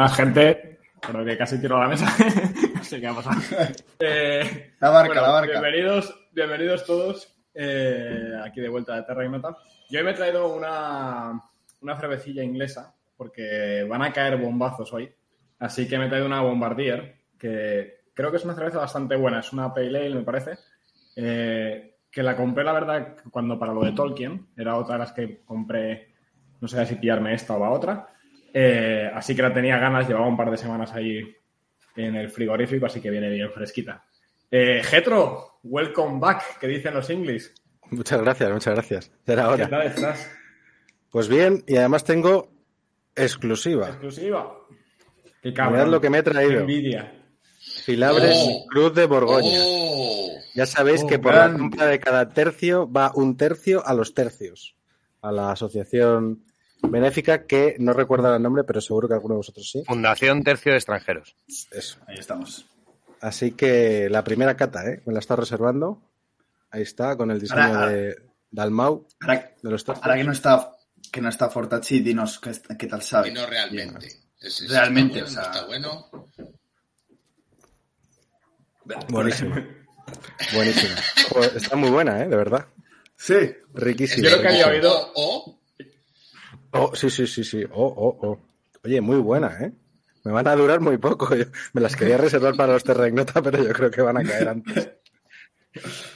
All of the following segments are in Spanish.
Buenas, gente. Creo que casi tiro la mesa. no sé qué ha pasado. Eh, La barca, bueno, la barca. Bienvenidos, bienvenidos todos eh, aquí de vuelta de Terra Ignota. Yo hoy me he traído una, una cervecilla inglesa porque van a caer bombazos hoy. Así que me he traído una Bombardier que creo que es una cerveza bastante buena. Es una Pale Ale, me parece. Eh, que la compré, la verdad, cuando para lo de Tolkien. Era otra de las que compré. No sé si pillarme esta o la otra. Eh, así que la tenía ganas, llevaba un par de semanas ahí en el frigorífico, así que viene bien fresquita. Eh, Getro, welcome back, que dicen los inglis. Muchas gracias, muchas gracias. Ya era ¿Qué tal estás? Pues bien, y además tengo exclusiva. Exclusiva. Qué Mirad lo que me he Qué traído. envidia. Filabres Oh. Cruz de Borgoña. ¡Oh! Ya sabéis Oh, que por grande. la compra de cada tercio va un tercio a los tercios. A la asociación benéfica que no recuerdo el nombre, pero seguro que alguno de vosotros sí. Fundación Tercio de Extranjeros. Eso. Ahí estamos. Así que la primera cata, ¿eh? Me la está reservando. Ahí está, con el diseño Ahora- de Dalmau, Ahora, de los tercios. ahora que no está que no está Fortachi, dinos qué, qué tal sabe. Y no realmente. Es- es- Realmente, está o sea- bueno, está bueno. Buenísimo. Buenísimo. Está muy buena, ¿eh? De verdad. Sí. Riquísimo. Yo creo que había oído- o- Oh, sí, sí, sí, sí. Oh, oh, oh. Oye, muy buena, ¿eh? Me van a durar muy poco. Yo me las quería reservar para los Terragnota, pero yo creo que van a caer antes.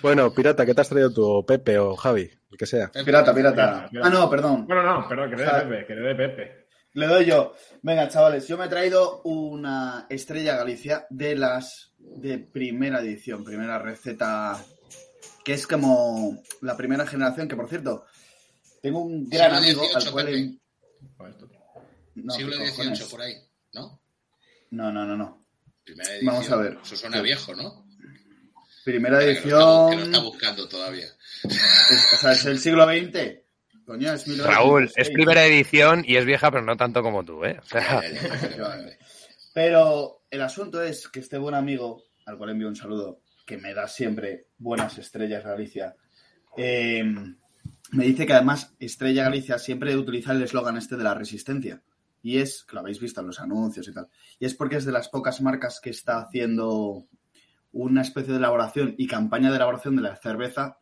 Bueno, Pirata, ¿qué te has traído tú? O Pepe o Javi, el que sea. Pirata, pirata. Pirata. Ah, no, perdón. Bueno, no, perdón, que de Ah. Pepe, que de Pepe. Le doy yo. Venga, chavales, yo me he traído una Estrella Galicia de las de primera edición, primera receta, que es como la primera generación, que por cierto, tengo un gran Siglo amigo al XVIII, cual... No, siglo. XVIII por ahí, ¿no? No, no, no, no. Primera edición. Vamos a ver. Eso suena viejo, ¿no? Primera Que lo está Que lo está edición... buscando todavía. es- o sea, es el siglo XX. Coño, es 1926. Raúl, es primera edición y es vieja, pero no tanto como tú, ¿eh? O sea. Pero el asunto es que este buen amigo, al cual envío un saludo, que me da siempre buenas estrellas Galicia, eh, me dice que además Estrella Galicia siempre utiliza el eslogan este de la resistencia. Y es, que lo habéis visto en los anuncios y tal, y es porque es de las pocas marcas que está haciendo una especie de elaboración y campaña de elaboración de la cerveza.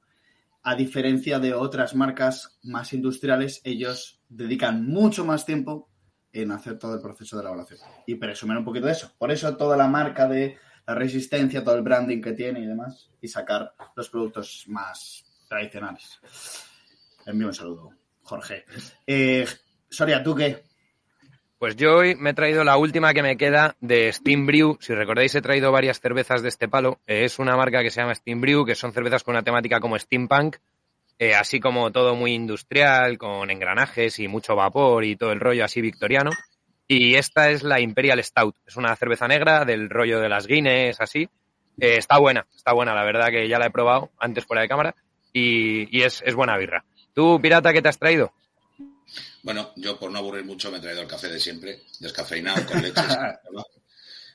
A diferencia de otras marcas más industriales, ellos dedican mucho más tiempo en hacer todo el proceso de elaboración y presumen un poquito de eso. Por eso toda la marca de la resistencia, todo el branding que tiene y demás, y sacar los productos más tradicionales. Envío un saludo, Jorge. Eh, Soria, ¿tú qué? pues yo hoy me he traído la última que me queda de Steam Brew. Si recordáis, he traído varias cervezas de este palo. Eh, es una marca que se llama Steam Brew, que son cervezas con una temática como steampunk, eh, así como todo muy industrial, con engranajes y mucho vapor y todo el rollo así victoriano. Y esta es la Imperial Stout. Es una cerveza negra del rollo de las Guinness, así. Eh, está buena, está buena, la verdad que ya la he probado antes fuera de cámara y, es buena birra. ¿Tú, pirata, qué te has traído? Bueno, yo por no aburrir mucho me he traído el café de siempre, descafeinado, con leche.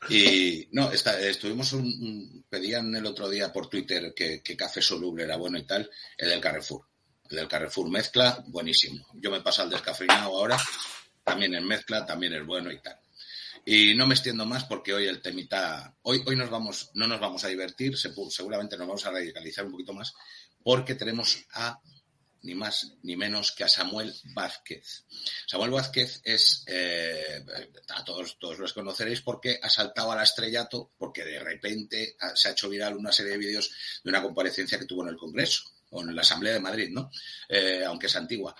Y no, está- estuvimos un, un- pedían el otro día por Twitter que, que café soluble era bueno y tal, el del Carrefour. El del Carrefour mezcla, buenísimo. Yo me paso al descafeinado ahora, también en mezcla, también es bueno y tal. Y no me extiendo más porque hoy el temita, hoy, hoy nos vamos, no nos vamos a divertir, se- seguramente nos vamos a radicalizar un poquito más, porque tenemos a ni más ni menos que a Samuel Vázquez. Samuel Vázquez es, eh, a todos, todos los conoceréis porque ha saltado al estrellato, porque de repente se ha hecho viral una serie de vídeos de una comparecencia que tuvo en el Congreso, o en la Asamblea de Madrid, ¿no? Eh, aunque es antigua.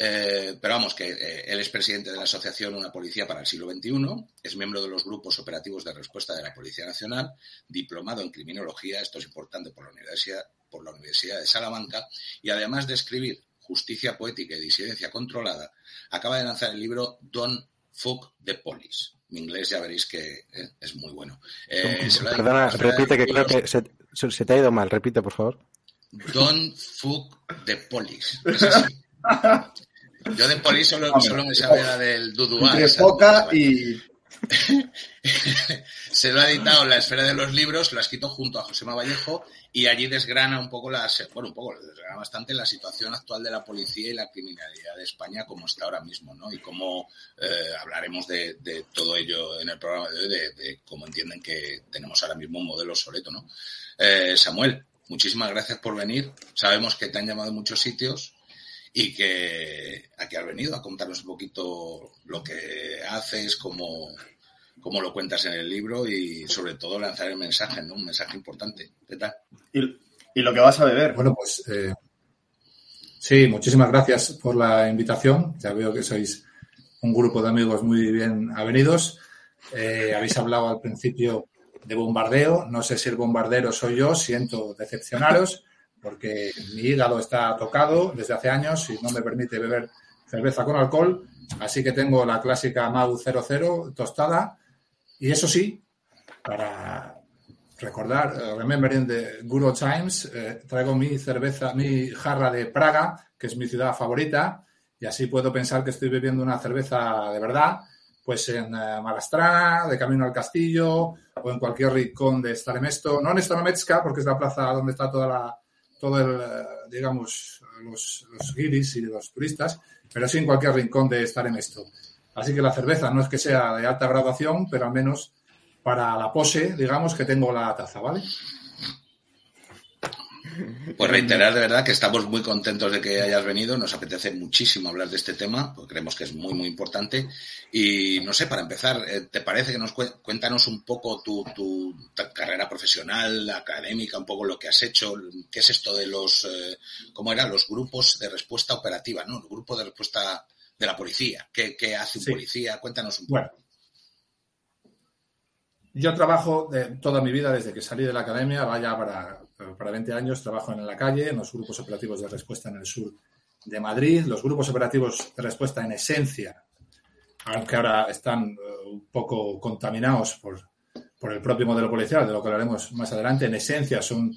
Eh, pero vamos, que eh, él es presidente de la Asociación Una Policía para el Siglo XXI, es miembro de los grupos operativos de respuesta de la Policía Nacional, diplomado en criminología, esto es importante por la Universidad, por la Universidad de Salamanca, y además de escribir Justicia Poética y Disidencia Controlada, acaba de lanzar el libro Don't Fuck the Police. Mi inglés ya veréis que eh, es muy bueno. Eh, Perdona, repite que creo que se, se te ha ido mal. Repite, por favor. Don't fuck the police. Es así. Yo de police solo, Hombre, solo me sabe la del Duduá. Entre poca y... se lo ha editado en la esfera de los libros, lo ha escrito junto a José Vallejo y allí desgrana un poco la, bueno, un poco, desgrana bastante la situación actual de la policía y la criminalidad de España como está ahora mismo, ¿no? Y cómo eh, hablaremos de, todo ello en el programa de hoy, de, cómo entienden que tenemos ahora mismo un modelo obsoleto, ¿no? Eh, Samuel, muchísimas gracias por venir. Sabemos que te han llamado en muchos sitios y que aquí has venido a contarnos un poquito lo que haces, cómo, cómo lo cuentas en el libro y sobre todo lanzar el mensaje, ¿no? Un mensaje importante. ¿Qué tal? Y, lo que vas a beber. Bueno, pues eh, sí, muchísimas gracias por la invitación. Ya veo que sois un grupo de amigos muy bien avenidos. Eh, habéis hablado al principio de bombardeo. No sé si el bombardero soy yo, siento decepcionaros, porque mi hígado está tocado desde hace años y no me permite beber cerveza con alcohol. Así que tengo la clásica Mau 00 tostada y eso sí, para recordar, uh, remembering the good old times, eh, traigo mi cerveza, mi jarra de Praga, que es mi ciudad favorita, y así puedo pensar que estoy bebiendo una cerveza de verdad, pues en uh, Malastrana, de camino al castillo, o en cualquier rincón de Staremesto, no en Starometska, porque es la plaza donde está toda la, todo el, digamos, los, los guiris y los turistas, pero sí en cualquier rincón de Staremesto. Así que la cerveza no es que sea de alta graduación, pero al menos para la pose, digamos que tengo la taza, ¿vale? Pues reiterar de verdad que estamos muy contentos de que hayas venido. Nos apetece muchísimo hablar de este tema, porque creemos que es muy, muy importante. Y no sé, para empezar, eh, ¿te parece que nos cuéntanos un poco tu, tu, carrera profesional, académica, un poco lo que has hecho? ¿Qué es esto de los, eh, cómo eran los grupos de respuesta operativa, ¿no? El grupo de respuesta de la policía. ¿Qué, hace un policía? Cuéntanos un poco. Bueno, yo trabajo de toda mi vida desde que salí de la academia, vaya para, para 20 años, trabajo en la calle, en los grupos operativos de respuesta en el sur de Madrid, los grupos operativos de respuesta en esencia, aunque ahora están eh, un poco contaminados por, por el propio modelo policial, de lo que hablaremos más adelante, en esencia son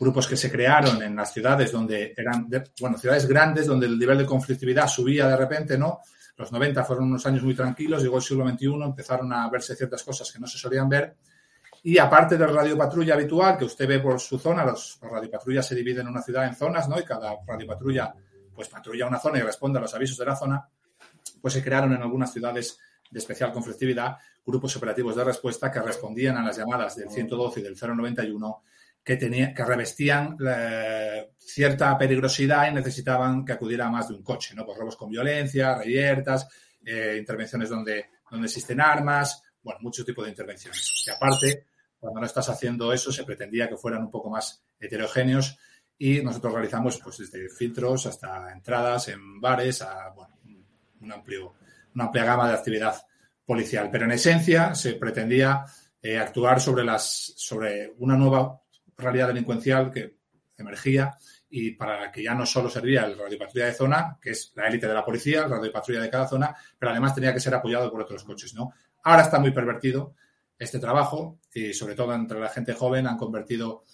grupos que se crearon en las ciudades donde eran, bueno, ciudades grandes donde el nivel de conflictividad subía de repente, ¿no? Los 90 fueron unos años muy tranquilos, llegó el siglo XXI, empezaron a verse ciertas cosas que no se solían ver. Y aparte del radio patrulla habitual que usted ve por su zona, los, radio patrulla se dividen en una ciudad en zonas, ¿no? Y cada radio patrulla pues patrulla una zona y responde a los avisos de la zona, pues se crearon en algunas ciudades de especial conflictividad grupos operativos de respuesta que respondían a las llamadas del 112 y del 091 que, tenía, que revestían eh, cierta peligrosidad y necesitaban que acudiera a más de un coche, ¿no? Por robos con violencia, reyertas, eh, intervenciones donde, donde existen armas, bueno, muchos tipos de intervenciones. Y aparte, cuando no estás haciendo eso, se pretendía que fueran un poco más heterogéneos y nosotros realizamos pues desde filtros hasta entradas en bares a bueno, un amplio, una amplia gama de actividad policial. Pero en esencia se pretendía eh, actuar sobre, las, sobre una nueva realidad delincuencial que emergía y para la que ya no solo servía el radio patrulla de zona, que es la élite de la policía, el radio patrulla de cada zona, pero además tenía que ser apoyado por otros coches, ¿no? Ahora está muy pervertido este trabajo y sobre todo entre la gente joven han convertido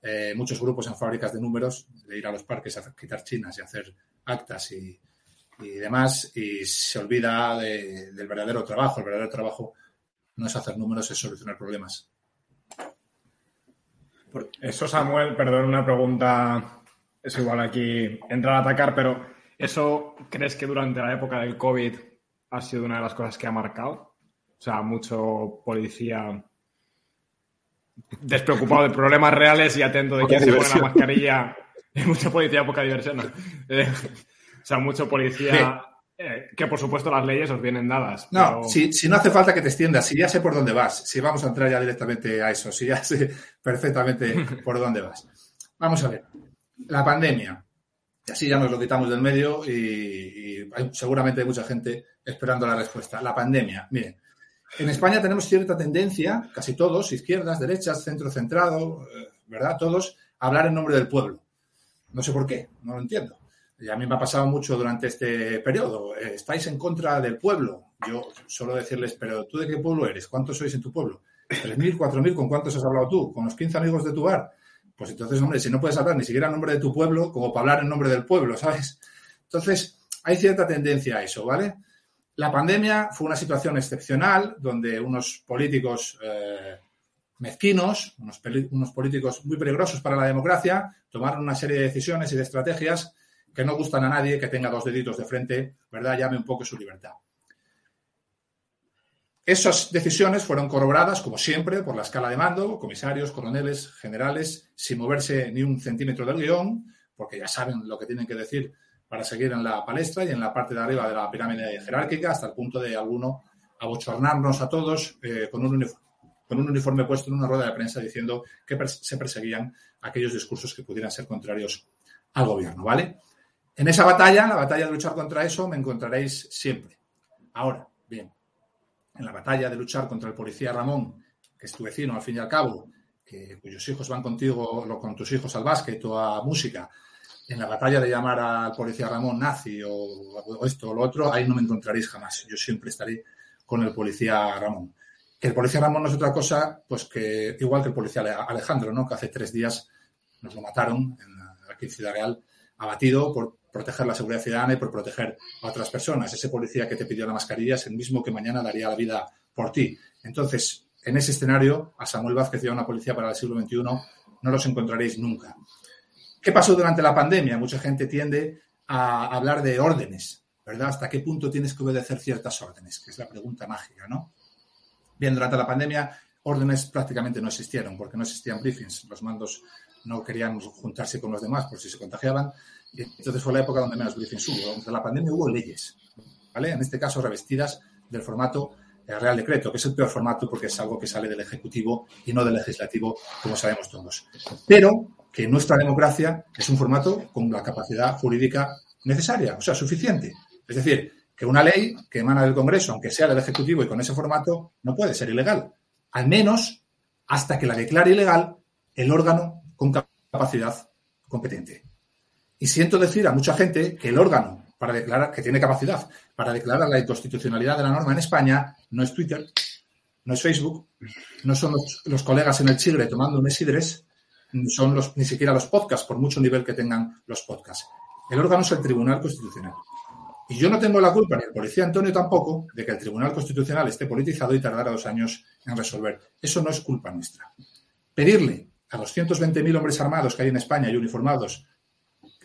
eh, muchos grupos en fábricas de números, de ir a los parques a quitar chinas y hacer actas y, demás, y se olvida del verdadero trabajo. El verdadero trabajo no es hacer números, es solucionar problemas. Eso, Samuel, perdón, una pregunta, es igual aquí entrar a atacar, pero ¿eso crees que durante la época del COVID ha sido una de las cosas que ha marcado? O sea, mucho policía despreocupado de problemas reales y atento de quién se pone la mascarilla. mucha policía, poca diversión. Eh, o sea, mucho policía eh, que por supuesto las leyes os vienen dadas. No, si, no hace falta que te extiendas, si ya sé por dónde vas, si vamos a entrar ya directamente a eso, si ya sé perfectamente por dónde vas. Vamos a ver, la pandemia, y así ya nos lo quitamos del medio y, hay, seguramente hay mucha gente esperando la respuesta. La pandemia, miren, en España tenemos cierta tendencia, casi todos, izquierdas, derechas, centro centrado, eh, ¿verdad? Todos, a hablar en nombre del pueblo. No sé por qué, no lo entiendo. Y a mí me ha pasado mucho durante este periodo. Eh, ¿Estáis en contra del pueblo? Yo suelo decirles, pero ¿tú de qué pueblo eres? ¿Cuántos sois en tu pueblo? ¿3.000, 4.000? ¿Con cuántos has hablado tú? ¿Con los 15 amigos de tu bar? Pues entonces, hombre, si no puedes hablar ni siquiera en nombre de tu pueblo, como para hablar en nombre del pueblo, ¿sabes? Entonces, hay cierta tendencia a eso, ¿vale? La pandemia fue una situación excepcional donde unos políticos eh, mezquinos, unos, unos, políticos muy peligrosos para la democracia, tomaron una serie de decisiones y de estrategias que no gustan a nadie que tenga dos deditos de frente, ¿verdad? Llame un poco su libertad. Esas decisiones fueron corroboradas, como siempre, por la escala de mando, comisarios, coroneles, generales, sin moverse ni un centímetro del guion, porque ya saben lo que tienen que decir para seguir en la palestra y en la parte de arriba de la pirámide jerárquica, hasta el punto de alguno abochornarnos a todos eh, con, un con un uniforme puesto en una rueda de prensa diciendo que se perseguían aquellos discursos que pudieran ser contrarios al gobierno, ¿vale? En esa batalla, la batalla de luchar contra eso, me encontraréis siempre. Ahora, bien, en la batalla de luchar contra el policía Ramón, que es tu vecino al fin y al cabo, que, cuyos hijos van contigo, con tus hijos al básquet o a música, en la batalla de llamar al policía Ramón nazi o, esto o lo otro, ahí no me encontraréis jamás. Yo siempre estaré con el policía Ramón. Que el policía Ramón no es otra cosa, pues que igual que el policía Alejandro, ¿no? Que hace tres días nos lo mataron en, aquí en Ciudad Real, abatido por proteger la seguridad ciudadana y por proteger a otras personas. Ese policía que te pidió la mascarilla es el mismo que mañana daría la vida por ti. Entonces, en ese escenario, a Samuel Vázquez y a una policía para el siglo XXI no los encontraréis nunca. ¿Qué pasó durante la pandemia? Mucha gente tiende a hablar de órdenes, ¿verdad? ¿Hasta qué punto tienes que obedecer ciertas órdenes? Que es la pregunta mágica, ¿no? Bien, durante la pandemia órdenes prácticamente no existieron porque no existían briefings. Los mandos no querían juntarse con los demás por si se contagiaban y entonces fue la época donde menos briefings hubo. Durante la pandemia hubo leyes, ¿vale? En este caso revestidas del formato eh, Real Decreto, que es el peor formato porque es algo que sale del Ejecutivo y no del Legislativo, como sabemos todos. Pero que nuestra democracia es un formato con la capacidad jurídica necesaria, o sea, suficiente. Es decir, que una ley que emana del Congreso, aunque sea del Ejecutivo y con ese formato, no puede ser ilegal. Al menos hasta que la declare ilegal el órgano con capacidad competente. Y siento decir a mucha gente que el órgano para declarar, que tiene capacidad para declarar la inconstitucionalidad de la norma en España, no es Twitter, no es Facebook, no son los, colegas en el Chigre tomando un esidres, son los, ni siquiera los podcasts, por mucho nivel que tengan los podcasts. El órgano es el Tribunal Constitucional. Y yo no tengo la culpa, ni el policía Antonio tampoco, de que el Tribunal Constitucional esté politizado y tardara dos años en resolver. Eso no es culpa nuestra. Pedirle a los 120.000 hombres armados que hay en España y uniformados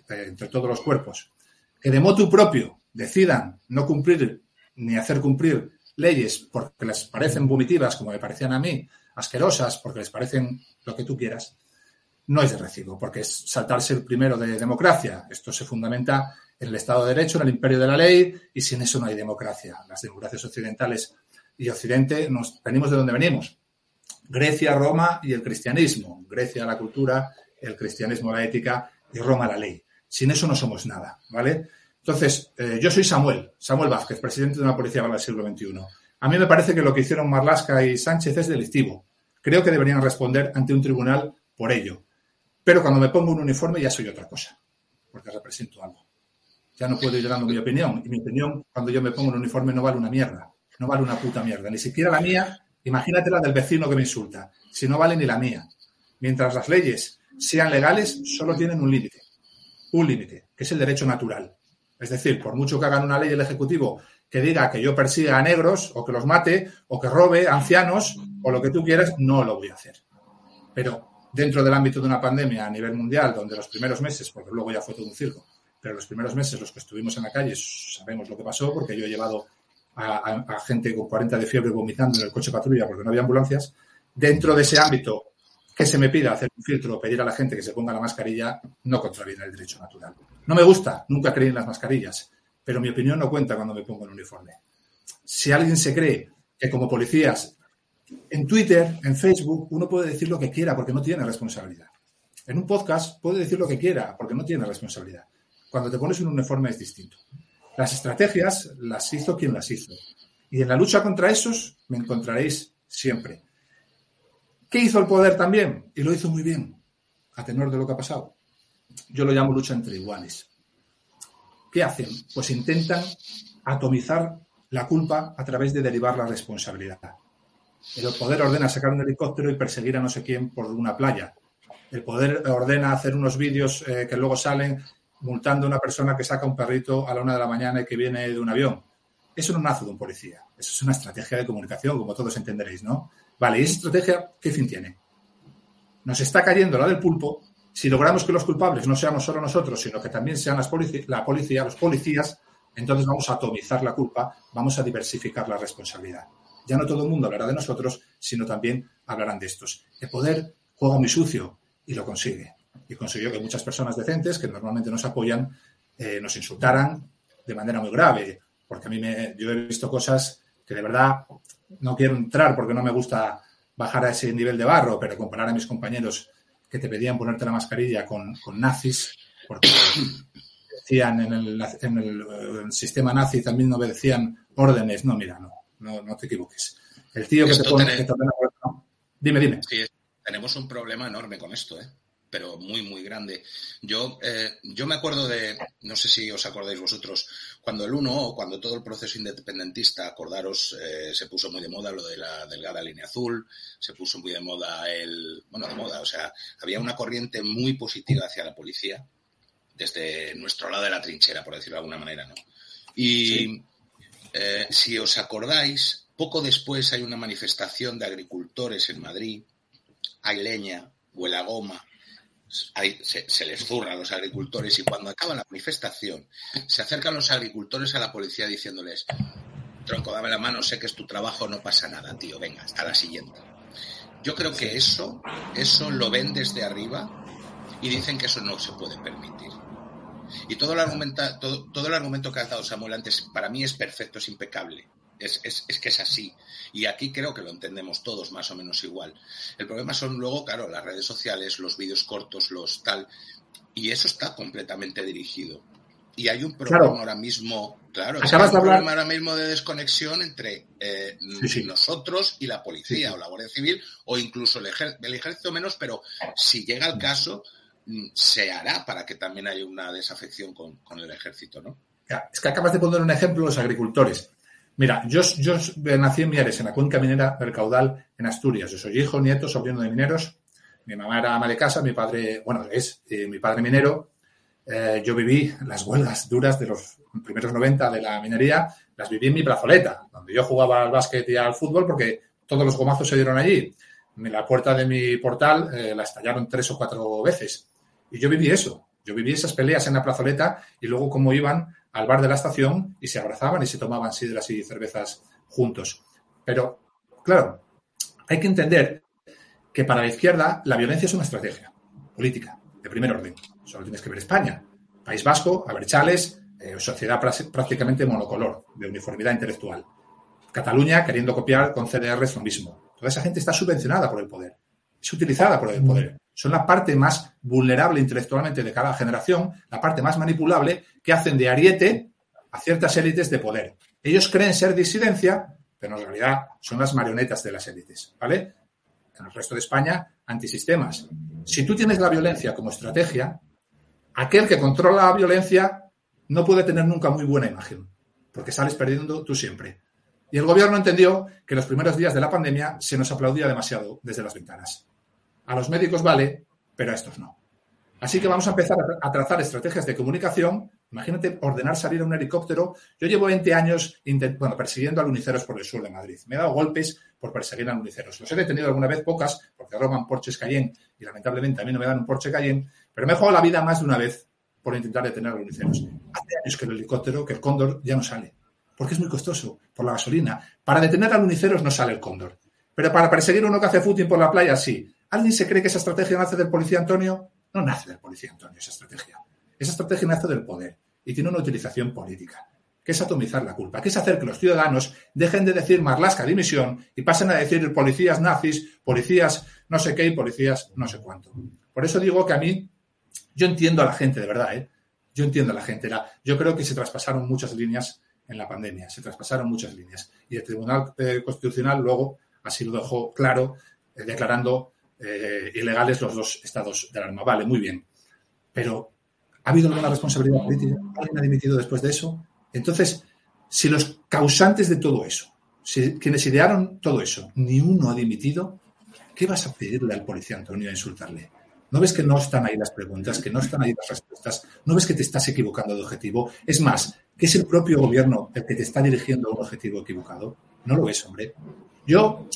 eh, entre todos los cuerpos, que de motu propio decidan no cumplir ni hacer cumplir leyes porque les parecen vomitivas, como me parecían a mí, asquerosas, porque les parecen lo que tú quieras, no es de recibo, porque es saltarse el primero de democracia. Esto se fundamenta en el Estado de Derecho, en el imperio de la ley, y sin eso no hay democracia. Las democracias occidentales y Occidente nos venimos de donde venimos. Grecia, Roma y el cristianismo. Grecia la cultura, el cristianismo la ética y Roma la ley. Sin eso no somos nada, ¿vale? Entonces, eh, yo soy Samuel, Samuel Vázquez, presidente de una policía para el siglo XXI. A mí me parece que lo que hicieron Marlasca y Sánchez es delictivo. Creo que deberían responder ante un tribunal por ello. Pero cuando me pongo un uniforme ya soy otra cosa, porque represento algo. Ya no puedo ir dando mi opinión. Y mi opinión, cuando yo me pongo un uniforme, no vale una mierda. No vale una puta mierda. Ni siquiera la mía, imagínate la del vecino que me insulta. Si no vale ni la mía. Mientras las leyes sean legales, solo tienen un límite un límite, que es el derecho natural. Es decir, por mucho que hagan una ley el Ejecutivo que diga que yo persiga a negros o que los mate o que robe a ancianos o lo que tú quieras, no lo voy a hacer. Pero dentro del ámbito de una pandemia a nivel mundial, donde los primeros meses, porque luego ya fue todo un circo, pero los primeros meses los que estuvimos en la calle sabemos lo que pasó, porque yo he llevado a, a gente con 40 de fiebre vomitando en el coche patrulla porque no había ambulancias, dentro de ese ámbito que se me pida hacer un filtro pedir a la gente que se ponga la mascarilla no contraviene el derecho natural. No me gusta, nunca creí en las mascarillas, pero mi opinión no cuenta cuando me pongo el uniforme. Si alguien se cree que como policías en Twitter, en Facebook, uno puede decir lo que quiera porque no tiene responsabilidad. En un podcast puede decir lo que quiera porque no tiene responsabilidad. Cuando te pones un uniforme es distinto. Las estrategias las hizo quien las hizo. Y en la lucha contra esos me encontraréis siempre. ¿Qué hizo el poder también? Y lo hizo muy bien, a tenor de lo que ha pasado. Yo lo llamo lucha entre iguales. ¿Qué hacen? Pues intentan atomizar la culpa a través de derivar la responsabilidad. El poder ordena sacar un helicóptero y perseguir a no sé quién por una playa. El poder ordena hacer unos vídeos eh, que luego salen multando a una persona que saca un perrito a la una de la mañana y que viene de un avión. eso no nace de un policía. Eso es una estrategia de comunicación, como todos entenderéis, ¿no? Vale, ¿y esa estrategia qué fin tiene? Nos está cayendo la del pulpo. Si logramos que los culpables no seamos solo nosotros, sino que también sean las la policía, los policías, entonces vamos a atomizar la culpa, vamos a diversificar la responsabilidad. Ya no todo el mundo hablará de nosotros, sino también hablarán de estos. El poder juega muy sucio y lo consigue. Y consiguió que muchas personas decentes, que normalmente nos apoyan, eh, nos insultaran de manera muy grave. Porque a mí me, yo he visto cosas que de verdad no quiero entrar porque no me gusta bajar a ese nivel de barro, pero comparar a mis compañeros que te pedían ponerte la mascarilla con, nazis, porque decían en el, en el, sistema nazi también no obedecían órdenes. No, mira, no, no, no te equivoques. El tío que te pone... Que Dime, dime. Sí, tenemos un problema enorme con esto, ¿eh? pero muy, muy grande. Yo, eh, yo me acuerdo de, no sé si os acordáis vosotros, cuando el uno o cuando todo el proceso independentista, acordaros, eh, se puso muy de moda lo de la delgada línea azul, se puso muy de moda el, bueno, de moda, o sea, había una corriente muy positiva hacia la policía, desde nuestro lado de la trinchera, por decirlo de alguna manera, ¿no? Y eh, si os acordáis, poco después hay una manifestación de agricultores en Madrid, hay leña, huele a goma, se, les zurra a los agricultores y cuando acaba la manifestación se acercan los agricultores a la policía diciéndoles, tronco, dame la mano, sé que es tu trabajo, no pasa nada, tío, venga, hasta la siguiente. Yo creo que eso, eso lo ven desde arriba y dicen que eso no se puede permitir. Y todo el, argumento, todo, todo el argumento que ha dado Samuel antes para mí es perfecto, es impecable. Es, que es así. Y aquí creo que lo entendemos todos más o menos igual. El problema son luego, claro, las redes sociales, los vídeos cortos, los tal. Y eso está completamente dirigido. Y hay un problema ahora mismo, claro, hay un problema ahora mismo de desconexión entre eh, nosotros y la policía o la Guardia Civil o incluso el, ejército menos, pero si llega el caso, se hará para que también haya una desafección con, el ejército, ¿no? Es que acabas de poner un ejemplo los agricultores. Mira, yo, yo nací en Mieres, en la cuenca minera del Caudal, en Asturias. Yo soy hijo, nieto, sobrino de mineros. Mi mamá era ama de casa, mi padre, bueno, es eh, mi padre minero. Eh, yo viví las huelgas duras de los primeros 90 de la minería, las viví en mi plazoleta, donde yo jugaba al básquet y al fútbol porque todos los gomazos se dieron allí. La puerta de mi portal eh, la estallaron tres o cuatro veces. Y yo viví eso. Yo viví esas peleas en la plazoleta y luego cómo iban al bar de la estación y se abrazaban y se tomaban sidras y cervezas juntos. Pero, claro, hay que entender que para la izquierda la violencia es una estrategia política de primer orden. Solo tienes que ver España, País Vasco, Aberchales, eh, sociedad prácticamente monocolor, de uniformidad intelectual. Cataluña queriendo copiar con CDR es lo mismo. Toda esa gente está subvencionada por el poder, es utilizada por el poder son la parte más vulnerable intelectualmente de cada generación, la parte más manipulable, que hacen de ariete a ciertas élites de poder. Ellos creen ser disidencia, pero en realidad son las marionetas de las élites, ¿vale? En el resto de España, antisistemas. Si tú tienes la violencia como estrategia, aquel que controla la violencia no puede tener nunca muy buena imagen, porque sales perdiendo tú siempre. Y el gobierno entendió que los primeros días de la pandemia se nos aplaudía demasiado desde las ventanas. A los médicos vale, pero a estos no. Así que vamos a empezar a trazar estrategias de comunicación. Imagínate ordenar salir a un helicóptero. Yo llevo 20 años bueno, persiguiendo a luniceros por el sur de Madrid. Me he dado golpes por perseguir a luniceros. Los he detenido alguna vez, pocas, porque roban Porsches Cayenne y lamentablemente a mí no me dan un Porsche Cayenne, pero me he jugado la vida más de una vez por intentar detener a luniceros. Hace años que el helicóptero, que el cóndor ya no sale, porque es muy costoso por la gasolina. Para detener a luniceros no sale el cóndor, pero para perseguir uno que hace footing por la playa sí. ¿Alguien se cree que esa estrategia nace del policía Antonio? No nace del policía Antonio esa estrategia. Esa estrategia nace del poder y tiene una utilización política, que es atomizar la culpa, que es hacer que los ciudadanos dejen de decir Marlasca dimisión y pasen a decir policías nazis, policías no sé qué y policías no sé cuánto. Por eso digo que a mí, yo entiendo a la gente, de verdad, ¿eh? Yo entiendo a la gente. yo creo que se traspasaron muchas líneas en la pandemia, se traspasaron muchas líneas. Y el Tribunal Constitucional luego así lo dejó claro, eh, declarando eh, ilegales los dos estados de alarma. Vale, muy bien. Pero, ¿ha habido alguna responsabilidad política? ¿Alguien ha dimitido después de eso? Entonces, si los causantes de todo eso, si quienes idearon todo eso, ni uno ha dimitido, ¿qué vas a pedirle al policía Antonio a insultarle? ¿No ves que no están ahí las preguntas, que no están ahí las respuestas? ¿No ves que te estás equivocando de objetivo? Es más, que es el propio gobierno el que te está dirigiendo a un objetivo equivocado. No lo es, hombre. Yo,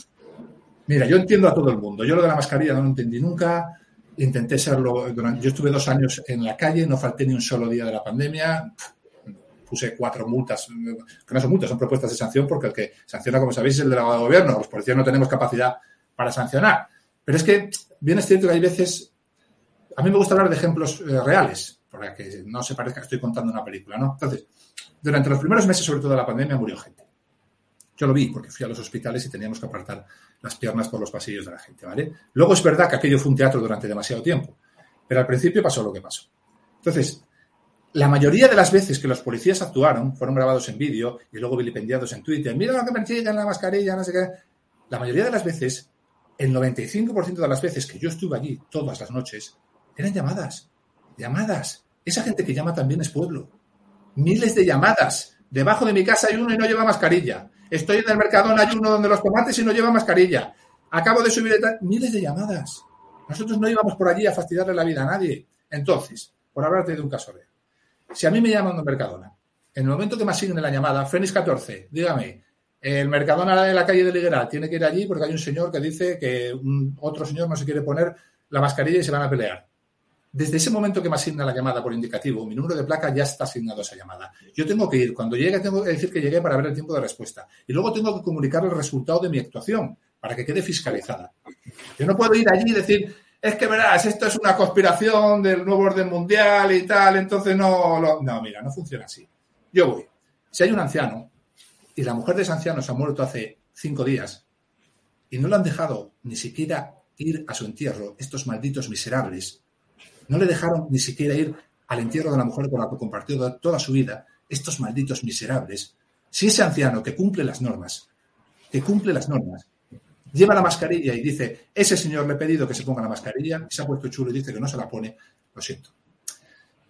mira, yo entiendo a todo el mundo. Yo lo de la mascarilla no lo entendí nunca. Intenté serlo. Durante, yo estuve dos años en la calle, no falté ni un solo día de la pandemia. Puse cuatro multas, que no son multas, son propuestas de sanción, porque el que sanciona, como sabéis, es el delegado de gobierno. Los policías no tenemos capacidad para sancionar. Pero es que bien es cierto que hay veces. A mí me gusta hablar de ejemplos eh, reales, para que no se parezca que estoy contando una película, ¿no? Entonces, durante los primeros meses, sobre todo de la pandemia, murió gente. Yo lo vi porque fui a los hospitales y teníamos que apartar las piernas por los pasillos de la gente, ¿vale? Luego es verdad que aquello fue un teatro durante demasiado tiempo, pero al principio pasó lo que pasó. Entonces, la mayoría de las veces que los policías actuaron fueron grabados en vídeo y luego vilipendiados en Twitter. Mira lo que persiguen la mascarilla, no sé qué. La mayoría de las veces, el 95% de las veces que yo estuve allí todas las noches, eran llamadas. Llamadas. Esa gente que llama también es pueblo. Miles de llamadas. Debajo de mi casa hay uno y no lleva mascarilla. Estoy en el Mercadona, hay uno donde los tomates y no lleva mascarilla. Acabo de subir miles de llamadas. Nosotros no íbamos por allí a fastidiarle la vida a nadie. Entonces, por hablarte de un caso real. Si a mí me llaman de Mercadona, en el momento que me asignen la llamada, Fénix 14, dígame, el Mercadona de la calle de Ligueral tiene que ir allí porque hay un señor que dice que un, otro señor no se quiere poner la mascarilla y se van a pelear. Desde ese momento que me asigna la llamada por indicativo, mi número de placa ya está asignado a esa llamada. Yo tengo que ir. Cuando llegue, tengo que decir que llegué para ver el tiempo de respuesta. Y luego tengo que comunicar el resultado de mi actuación para que quede fiscalizada. Yo no puedo ir allí y decir, es que verás, esto es una conspiración del nuevo orden mundial y tal, entonces no. Lo... No, mira, no funciona así. Yo voy. Si hay un anciano y la mujer de ese anciano se ha muerto hace cinco días y no lo han dejado ni siquiera ir a su entierro, estos malditos miserables, no le dejaron ni siquiera ir al entierro de la mujer con la que compartió toda su vida, estos malditos miserables. Si ese anciano que cumple las normas, que cumple las normas, lleva la mascarilla y dice, ese señor le he pedido que se ponga la mascarilla, y se ha puesto chulo y dice que no se la pone, lo siento.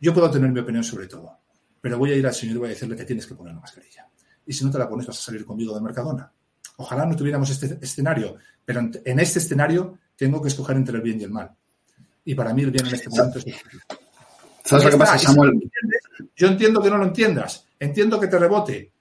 Yo puedo tener mi opinión sobre todo, pero voy a ir al señor y voy a decirle que tienes que poner la mascarilla. Y si no te la pones, vas a salir conmigo de Mercadona. Ojalá no tuviéramos este escenario, pero en este escenario tengo que escoger entre el bien y el mal. Y para mí el bien en este momento es... ¿Sabes lo que pasa, Samuel? Yo entiendo que no lo entiendas, entiendo que te rebote,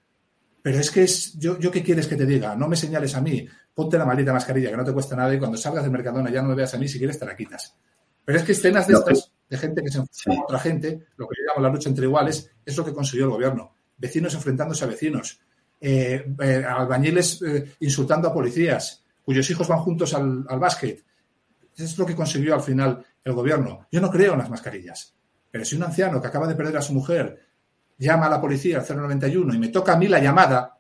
pero es que es, yo, yo qué quieres que te diga, no me señales a mí, ponte la maldita mascarilla que no te cuesta nada y cuando salgas del Mercadona ya no me veas a mí, si quieres te la quitas. Pero es que escenas de estas, de gente que se enfrenta a otra gente, lo que llamamos la lucha entre iguales, es lo que consiguió el gobierno. Vecinos enfrentándose a vecinos, eh, eh, albañiles eh, insultando a policías, cuyos hijos van juntos al, al básquet. Eso es lo que consiguió al final el gobierno. Yo no creo en las mascarillas. Pero si un anciano que acaba de perder a su mujer llama a la policía al 091 y me toca a mí la llamada,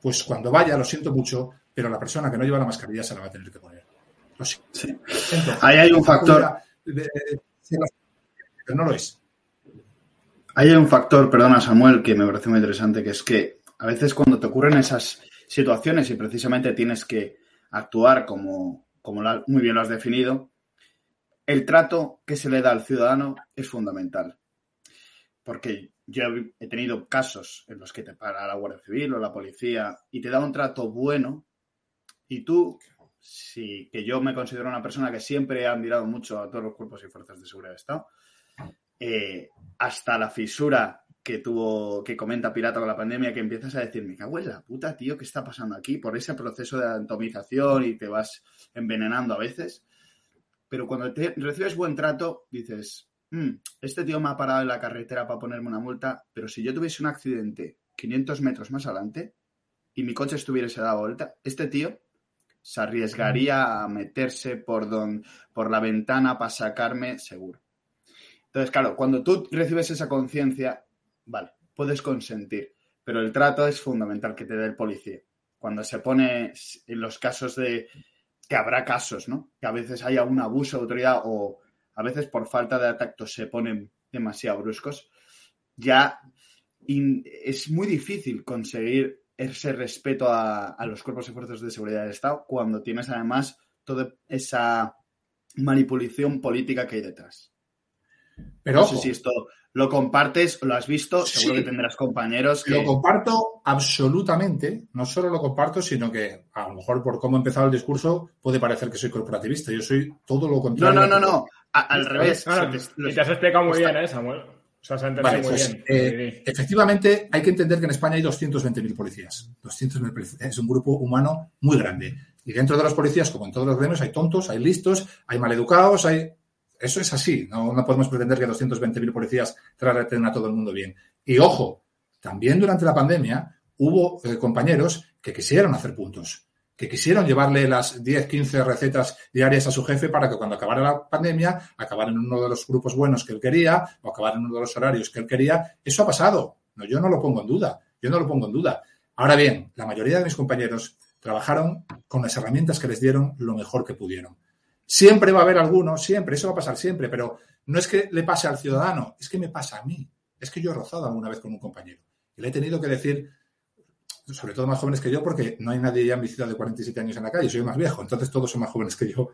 pues cuando vaya, lo siento mucho, pero la persona que no lleva la mascarilla se la va a tener que poner. Lo siento. Sí. Ahí hay un factor. Pero no lo es. Ahí hay un factor, perdona Samuel, que me parece muy interesante, que es que a veces cuando te ocurren esas situaciones y precisamente tienes que actuar como, como muy bien lo has definido, el trato que se le da al ciudadano es fundamental. Porque yo he tenido casos en los que te para la Guardia Civil o la policía y te da un trato bueno y tú, sí, que yo me considero una persona que siempre ha mirado mucho a todos los cuerpos y fuerzas de seguridad de Estado, eh, hasta la fisura que tuvo, que comenta Pirata con la pandemia, que empiezas a decir, me cago en la puta, tío, ¿qué está pasando aquí? Por ese proceso de atomización y te vas envenenando a veces pero cuando te recibes buen trato, dices, mm, este tío me ha parado en la carretera para ponerme una multa, pero si yo tuviese un accidente 500 metros más adelante y mi coche estuviese dado vuelta, este tío se arriesgaría a meterse por, don, por la ventana para sacarme seguro. Entonces, claro, cuando tú recibes esa conciencia, vale, puedes consentir, pero el trato es fundamental que te dé el policía. Cuando se pone en los casos de que habrá casos, ¿no? Que a veces haya un abuso de autoridad o a veces por falta de tacto se ponen demasiado bruscos, ya es muy difícil conseguir ese respeto a, los cuerpos y fuerzas de seguridad del Estado cuando tienes además toda esa manipulación política que hay detrás. Pero no sé si esto lo compartes, lo has visto, seguro que tendrás compañeros. Lo comparto absolutamente, no solo lo comparto, sino que a lo mejor por cómo he empezado el discurso puede parecer que soy corporativista. Yo soy todo lo No, contrario. no, no, no. A- al revés. No, no, te, te has explicado muy está- bien, ¿eh, Samuel? O sea, se ha entendido Vale, muy pues, bien. eh, Sí, sí. efectivamente, hay que entender que en España hay 220.000 policías. 220.000 policías. Es un grupo humano muy grande. Y dentro de los policías, como en todos los gremios, hay tontos, hay listos, hay maleducados, hay... Eso es así. No, podemos pretender que 220.000 policías traten a todo el mundo bien. Y ojo, también durante la pandemia hubo eh, compañeros que quisieron hacer puntos, que quisieron llevarle las 10, 15 recetas diarias a su jefe para que cuando acabara la pandemia acabara en uno de los grupos buenos que él quería o acabara en uno de los horarios que él quería. Eso ha pasado. Yo no lo pongo en duda. Yo no lo pongo en duda. Ahora bien, la mayoría de mis compañeros trabajaron con las herramientas que les dieron lo mejor que pudieron. Siempre va a haber algunos, siempre, eso va a pasar siempre, pero no es que le pase al ciudadano, es que me pasa a mí. Es que yo he rozado alguna vez con un compañero y le he tenido que decir, sobre todo más jóvenes que yo, porque no hay nadie ya en mi ciudad de 47 años en la calle, soy más viejo, entonces todos son más jóvenes que yo,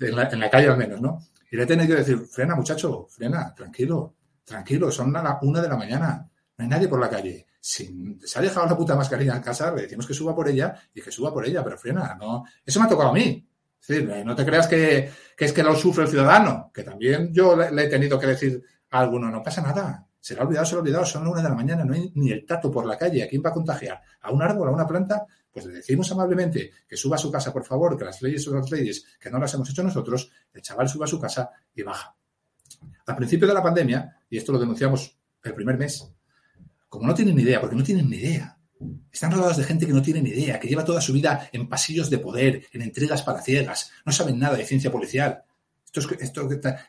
en la, calle al menos, ¿no? Y le he tenido que decir, frena muchacho, frena, tranquilo, tranquilo, son la una de la mañana, no hay nadie por la calle. Si se ha dejado la puta mascarilla en casa, le decimos que suba por ella y que suba por ella, pero frena, no. Eso me ha tocado a mí. Eh, no te creas que, es que lo sufre el ciudadano, que también yo le, he tenido que decir a alguno, no pasa nada, se ha olvidado, se olvidado, son una de la mañana, no hay ni el tato por la calle, ¿a quién va a contagiar? ¿A un árbol, a una planta? Pues le decimos amablemente que suba a su casa, por favor, que las leyes son las leyes, que no las hemos hecho nosotros, el chaval suba a su casa y baja. Al principio de la pandemia, y esto lo denunciamos el primer mes, como no tienen ni idea, porque no tienen ni idea, están rodeados de gente que no tiene ni idea, que lleva toda su vida en pasillos de poder, en entregas palaciegas, no saben nada de ciencia policial. Estos,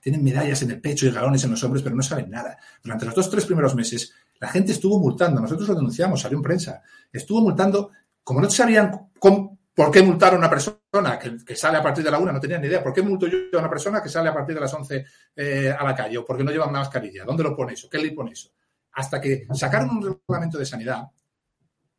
tienen medallas en el pecho y galones en los hombros, pero no saben nada. Durante los dos tres primeros meses, la gente estuvo multando, nosotros lo denunciamos, salió en prensa, estuvo multando, como no sabían por qué multar a una persona que, sale a partir de la una, no tenían ni idea, ¿por qué multo yo a una persona que sale a partir de las 11 eh, a la calle o porque no lleva una mascarilla? ¿Dónde lo pone eso? ¿Qué le pone eso? Hasta que sacaron un reglamento de sanidad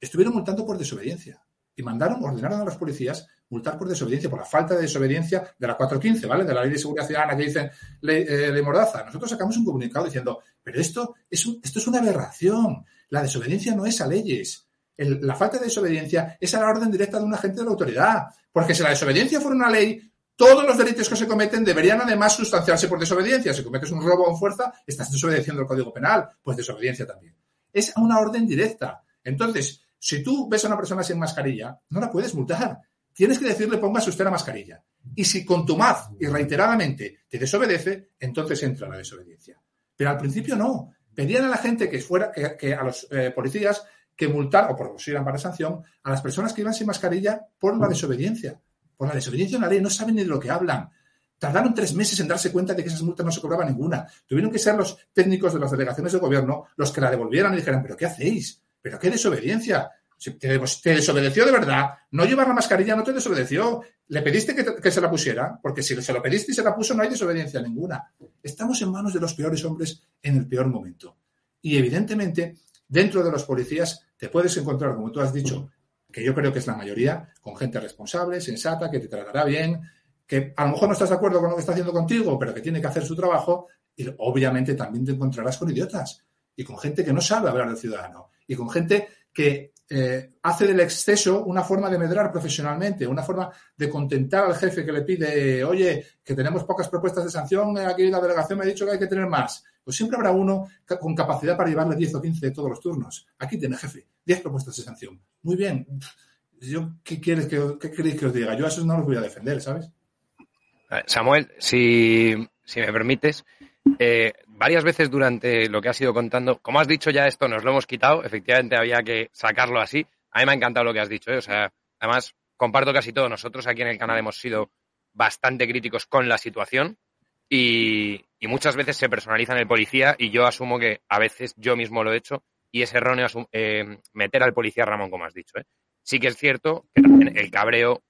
estuvieron multando por desobediencia y mandaron, ordenaron a los policías multar por desobediencia, por la falta de desobediencia de la 415, ¿vale? De la ley de seguridad ciudadana que dicen eh, ley Mordaza. Nosotros sacamos un comunicado diciendo, pero esto es, un- esto es una aberración. La desobediencia no es a leyes. La falta de desobediencia es a la orden directa de un agente de la autoridad. Porque si la desobediencia fuera una ley, todos los delitos que se cometen deberían además sustanciarse por desobediencia. Si cometes un robo en fuerza, estás desobedeciendo el Código Penal, pues desobediencia también. Es a una orden directa. Entonces, si tú ves a una persona sin mascarilla, no la puedes multar. Tienes que decirle póngase usted la mascarilla. Y si contumaz y reiteradamente te desobedece, entonces entra la desobediencia. Pero al principio no. Pedían a la gente que fuera, que, a los eh, policías que multar o propusieran para sanción a las personas que iban sin mascarilla por la desobediencia. Por la desobediencia a la ley. No saben ni de lo que hablan. Tardaron tres meses en darse cuenta de que esas multas no se cobraba ninguna. Tuvieron que ser los técnicos de las delegaciones de gobierno los que la devolvieran y dijeran, ¿pero qué hacéis? ¿Pero qué desobediencia? Te, desobedeció de verdad. No llevar la mascarilla no te desobedeció. Le pediste que, te- que se la pusiera, porque si se lo pediste y se la puso, no hay desobediencia ninguna. Estamos en manos de los peores hombres en el peor momento. Y evidentemente, dentro de los policías te puedes encontrar, como tú has dicho, que yo creo que es la mayoría, con gente responsable, sensata, que te tratará bien, que a lo mejor no estás de acuerdo con lo que está haciendo contigo, pero que tiene que hacer su trabajo, y obviamente también te encontrarás con idiotas y con gente que no sabe hablar del ciudadano y con gente que eh, hace del exceso una forma de medrar profesionalmente, una forma de contentar al jefe que le pide, oye, que tenemos pocas propuestas de sanción, eh, aquí la delegación me ha dicho que hay que tener más. Pues siempre habrá uno con capacidad para llevarle 10 o 15 de todos los turnos. Aquí tiene jefe, 10 propuestas de sanción. Muy bien. Yo, ¿qué, quieres ¿Qué queréis que os diga? Yo a esos no los voy a defender, ¿sabes? Samuel, si, si me permites, eh, varias veces durante lo que has ido contando, como has dicho ya esto, nos lo hemos quitado, efectivamente había que sacarlo así. A mí me ha encantado lo que has dicho, ¿eh? o sea, además comparto casi todo. Nosotros aquí en el canal hemos sido bastante críticos con la situación y, y muchas veces se personaliza en el policía y yo asumo que a veces yo mismo lo he hecho y es erróneo eh, meter al policía Ramón, como has dicho. ¿eh? Sí que es cierto que también el cabreo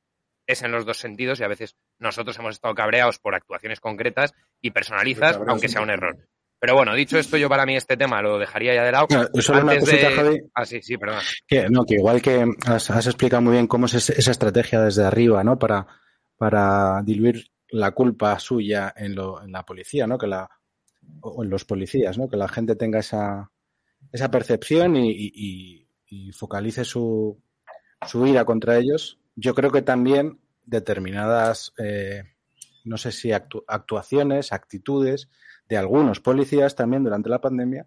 es en los dos sentidos y a veces nosotros hemos estado cabreados por actuaciones concretas y personalizas, aunque sea un error. Pero bueno, dicho esto, yo para mí este tema lo dejaría ya de lado. No, solo una Antes cosita, de- Javi. Ah, sí, sí, perdón. Que, no, que igual que has, has explicado muy bien cómo es esa estrategia desde arriba, ¿no? Para, para diluir la culpa suya en, lo, en la policía, ¿no? Que la, o en los policías, ¿no? Que la gente tenga esa, esa percepción y- y focalice su, su ira contra ellos, yo creo que también determinadas, eh, no sé si actu- actuaciones, actitudes de algunos policías también durante la pandemia,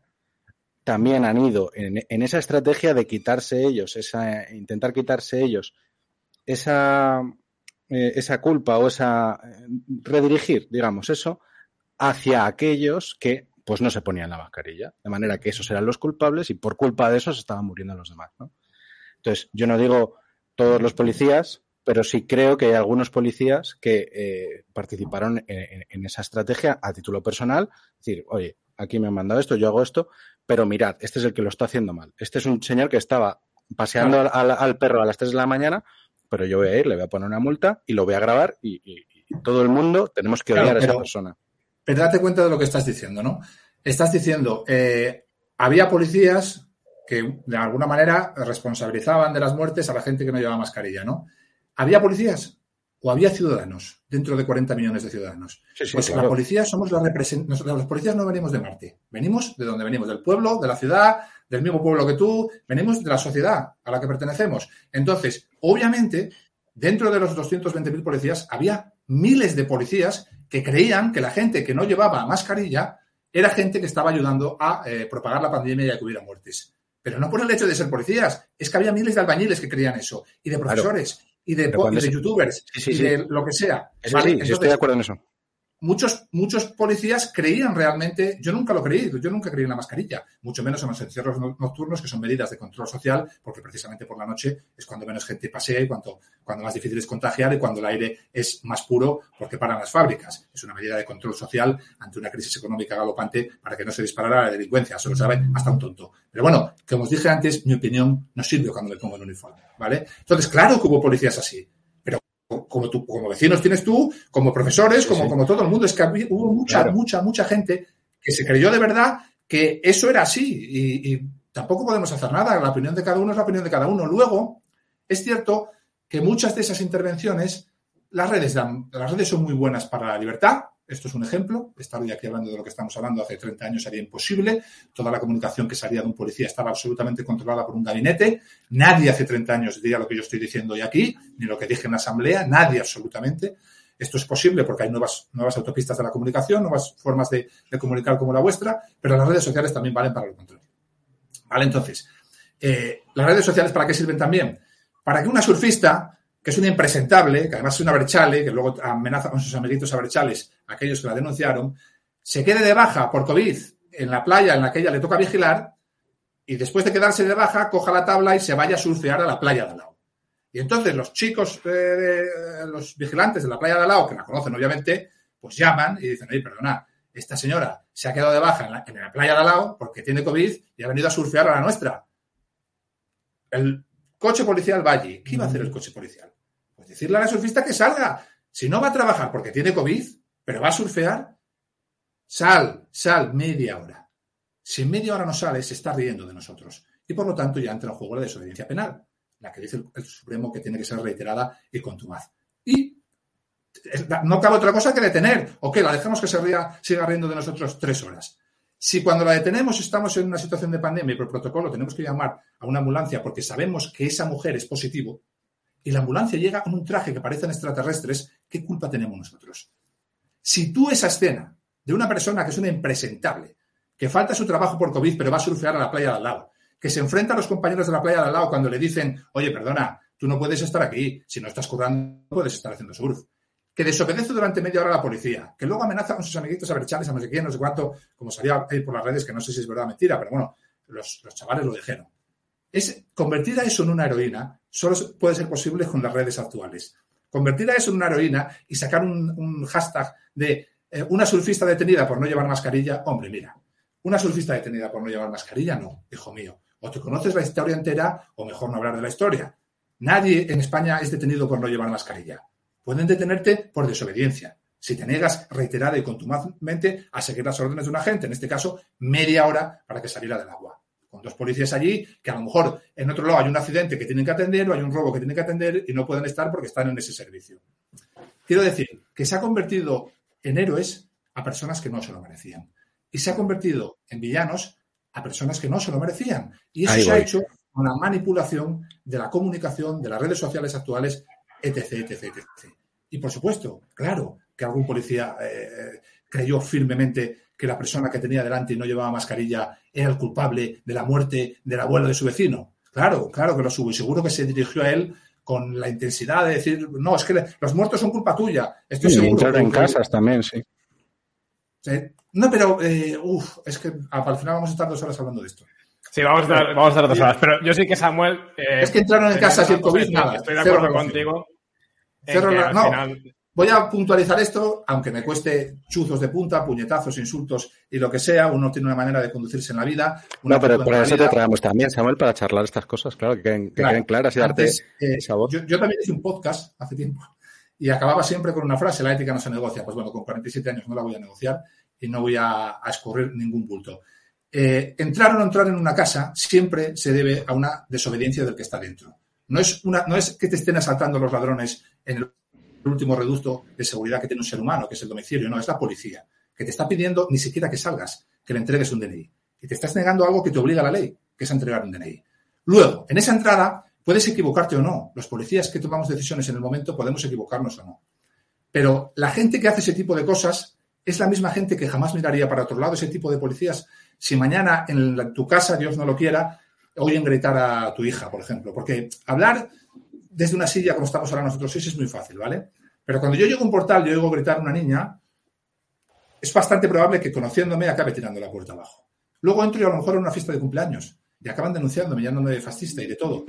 también han ido en, esa estrategia de quitarse ellos, esa, intentar quitarse ellos esa, eh, esa culpa o esa eh, redirigir, digamos, eso hacia aquellos que pues no se ponían la mascarilla. De manera que esos eran los culpables y por culpa de eso se estaban muriendo los demás. Entonces, yo no digo todos los policías, pero sí creo que hay algunos policías que eh, participaron en, esa estrategia a título personal. Es decir, oye, aquí me han mandado esto, yo hago esto, pero mirad, este es el que lo está haciendo mal. Este es un señor que estaba paseando al, al- al perro a las 3 de la mañana, pero yo voy a ir, le voy a poner una multa y lo voy a grabar y, y- y todo el mundo tenemos que Claro, odiar a esa persona. Pero date cuenta de lo que estás diciendo, ¿no? Estás diciendo, eh, había policías que de alguna manera responsabilizaban de las muertes a la gente que no llevaba mascarilla, ¿no? ¿Había policías o había ciudadanos dentro de 40 millones de ciudadanos? Sí, sí, Pues la policía somos la representación. Los policías no venimos de Marte. Venimos de donde venimos, del pueblo, de la ciudad, del mismo pueblo que tú. Venimos de la sociedad a la que pertenecemos. Entonces, obviamente, dentro de los 220.000 policías había miles de policías que creían que la gente que no llevaba mascarilla era gente que estaba ayudando a eh, propagar la pandemia y a que hubiera muertes. Pero no por el hecho de ser policías, es que había miles de albañiles que creían eso, y de Claro. Y de, y de youtubers, Sí, sí, y de lo que sea. Eso ¿vale? estoy de acuerdo en eso. Muchos, muchos policías creían realmente, yo nunca lo creí, yo nunca creí en la mascarilla, mucho menos en los encierros no- nocturnos, que son medidas de control social, porque precisamente por la noche es cuando menos gente pasea y cuando, cuando más difícil es contagiar y cuando el aire es más puro porque paran las fábricas. Es una medida de control social ante una crisis económica galopante para que no se disparara la delincuencia, eso lo sabe hasta un tonto. Pero bueno, como os dije antes, mi opinión no sirve cuando me pongo el uniforme, ¿vale? Entonces, claro que hubo policías así, como, tú, como vecinos tienes tú, como profesores, como, sí. como todo el mundo. Es que hubo mucha, Claro. mucha, mucha gente que se creyó de verdad que eso era así y, y tampoco podemos hacer nada. La opinión de cada uno es la opinión de cada uno. Luego, es cierto que muchas de esas intervenciones, las redes, dan- las redes son muy buenas para la libertad. Esto es un ejemplo. Estar hoy aquí hablando de lo que estamos hablando hace 30 años sería imposible. Toda la comunicación que salía de un policía estaba absolutamente controlada por un gabinete. Nadie hace 30 años diría lo que yo estoy diciendo hoy aquí, ni lo que dije en la asamblea. Nadie absolutamente. Esto es posible porque hay nuevas, nuevas autopistas de la comunicación, nuevas formas de, comunicar como la vuestra, pero las redes sociales también valen para lo contrario. ¿Vale? Entonces, eh, ¿las redes sociales para qué sirven también? Para que una surfista, que es una impresentable, que además es una brechale, que luego amenaza con sus amiguitos abrechales, aquellos que la denunciaron, se quede de baja por COVID en la playa en la que ella le toca vigilar y después de quedarse de baja, coja la tabla y se vaya a surfear a la playa de al. Y entonces los chicos, eh, los vigilantes de la playa de al que la conocen obviamente, pues llaman y dicen, oye, perdona, esta señora se ha quedado de baja en la, playa de al porque tiene COVID y ha venido a surfear a la nuestra. El coche policial va allí. ¿Qué iba a hacer el coche policial? Decirle a la surfista que salga. Si no va a trabajar porque tiene COVID, pero va a surfear, sal, sal media hora. Si en media hora no sale, se está riendo de nosotros. Y por lo tanto ya entra en juego la desobediencia penal, la que dice el, el Supremo que tiene que ser reiterada y contumaz. Y no cabe otra cosa que detener. ¿O qué? ¿La dejamos que se ría, siga riendo de nosotros tres horas? Si cuando la detenemos estamos en una situación de pandemia y por protocolo tenemos que llamar a una ambulancia porque sabemos que esa mujer es positivo y la ambulancia llega con un traje que parecen extraterrestres, ¿qué culpa tenemos nosotros? Si tú esa escena de una persona que es una impresentable, que falta su trabajo por COVID pero va a surfear a la playa de al lado, que se enfrenta a los compañeros de la playa de al lado cuando le dicen, oye, perdona, tú no puedes estar aquí, si no estás currando, puedes estar haciendo surf que desobedece durante media hora a la policía, que luego amenaza con sus amiguitos a brechales, a no sé quién, no sé cuánto, como salía ahí por las redes, que no sé si es verdad o mentira, pero bueno, los, los chavales lo dijeron. Es convertir a eso en una heroína solo puede ser posible con las redes actuales. Convertir a eso en una heroína y sacar un, hashtag de eh, una surfista detenida por no llevar mascarilla, hombre, mira, una surfista detenida por no llevar mascarilla, no, hijo mío. O te conoces la historia entera o mejor no hablar de la historia. Nadie en España es detenido por no llevar mascarilla pueden detenerte por desobediencia. Si te niegas reiterada y contumazmente a seguir las órdenes de un agente, en este caso, media hora para que saliera del agua. Con dos policías allí, que a lo mejor en otro lado hay un accidente que tienen que atender o hay un robo que tienen que atender y no pueden estar porque están en ese servicio. Quiero decir que se ha convertido en héroes a personas que no se lo merecían. Y se ha convertido en villanos a personas que no se lo merecían. Y eso Ahí se ha hecho una manipulación de la comunicación, de las redes sociales actuales, etc., etc., etc. Y por supuesto, claro, que algún policía eh, creyó firmemente que la persona que tenía delante y no llevaba mascarilla era el culpable de la muerte del abuelo de su vecino. Claro, claro que lo subo y seguro que se dirigió a él con la intensidad de decir, no, es que los muertos son culpa tuya. Estoy Sí, seguro. entrar en casas también, sí. Sí. No, pero, eh, uff, es que al final vamos a estar dos horas hablando de esto. Sí, vamos a estar, vamos a estar dos horas. Pero yo sí que Samuel. eh, Es que entraron en una cosa COVID, nada. Estoy de acuerdo contigo. en Cero que rela- al no. final- Voy a puntualizar esto, aunque me cueste chuzos de punta, puñetazos, insultos y lo que sea. Uno tiene una manera de conducirse en la vida. una No, pero por eso te traemos también, Samuel, para charlar estas cosas, claro, que queden, que Claro. queden claras y darte eh, yo, yo también hice un podcast hace tiempo y acababa siempre con una frase, la ética no se negocia. Pues bueno, con 47 años no la voy a negociar y no voy a, a escurrir ningún bulto. Eh, entrar o no entrar en una casa siempre se debe a una desobediencia del que está dentro. No es, una, no es que te estén asaltando los ladrones en el último reducto de seguridad que tiene un ser humano, que es el domicilio, no, es la policía, que te está pidiendo ni siquiera que salgas, que le entregues un DNI. Y te estás negando algo que te obliga la ley, que es a entregar un DNI. Luego, en esa entrada, puedes equivocarte o no. Los policías que tomamos decisiones en el momento podemos equivocarnos o no. Pero la gente que hace ese tipo de cosas es la misma gente que jamás miraría para otro lado ese tipo de policías. Si mañana en tu casa, Dios no lo quiera, oyen gritar a tu hija, por ejemplo. Porque hablar desde una silla, como estamos ahora nosotros seis, es muy fácil, ¿vale? Pero cuando yo llego a un portal y oigo gritar a una niña, es bastante probable que conociéndome acabe tirando la puerta abajo. Luego entro y a lo mejor a una fiesta de cumpleaños y acaban denunciándome, llamándome de fascista y de todo.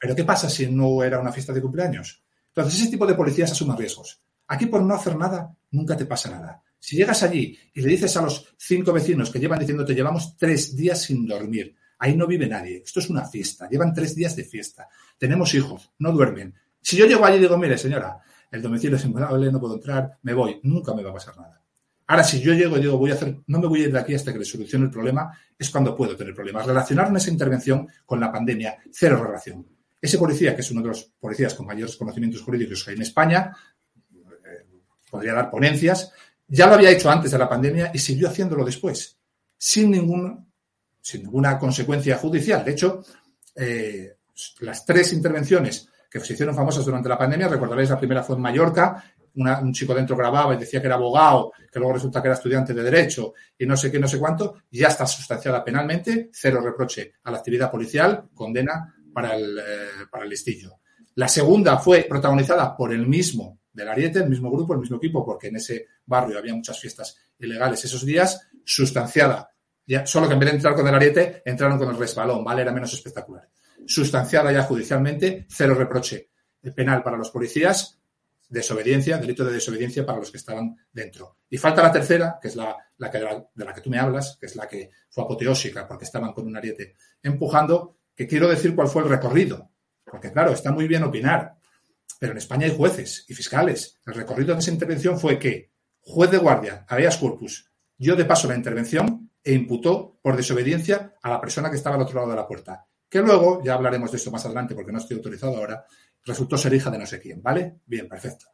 Pero ¿qué pasa si no era una fiesta de cumpleaños? Entonces ese tipo de policías asumen riesgos. Aquí por no hacer nada, nunca te pasa nada. Si llegas allí y le dices a los cinco vecinos que llevan diciendo te llevamos tres días sin dormir, ahí no vive nadie, esto es una fiesta, llevan tres días de fiesta, tenemos hijos, no duermen. Si yo llego allí y digo, mire señora, el domicilio es invulnerable, no puedo entrar, me voy, nunca me va a pasar nada. Ahora, si yo llego y digo, voy a hacer, no me voy a ir de aquí hasta que le solucione el problema, es cuando puedo tener problemas. Relacionar esa intervención con la pandemia, cero relación. Ese policía, que es uno de los policías con mayores conocimientos jurídicos que hay en España, eh, podría dar ponencias, ya lo había hecho antes de la pandemia y siguió haciéndolo después, sin, ningún, sin ninguna consecuencia judicial. De hecho, eh, las tres intervenciones que se hicieron famosas durante la pandemia, recordaréis, la primera fue en Mallorca, un chico dentro grababa y decía que era abogado, que luego resulta que era estudiante de Derecho y no sé qué, no sé cuánto, ya está sustanciada penalmente, cero reproche a la actividad policial, condena para el, eh, para el listillo. La segunda fue protagonizada por el mismo del Ariete, el mismo grupo, el mismo equipo, porque en ese barrio había muchas fiestas ilegales esos días, sustanciada, solo que en vez de entrar con el Ariete, entraron con el resbalón, ¿vale? Era menos espectacular. Sustanciada ya judicialmente, cero reproche penal para los policías, desobediencia, delito de desobediencia para los que estaban dentro. Y falta la tercera, que es la, que, de, la, que tú me hablas, que es la que fue apoteósica porque estaban con un ariete empujando, que quiero decir cuál fue el recorrido. Porque claro, está muy bien opinar, pero en España hay jueces y fiscales. El recorrido de esa intervención fue que juez de guardia, habeas corpus, dio de paso la intervención e imputó por desobediencia a la persona que estaba al otro lado de la puerta. Que luego, ya hablaremos de esto más adelante porque no estoy autorizado ahora, resultó ser hija de no sé quién, ¿vale? Bien, perfecto.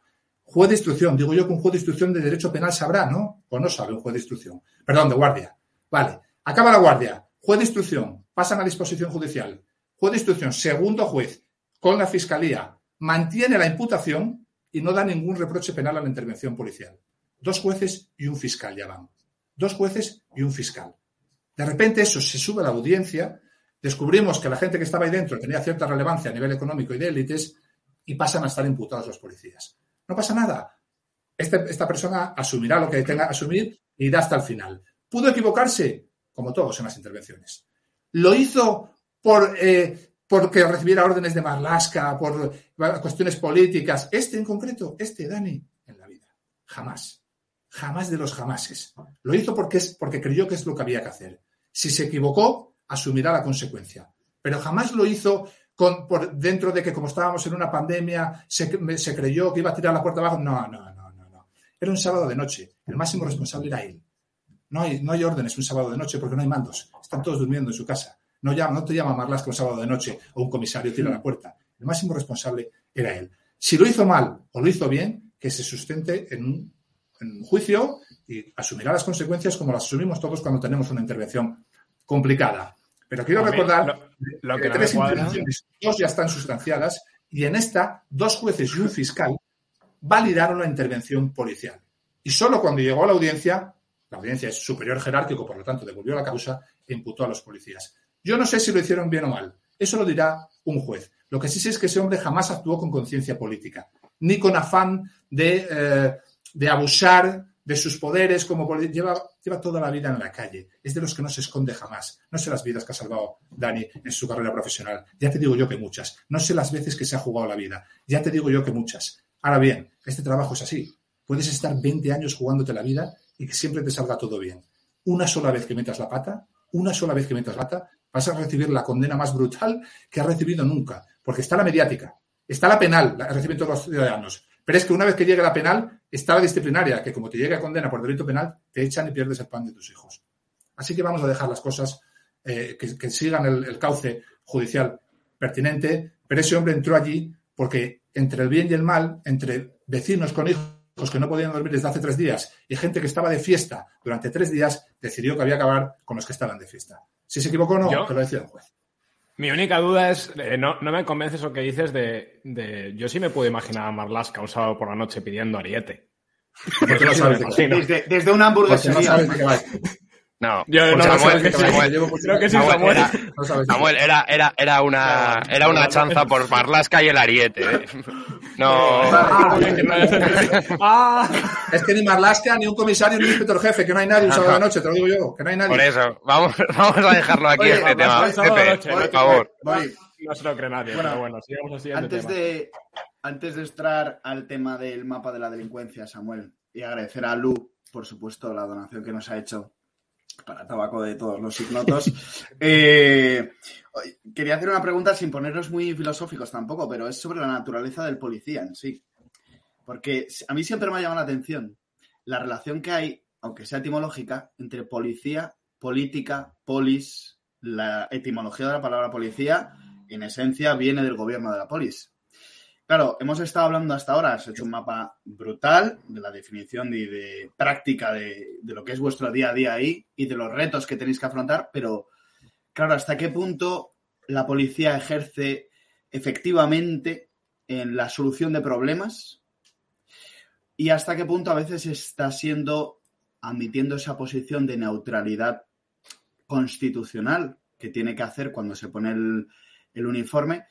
Juez de instrucción, digo yo que un juez de instrucción de derecho penal sabrá, ¿no? O no sabe un juez de instrucción. Perdón, de guardia. Vale, acaba la guardia, juez de instrucción, pasan a disposición judicial. Juez de instrucción, segundo juez, con la fiscalía, mantiene la imputación y no da ningún reproche penal a la intervención policial. Dos jueces y un fiscal ya van. Dos jueces y un fiscal. De repente eso se sube a la audiencia, descubrimos que la gente que estaba ahí dentro tenía cierta relevancia a nivel económico y de élites y pasan a estar imputados los policías. No pasa nada. Este, esta persona asumirá lo que tenga que asumir y irá hasta el final. ¿Pudo equivocarse? Como todos en las intervenciones. ¿Lo hizo por, eh, porque recibiera órdenes de Marlasca, por cuestiones políticas? Este en concreto, este Dani, en la vida. Jamás. Jamás de los jamases. Lo hizo porque, es, porque creyó que es lo que había que hacer. Si se equivocó, asumirá la consecuencia. Pero jamás lo hizo con, por dentro de que como estábamos en una pandemia, se, creyó que iba a tirar la puerta abajo. No, no, no, no, no. Era un sábado de noche. El máximo responsable era él. No hay, no hay órdenes un sábado de noche porque no hay mandos. Están todos durmiendo en su casa. No, llama, no te llama Marlasca un sábado de noche o un comisario tira la puerta. El máximo responsable era él. Si lo hizo mal o lo hizo bien, que se sustente en un, en juicio y asumirá las consecuencias como las asumimos todos cuando tenemos una intervención complicada. Pero quiero mí, recordar. lo- lo que de no tres impugnaciones, dos ya están sustanciadas y en esta, dos jueces y un fiscal validaron la intervención policial. Y solo cuando llegó a la audiencia, la audiencia es superior jerárquico, por lo tanto, devolvió la causa e imputó a los policías. Yo no sé si lo hicieron bien o mal. Eso lo dirá un juez. Lo que sí sé es que ese hombre jamás actuó con conciencia política, ni con afán de, eh, de abusar de sus poderes como lleva, lleva toda la vida en la calle. Es de los que no se esconde jamás. No sé las vidas que ha salvado Dani en su carrera profesional. Ya te digo yo que muchas. No sé las veces que se ha jugado la vida. Ya te digo yo que muchas. Ahora bien, este trabajo es así. Puedes estar 20 años jugándote la vida y que siempre te salga todo bien. Una sola vez que metas la pata, una sola vez que metas la pata, vas a recibir la condena más brutal que has recibido nunca. Porque está la mediática, está la penal, la reciben todos los ciudadanos. Pero es que una vez que llegue la penal, está la disciplinaria, que como te llegue a condena por delito penal, te echan y pierdes el pan de tus hijos. Así que vamos a dejar las cosas eh, que, que sigan el, el cauce judicial pertinente, pero ese hombre entró allí porque entre el bien y el mal, entre vecinos con hijos que no podían dormir desde hace tres días y gente que estaba de fiesta durante tres días, decidió que había que acabar con los que estaban de fiesta. Si se equivocó o no, Yo- que lo decida el juez. Mi única duda es, eh, no, no me convences lo que dices de, de- Yo sí me puedo imaginar a Marlaska un sábado por la noche pidiendo ariete. No sabes. Desde, desde una no No, Yo pues no, Samuel, sé, que sí. Samuel, Creo que sí, Samuel, Samuel. era. Samuel, era, era, era una, era una chanza por Marlasca y el ariete. ¿eh? No. Ah, es- Ah. Es que ni Marlaska, ni un comisario, ni un inspector jefe, que no hay nadie un sábado de noche, te lo digo yo, que no hay nadie. Por eso, vamos, vamos a dejarlo aquí Oye, este tema. Pepe, noche, por ¿no? favor. Voy. No se lo cree nadie, Bueno, pero bueno, sigamos siguiente Antes tema. de, antes de entrar al tema del mapa de la delincuencia, Samuel, y agradecer a Lu, por supuesto, la donación que nos ha hecho para tabaco de todos los ignotos. Eh, quería hacer una pregunta sin ponernos muy filosóficos tampoco, pero es sobre la naturaleza del policía en sí. Porque a mí siempre me ha llamado la atención la relación que hay, aunque sea etimológica, entre policía, política, polis. La etimología de la palabra policía, en esencia, viene del gobierno de la polis. Claro, hemos estado hablando hasta ahora, has hecho un mapa brutal de la definición y de práctica de, lo que es vuestro día a día ahí y de los retos que tenéis que afrontar, pero claro, ¿hasta qué punto la policía ejerce efectivamente en la solución de problemas? Y hasta qué punto a veces está siendo, admitiendo esa posición de neutralidad constitucional que tiene que hacer cuando se pone el uniforme,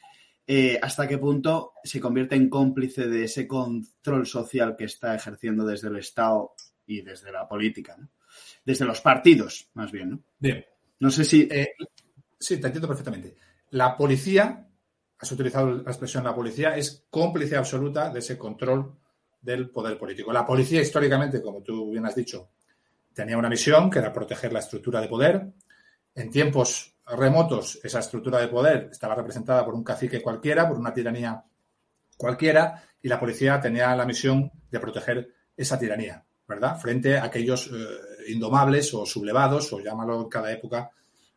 eh, hasta qué punto se convierte en cómplice de ese control social que está ejerciendo desde el Estado y desde la política, ¿no? desde los partidos, más bien. ¿no? Bien, No sé si. Eh, sí, te entiendo perfectamente. La policía, has utilizado la expresión la policía, es cómplice absoluta de ese control del poder político. La policía, históricamente, como tú bien has dicho, tenía una misión que era proteger la estructura de poder. En tiempos remotos, esa estructura de poder estaba representada por un cacique cualquiera, por una tiranía cualquiera, y la policía tenía la misión de proteger esa tiranía, ¿verdad? Frente a aquellos eh, indomables o sublevados, o llámalo en cada época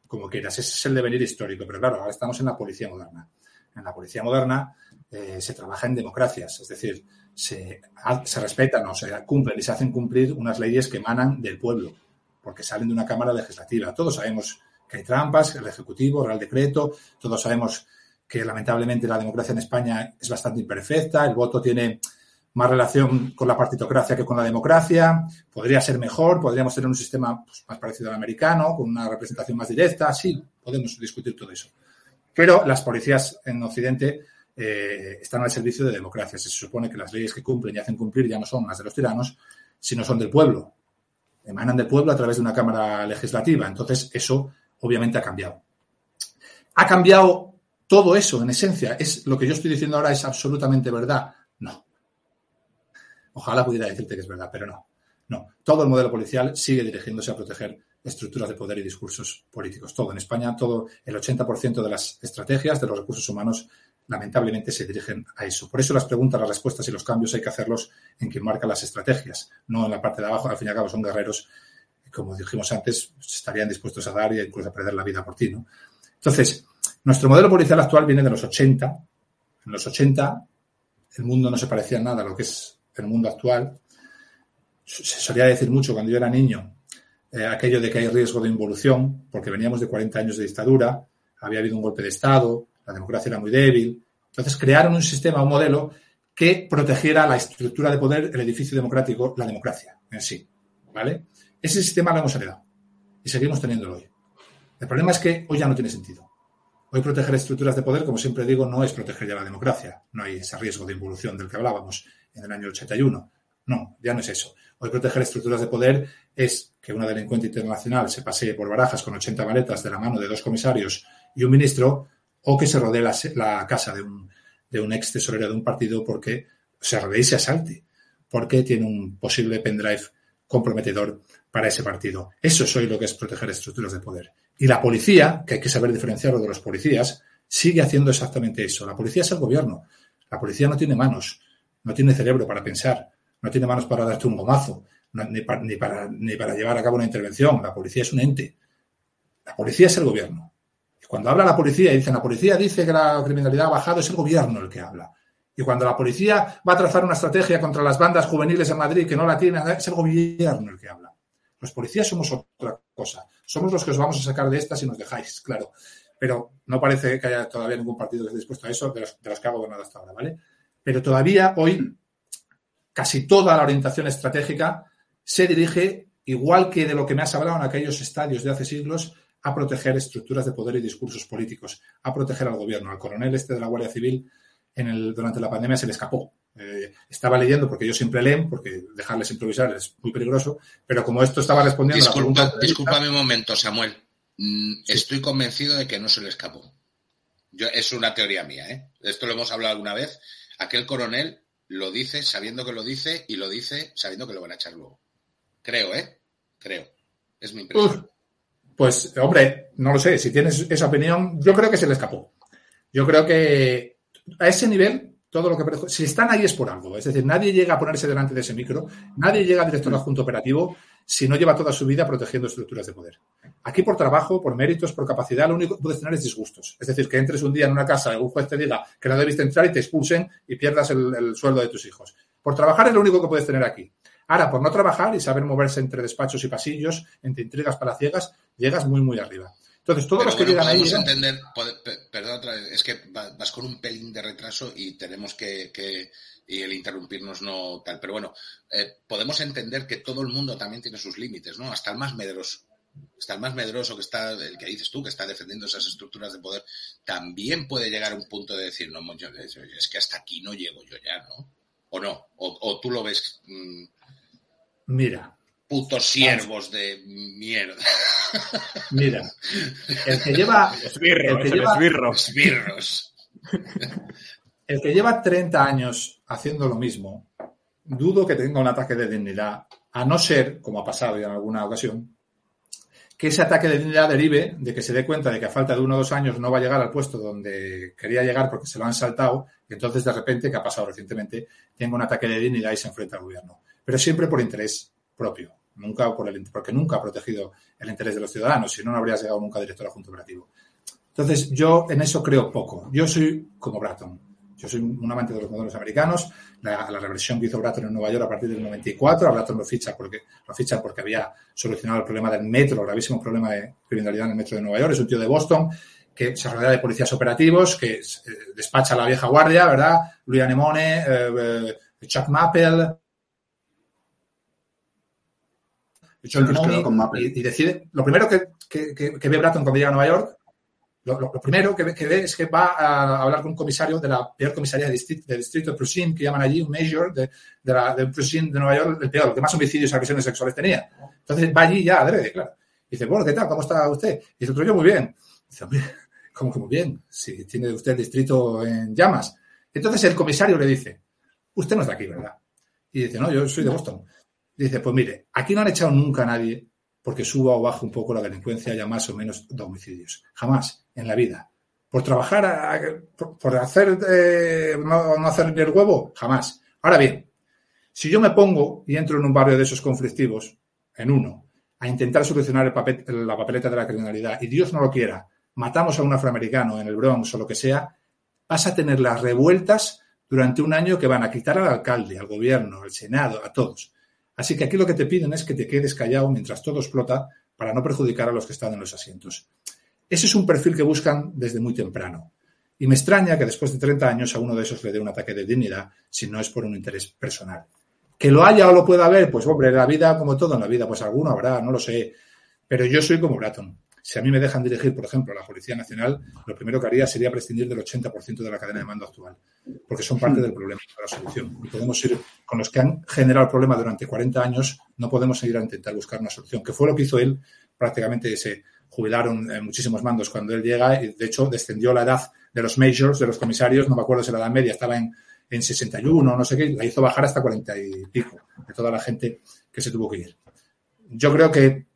como quieras. Ese es el devenir histórico, pero claro, ahora estamos en la policía moderna. En la policía moderna eh, se trabaja en democracias, es decir, se, se, respetan o se cumplen y se hacen cumplir unas leyes que emanan del pueblo, porque salen de una Cámara Legislativa. Todos sabemos que hay trampas, el Ejecutivo, Real Decreto, todos sabemos que lamentablemente la democracia en España es bastante imperfecta, el voto tiene más relación con la partitocracia que con la democracia, podría ser mejor, podríamos tener un sistema pues, más parecido al americano, con una representación más directa, sí, podemos discutir todo eso. Pero las policías en Occidente eh, están al servicio de democracia. Se supone que las leyes que cumplen y hacen cumplir ya no son las de los tiranos, sino son del pueblo. Emanan del pueblo a través de una Cámara Legislativa. Entonces, eso obviamente ha cambiado. ¿Ha cambiado todo eso en esencia? ¿Es lo que yo estoy diciendo ahora es absolutamente verdad? No. Ojalá pudiera decirte que es verdad, pero no. No. Todo el modelo policial sigue dirigiéndose a proteger estructuras de poder y discursos políticos. Todo en España, todo el 80% de las estrategias de los recursos humanos lamentablemente se dirigen a eso. Por eso las preguntas, las respuestas y los cambios hay que hacerlos en quien marca las estrategias, no en la parte de abajo. Al fin y al cabo son guerreros, como dijimos antes, estarían dispuestos a dar e incluso a perder la vida por ti. ¿no? Entonces, nuestro modelo policial actual viene de los 80. En los 80 el mundo no se parecía nada a lo que es el mundo actual. Se solía decir mucho cuando yo era niño eh, aquello de que hay riesgo de involución, porque veníamos de 40 años de dictadura, había habido un golpe de Estado, la democracia era muy débil. Entonces crearon un sistema, un modelo que protegiera la estructura de poder, el edificio democrático, la democracia en sí. ¿Vale? Ese sistema lo hemos heredado y seguimos teniéndolo hoy. El problema es que hoy ya no tiene sentido. Hoy proteger estructuras de poder, como siempre digo, no es proteger ya la democracia. No hay ese riesgo de involución del que hablábamos en el año 81. No, ya no es eso. Hoy proteger estructuras de poder es que una delincuente internacional se pasee por barajas con 80 maletas de la mano de dos comisarios y un ministro, o que se rodee la, casa de un, de un ex tesorero de un partido porque se rodee y se asalte, porque tiene un posible pendrive comprometedor para ese partido. Eso es hoy lo que es proteger estructuras de poder. Y la policía, que hay que saber diferenciarlo de los policías, sigue haciendo exactamente eso. La policía es el gobierno. La policía no tiene manos, no tiene cerebro para pensar, no tiene manos para darte un gomazo, ni, para, ni, para, llevar a cabo una intervención. La policía es un ente. La policía es el gobierno. Y cuando habla la policía y dicen la policía dice que la criminalidad ha bajado, es el gobierno el que habla. Y cuando la policía va a trazar una estrategia contra las bandas juveniles en Madrid que no la tienen, es el gobierno el que habla. Los policías somos otra cosa. Somos los que os vamos a sacar de esta si nos dejáis, claro. Pero no parece que haya todavía ningún partido que esté dispuesto a eso de los, que ha gobernado hasta ahora, ¿vale? Pero todavía hoy casi toda la orientación estratégica se dirige, igual que de lo que me has hablado en aquellos estadios de hace siglos, a proteger estructuras de poder y discursos políticos, a proteger al gobierno. Al coronel este de la Guardia Civil en el, durante la pandemia se le escapó. Eh, estaba leyendo, porque yo siempre leen, porque dejarles improvisar es muy peligroso, pero como esto estaba respondiendo a la pregunta... Un momento, Samuel. Mm, estoy convencido de que no se le escapó. Yo, es una teoría mía, ¿eh? Esto lo hemos hablado alguna vez. Aquel coronel lo dice sabiendo que lo dice y lo dice sabiendo que lo van a echar luego. Creo, ¿eh? Creo. Es mi impresión. pues, hombre, no lo sé. Si tienes esa opinión, yo creo que se le escapó. Yo creo que a ese nivel todo lo que si están ahí es por algo. Es decir, nadie llega a ponerse delante de ese micro, nadie llega a director adjunto operativo si no lleva toda su vida protegiendo estructuras de poder. Aquí por trabajo, por méritos, por capacidad, lo único que puedes tener es disgustos. Es decir, que entres un día en una casa y un juez te diga que no debiste entrar y te expulsen y pierdas el, el sueldo de tus hijos. Por trabajar es lo único que puedes tener aquí. Ahora, por no trabajar y saber moverse entre despachos y pasillos, entre intrigas palaciegas, llegas muy, muy arriba. Entonces, todos los que llegan ahí. entender, perdón otra vez, es que vas con un pelín de retraso y tenemos que, y el interrumpirnos no tal. Pero bueno, eh, podemos entender que todo el mundo también tiene sus límites, ¿no? Hasta el más medroso. Hasta el más medroso que está, el que dices tú, que está defendiendo esas estructuras de poder, también puede llegar a un punto de decir, no, es que hasta aquí no llego yo ya, ¿no? ¿O no? ¿O, tú lo ves? Mm, Mira, putos siervos de mierda. Mira, el que lleva. el que lleva, El que lleva 30 años haciendo lo mismo, dudo que tenga un ataque de dignidad, a no ser, como ha pasado ya en alguna ocasión, que ese ataque de dignidad derive de que se dé cuenta de que a falta de uno o dos años no va a llegar al puesto donde quería llegar porque se lo han saltado, y entonces de repente, que ha pasado recientemente, tenga un ataque de dignidad y se enfrenta al gobierno. Pero siempre por interés propio nunca por el, porque nunca ha protegido el interés de los ciudadanos, si no, no habría llegado nunca director adjunto operativo. Entonces, yo en eso creo poco. Yo soy como Bratton. Yo soy un amante de los modelos americanos. La, la reversión que hizo Bratton en Nueva York a partir del 94, a Bratton lo ficha porque lo ficha porque había solucionado el problema del metro, el gravísimo problema de criminalidad en el metro de Nueva York. Es un tío de Boston que se rodea de policías operativos, que eh, despacha a la vieja guardia, ¿verdad? Louis Anemone, eh, eh, Chuck Mappel, y, decide, lo primero que, ve Bratton cuando llega a Nueva York, lo, primero que ve, es que va a hablar con un comisario de la peor comisaría de distrito, de distrito de Prusin, que llaman allí un major de, de, la, de Prusin de Nueva York, el peor, el que más homicidios y agresiones sexuales tenía. Entonces va allí ya adrede, claro. Y dice, bueno, ¿qué tal? ¿Cómo está usted? Y dice, yo muy bien. dice, hombre, ¿cómo que muy bien? Si tiene usted el distrito en llamas. Entonces el comisario le dice, usted no es de aquí, ¿verdad? Y dice, no, yo soy de Boston. Dice, pues mire, aquí no han echado nunca a nadie porque suba o baje un poco la delincuencia haya más o menos de homicidios. Jamás en la vida. Por trabajar, por hacer, eh, no, hacer el huevo, jamás. Ahora bien, si yo me pongo y entro en un barrio de esos conflictivos, en uno, a intentar solucionar el papel, la papeleta de la criminalidad y Dios no lo quiera, matamos a un afroamericano en el Bronx o lo que sea, vas a tener las revueltas durante un año que van a quitar al alcalde, al gobierno, al Senado, a todos. Así que aquí lo que te piden es que te quedes callado mientras todo explota para no perjudicar a los que están en los asientos. Ese es un perfil que buscan desde muy temprano. Y me extraña que después de 30 años a uno de esos le dé un ataque de dignidad si no es por un interés personal. Que lo haya o lo pueda haber, pues hombre, la vida, como todo en la vida, pues alguno habrá, no lo sé. Pero yo soy como Bratton. Si a mí me dejan dirigir, por ejemplo, la Policía Nacional, lo primero que haría sería prescindir del 80% de la cadena de mando actual, porque son parte del problema, de la solución. Y podemos ir con los que han generado el problema durante 40 años, no podemos seguir a intentar buscar una solución, que fue lo que hizo él, prácticamente se jubilaron eh, muchísimos mandos cuando él llega y de hecho descendió la edad de los majors, de los comisarios, no me acuerdo si la edad media estaba en, en 61, no sé qué, la hizo bajar hasta 40 y pico, de toda la gente que se tuvo que ir. Yo creo que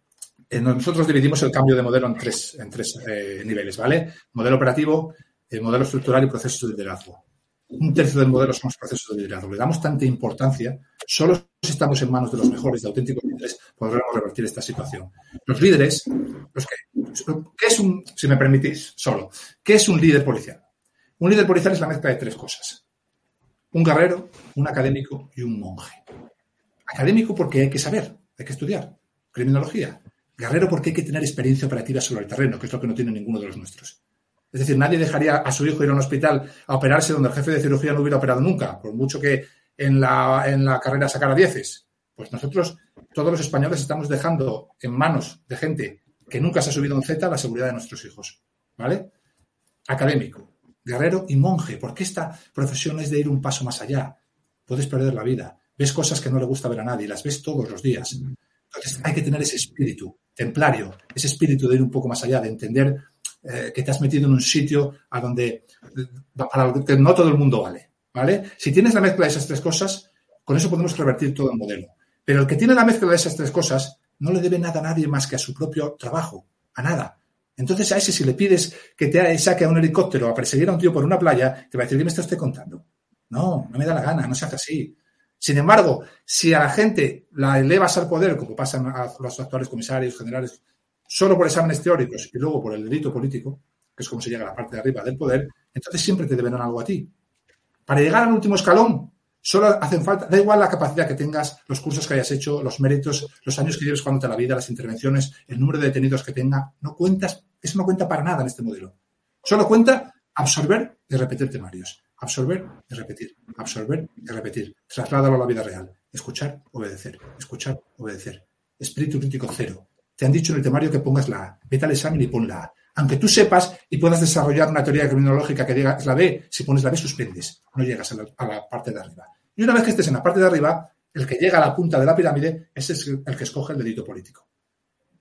nosotros dividimos el cambio de modelo en tres, en tres eh, niveles, ¿vale? Modelo operativo, eh, modelo estructural y procesos de liderazgo. Un tercio del modelo son los procesos de liderazgo. Le damos tanta importancia, solo si estamos en manos de los mejores, de auténticos líderes, podremos revertir esta situación. Los líderes, los que, ¿qué es un, si me permitís, solo, qué es un líder policial? Un líder policial es la mezcla de tres cosas. Un guerrero, un académico y un monje. Académico porque hay que saber, hay que estudiar. Criminología, Guerrero porque hay que tener experiencia operativa sobre el terreno, que es lo que no tiene ninguno de los nuestros. Es decir, nadie dejaría a su hijo ir a un hospital a operarse donde el jefe de cirugía no hubiera operado nunca, por mucho que en la, en la carrera sacara dieces. Pues nosotros, todos los españoles, estamos dejando en manos de gente que nunca se ha subido en Z la seguridad de nuestros hijos. ¿Vale? Académico, guerrero y monje, porque esta profesión es de ir un paso más allá. Puedes perder la vida. Ves cosas que no le gusta ver a nadie, las ves todos los días. Entonces hay que tener ese espíritu templario, ese espíritu de ir un poco más allá, de entender eh, que te has metido en un sitio a donde para que no todo el mundo vale, ¿vale? Si tienes la mezcla de esas tres cosas, con eso podemos revertir todo el modelo. Pero el que tiene la mezcla de esas tres cosas no le debe nada a nadie más que a su propio trabajo, a nada. Entonces a ese si le pides que te saque a un helicóptero a perseguir a un tío por una playa, te va a decir, ¿qué me está usted contando? No, no me da la gana, no se hace así. Sin embargo, si a la gente la elevas al poder, como pasan a los actuales comisarios generales, solo por exámenes teóricos y luego por el delito político, que es como se llega a la parte de arriba del poder, entonces siempre te deben algo a ti. Para llegar al último escalón, solo hacen falta, da igual la capacidad que tengas, los cursos que hayas hecho, los méritos, los años que lleves jugándote la vida, las intervenciones, el número de detenidos que tenga, no cuentas, eso no cuenta para nada en este modelo. Solo cuenta absorber y repetir temarios. Absorber y repetir, absorber y repetir. Trasládalo a la vida real. Escuchar, obedecer, escuchar, obedecer. Espíritu crítico cero. Te han dicho en el temario que pongas la A. Vete al examen y pon la A. Aunque tú sepas y puedas desarrollar una teoría criminológica que diga es la B, si pones la B suspendes, no llegas a la, parte de arriba. Y una vez que estés en la parte de arriba, el que llega a la punta de la pirámide es el que escoge el delito político.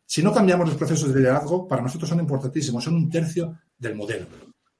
Si no cambiamos los procesos de liderazgo, para nosotros son importantísimos, son un tercio del modelo.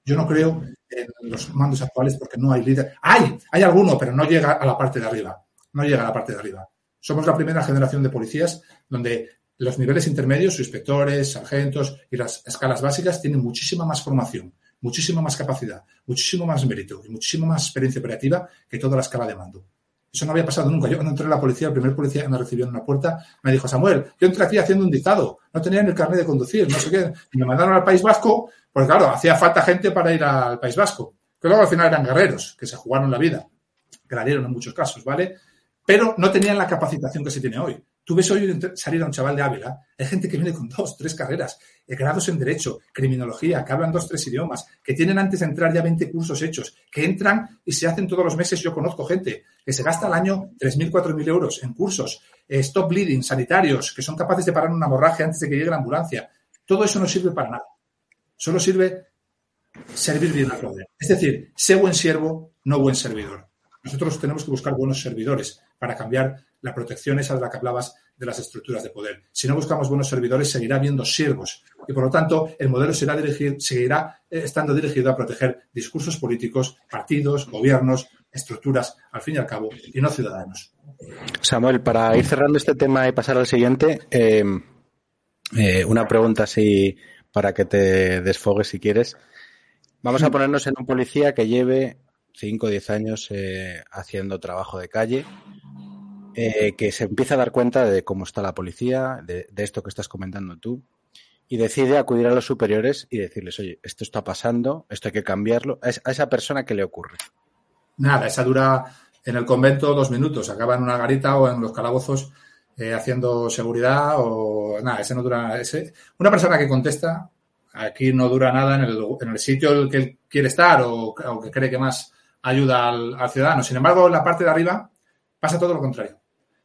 Yo no creo en los mandos actuales porque no hay líder. Hay, hay alguno, pero no llega a la parte de arriba. No llega a la parte de arriba. Somos la primera generación de policías donde los niveles intermedios, inspectores, sargentos y las escalas básicas tienen muchísima más formación, muchísima más capacidad, muchísimo más mérito y muchísima más experiencia operativa que toda la escala de mando. Eso no había pasado nunca. Yo cuando entré en la policía, el primer policía que me recibió en una puerta me dijo, Samuel, yo entré aquí haciendo un dictado, no tenía ni el carnet de conducir, no sé qué. Me mandaron al País Vasco, porque claro, hacía falta gente para ir al País Vasco. Que luego al final eran guerreros, que se jugaron la vida, que la dieron en muchos casos, ¿vale? Pero no tenían la capacitación que se tiene hoy. Tú ves hoy salir a un chaval de Ávila, hay gente que viene con dos, tres carreras, eh, grados en Derecho, Criminología, que hablan dos, tres idiomas, que tienen antes de entrar ya 20 cursos hechos, que entran y se hacen todos los meses. Yo conozco gente que se gasta al año 3.000, 4.000 euros en cursos, eh, stop bleeding, sanitarios, que son capaces de parar una hemorragia antes de que llegue la ambulancia. Todo eso no sirve para nada. Solo sirve servir bien al poder. Es decir, sé buen siervo, no buen servidor. Nosotros tenemos que buscar buenos servidores para cambiar la protección esa de la que hablabas de las estructuras de poder. Si no buscamos buenos servidores, seguirá habiendo siervos. Y por lo tanto, el modelo será dirigir, seguirá eh, estando dirigido a proteger discursos políticos, partidos, gobiernos, estructuras, al fin y al cabo, y no ciudadanos. Samuel, para ir cerrando este tema y pasar al siguiente, eh, eh, una pregunta así para que te desfogues si quieres. Vamos a ponernos en un policía que lleve 5 o 10 años haciendo trabajo de calle, eh, que se empieza a dar cuenta de cómo está la policía, de, esto que estás comentando tú, y decide acudir a los superiores y decirles, oye, esto está pasando, esto hay que cambiarlo. A, esa persona, ¿qué le ocurre? Nada, esa dura en el convento dos minutos, acaba en una garita o en los calabozos eh, haciendo seguridad o nada, ese no dura. Ese, una persona que contesta aquí no dura nada en el, en el sitio en el que quiere estar o, o que cree que más ayuda al, al ciudadano. Sin embargo, en la parte de arriba pasa todo lo contrario.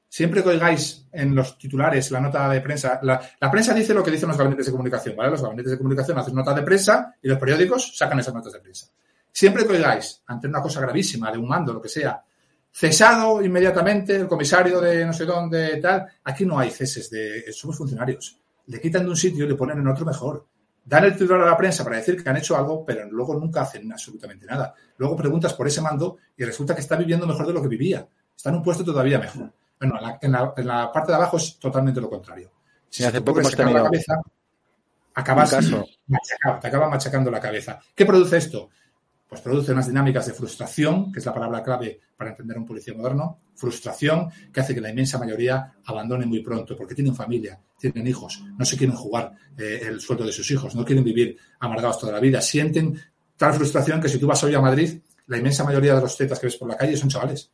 Siempre que oigáis en los titulares la nota de prensa, la, la prensa dice lo que dicen los gabinetes de comunicación, ¿vale? Los gabinetes de comunicación hacen nota de prensa y los periódicos sacan esas notas de prensa. Siempre que oigáis, ante una cosa gravísima, de un mando, lo que sea, cesado inmediatamente el comisario de no sé dónde, tal, aquí no hay ceses de, somos funcionarios. Le quitan de un sitio y le ponen en otro mejor. Dan el titular a la prensa para decir que han hecho algo, pero luego nunca hacen absolutamente nada. Luego preguntas por ese mando y resulta que está viviendo mejor de lo que vivía. Está en un puesto todavía mejor. Bueno, en la, en la, en la parte de abajo es totalmente lo contrario. Sí, hace poco hemos sacar la tenido cabeza, acabas machacado, te acaba machacando la cabeza. ¿Qué produce esto? Pues produce unas dinámicas de frustración, que es la palabra clave para entender un policía moderno, frustración que hace que la inmensa mayoría abandone muy pronto, porque tienen familia, tienen hijos, no se quieren jugar eh, el sueldo de sus hijos, no quieren vivir amargados toda la vida, sienten tal frustración que si tú vas hoy a Madrid, la inmensa mayoría de los tetas que ves por la calle son chavales.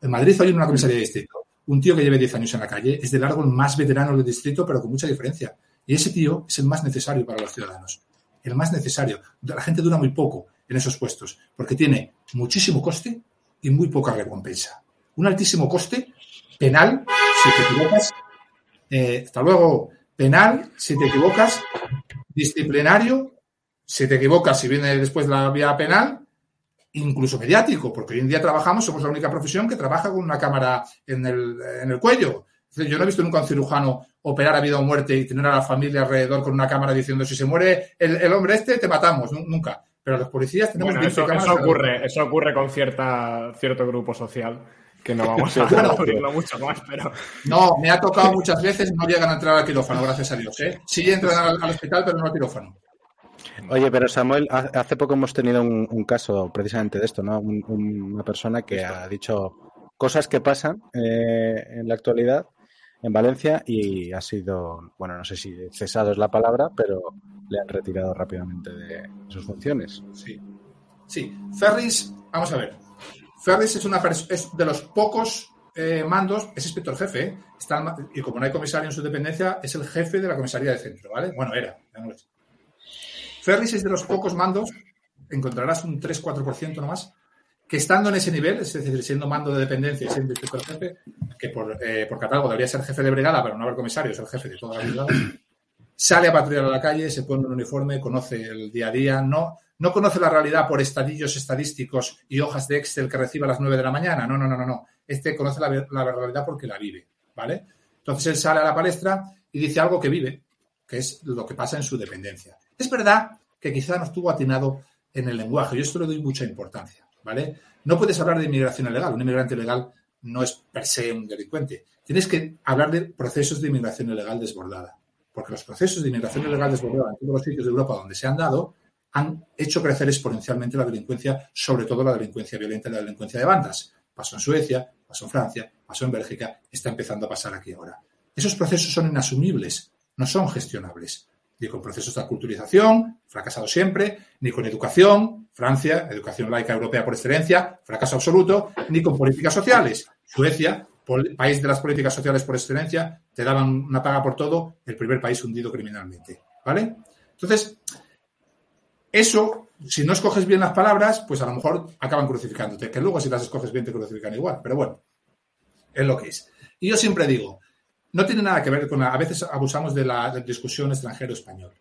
En Madrid hoy en una comisaría de distrito, un tío que lleve 10 años en la calle es de largo el más veterano del distrito, pero con mucha diferencia. Y ese tío es el más necesario para los ciudadanos. El más necesario. La gente dura muy poco en esos puestos, porque tiene muchísimo coste y muy poca recompensa. Un altísimo coste penal si te equivocas. eh, hasta luego. Penal si te equivocas. Disciplinario si te equivocas, si viene después la vía penal. Incluso mediático, porque hoy en día trabajamos, somos la única profesión que trabaja con una cámara en el, en el cuello. Yo no he visto nunca un cirujano operar a vida o muerte y tener a la familia alrededor con una cámara diciendo si se muere el, el hombre este, te matamos. Nu- Nunca. Pero los policías tenemos Bueno, 20 eso, cámaras eso ocurre, eso ocurre con cierta, cierto grupo social, que no vamos a Claro. abrirlo mucho más, pero No, me ha tocado muchas veces, no llegan a entrar al quirófano, gracias a Dios. ¿eh? Sí entran al, al hospital, pero no al quirófano. Oye, pero Samuel, ha- hace poco hemos tenido un, un caso precisamente de esto, ¿no? Un- un- una persona que ha dicho cosas que pasan eh, en la actualidad en Valencia y ha sido, bueno, no sé si cesado es la palabra, pero le han retirado rápidamente de sus funciones. Sí. Sí. Ferris, vamos a ver. Ferris es, una es de los pocos eh, mandos, es inspector jefe, ¿eh? Está y como no hay comisario en su dependencia, es el jefe de la comisaría de centro, ¿vale? Bueno, era. Ferris es de los pocos mandos, encontrarás un 3-4% nomás, que estando en ese nivel, es decir, siendo mando de dependencia y siendo inspector jefe, que por, eh, por catálogo debería ser jefe de brigada, pero no haber comisario, es el jefe de toda la brigada, sale a patrullar a la calle, se pone un uniforme, conoce el día a día, no, no conoce la realidad por estadillos estadísticos y hojas de Excel que recibe a las 9 de la mañana. No, no, no, no, no. Este conoce la, la realidad porque la vive, ¿vale? Entonces él sale a la palestra y dice algo que vive, que es lo que pasa en su dependencia. Es verdad que quizá no estuvo atinado en el lenguaje, yo esto le doy mucha importancia, ¿vale? No puedes hablar de inmigración ilegal, un inmigrante ilegal no es per se un delincuente. Tienes que hablar de procesos de inmigración ilegal desbordada, porque los procesos de inmigración ilegal desbordada en todos los sitios de Europa donde se han dado han hecho crecer exponencialmente la delincuencia, sobre todo la delincuencia violenta y la delincuencia de bandas. Pasó en Suecia, pasó en Francia, pasó en Bélgica, está empezando a pasar aquí ahora. Esos procesos son inasumibles, no son gestionables. Ni con procesos de aculturización, fracasado siempre, ni con educación, Francia, educación laica europea por excelencia, fracaso absoluto, ni con políticas sociales. Suecia, país de las políticas sociales por excelencia, te daban una paga por todo, el primer país hundido criminalmente. ¿Vale? Entonces, eso, si no escoges bien las palabras, pues a lo mejor acaban crucificándote, que luego si las escoges bien te crucifican igual, pero bueno, es lo que es. Y yo siempre digo, no tiene nada que ver con, la- a veces abusamos de la discusión extranjero-español.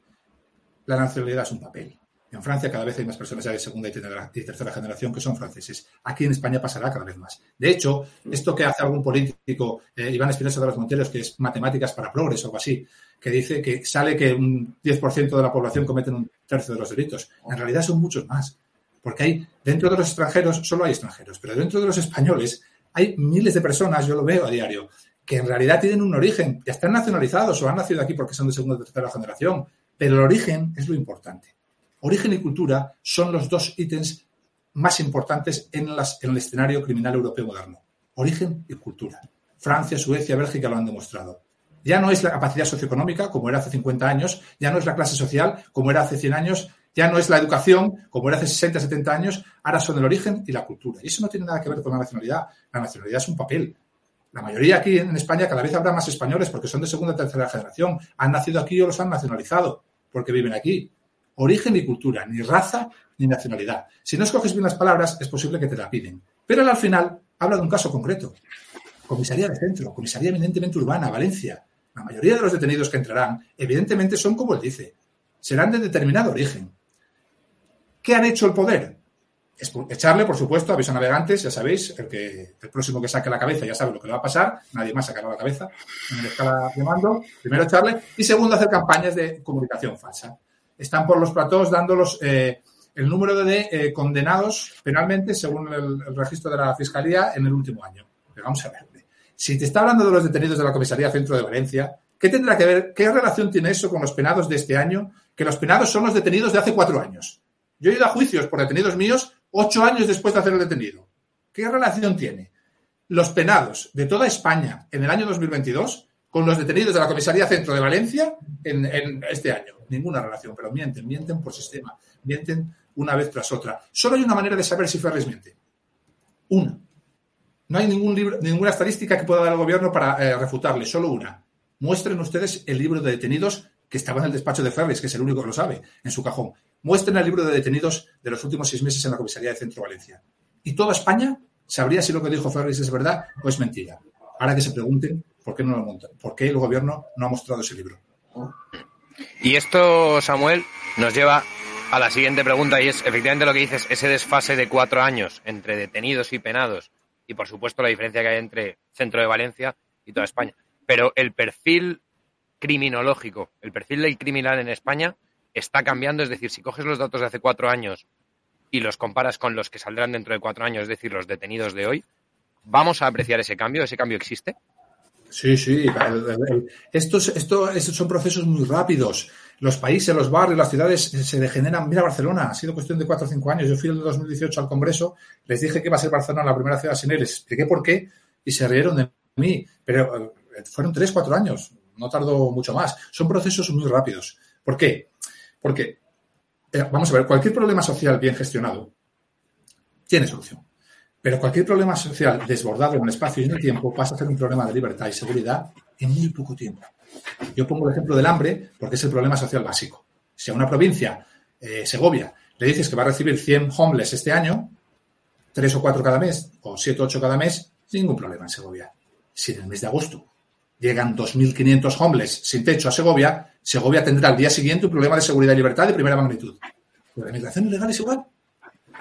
La nacionalidad es un papel. En Francia cada vez hay más personas de segunda y tercera- generación que son franceses. Aquí en España pasará cada vez más. De hecho, esto que hace algún político, eh, Iván Espinosa de los Monteros, que es matemáticas para progreso o algo así, que dice que sale que un 10% de la población cometen un tercio de los delitos. En realidad son muchos más. Porque hay, dentro de los extranjeros, solo hay extranjeros, pero dentro de los españoles hay miles de personas, yo lo veo a diario, que en realidad tienen un origen, ya están nacionalizados o han nacido aquí porque son de segunda o tercera generación, pero el origen es lo importante. Origen y cultura son los dos ítems más importantes en, en el escenario criminal europeo moderno. Origen y cultura. Francia, Suecia, Bélgica lo han demostrado. Ya no es la capacidad socioeconómica, como era hace 50 años, ya no es la clase social, como era hace 100 años, ya no es la educación, como era hace 60, 70 años, ahora son el origen y la cultura. Y eso no tiene nada que ver con la nacionalidad. La nacionalidad es un papel. La mayoría aquí en España cada vez habrá más españoles porque son de segunda o tercera generación. Han nacido aquí o los han nacionalizado porque viven aquí. origen ni cultura, ni raza ni nacionalidad. Si no escoges bien las palabras, es posible que te la piden. Pero al final habla de un caso concreto. Comisaría de centro, comisaría eminentemente urbana, Valencia. La mayoría de los detenidos que entrarán, evidentemente, son como él dice, serán de determinado origen. ¿Qué han hecho el poder? Echarle, por supuesto, aviso a navegantes, ya sabéis, el, que, el próximo que saque la cabeza ya sabe lo que le va a pasar, nadie más sacará la cabeza en la escala. Primero echarle y segundo hacer campañas de comunicación falsa. Están por los platós dándolos eh, el número de eh, condenados penalmente según el, registro de la Fiscalía en el último año. Vamos a ver. Si te está hablando de los detenidos de la Comisaría Centro de Valencia, ¿qué tendrá que ver, qué relación tiene eso con los penados de este año? Que los penados son los detenidos de hace cuatro años. Yo he ido a juicios por detenidos míos ocho años después de hacer el detenido. ¿Qué relación tiene los penados de toda España en el año 2022 con los detenidos de la Comisaría Centro de Valencia en, este año? Ninguna relación, pero mienten, mienten por sistema, mienten una vez tras otra. Solo hay una manera de saber si Ferris miente. Una. No hay ningún libro, ninguna estadística que pueda dar el gobierno para eh, refutarle, solo una. Muestren ustedes el libro de detenidos que estaba en el despacho de Ferris, que es el único que lo sabe, en su cajón muestren el libro de detenidos de los últimos seis meses en la comisaría de Centro Valencia. Y toda España sabría si lo que dijo Ferris es verdad o es mentira. Ahora que se pregunten por qué no lo montan, por qué el gobierno no ha mostrado ese libro. Y esto, Samuel, nos lleva a la siguiente pregunta y es efectivamente lo que dices, ese desfase de cuatro años entre detenidos y penados y por supuesto la diferencia que hay entre Centro de Valencia y toda España. Pero el perfil criminológico, el perfil del criminal en España está cambiando. Es decir, si coges los datos de hace cuatro años y los comparas con los que saldrán dentro de cuatro años, es decir, los detenidos de hoy, ¿vamos a apreciar ese cambio? ¿Ese cambio existe? Sí, sí. Estos, estos son procesos muy rápidos. Los países, los barrios, las ciudades se degeneran. Mira Barcelona, ha sido cuestión de cuatro o cinco años. Yo fui en el 2018 al Congreso, les dije que iba a ser Barcelona la primera ciudad sin él, les expliqué por qué y se rieron de mí. Pero eh, fueron tres, cuatro años, no tardó mucho más. Son procesos muy rápidos. ¿Por qué? Porque, eh, vamos a ver, cualquier problema social bien gestionado tiene solución. Pero cualquier problema social desbordado en el espacio y en el tiempo pasa a ser un problema de libertad y seguridad en muy poco tiempo. Yo pongo el ejemplo del hambre porque es el problema social básico. Si a una provincia, eh, Segovia, le dices que va a recibir 100 homeless este año, 3 o 4 cada mes, o 7 o 8 cada mes, ningún problema en Segovia. Si en el mes de agosto llegan 2.500 homeless sin techo a Segovia, Segovia tendrá al día siguiente un problema de seguridad y libertad de primera magnitud. Pero la inmigración ilegal es igual.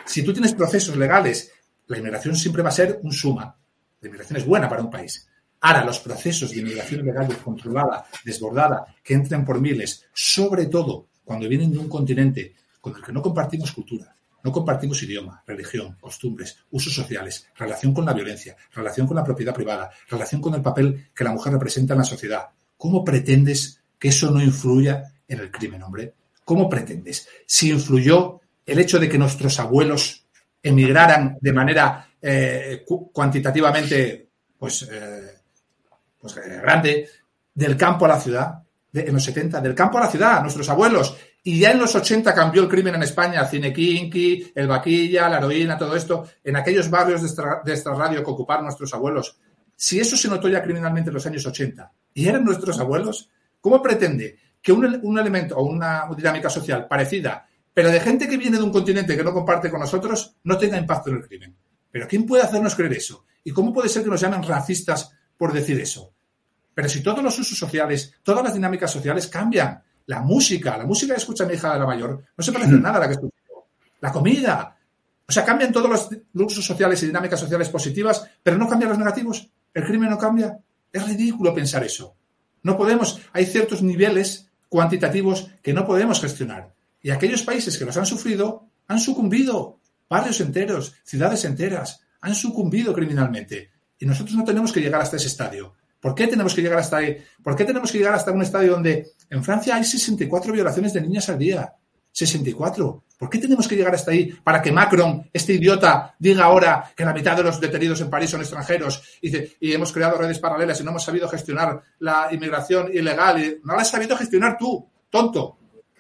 Si tú tienes procesos legales, la inmigración siempre va a ser un suma. La inmigración es buena para un país. Ahora, los procesos de inmigración ilegal descontrolada, desbordada, que entren por miles, sobre todo cuando vienen de un continente con el que no compartimos cultura, no compartimos idioma, religión, costumbres, usos sociales, relación con la violencia, relación con la propiedad privada, relación con el papel que la mujer representa en la sociedad. ¿Cómo pretendes que eso no influya en el crimen, hombre? ¿Cómo pretendes? Si influyó el hecho de que nuestros abuelos emigraran de manera eh, cuantitativamente pues, eh, pues eh, grande del campo a la ciudad, en los 70, del campo a la ciudad, nuestros abuelos, y ya en los 80 cambió el crimen en España, el el vaquilla, la heroína, todo esto, en aquellos barrios de esta, radio que ocuparon nuestros abuelos. Si eso se notó ya criminalmente en los años 80 y eran nuestros abuelos, ¿cómo pretende que un, un elemento o una dinámica social parecida, pero de gente que viene de un continente que no comparte con nosotros, no tenga impacto en el crimen? ¿Pero quién puede hacernos creer eso? ¿Y cómo puede ser que nos llamen racistas por decir eso? Pero si todos los usos sociales, todas las dinámicas sociales cambian, la música, la música que escucha mi hija de la mayor, no se parece nada a la que escucho La comida. O sea, cambian todos los usos sociales y dinámicas sociales positivas, pero no cambian los negativos. El crimen no cambia. Es ridículo pensar eso. No podemos, hay ciertos niveles cuantitativos que no podemos gestionar. Y aquellos países que los han sufrido han sucumbido. Barrios enteros, ciudades enteras, han sucumbido criminalmente. Y nosotros no tenemos que llegar hasta ese estadio. ¿Por qué tenemos que llegar hasta ahí? ¿Por qué tenemos que llegar hasta un estadio donde en Francia hay 64 violaciones de niñas al día? 64. ¿Por qué tenemos que llegar hasta ahí para que Macron, este idiota, diga ahora que la mitad de los detenidos en París son extranjeros y, y hemos creado redes paralelas y no hemos sabido gestionar la inmigración ilegal? Y, no la has sabido gestionar tú, tonto.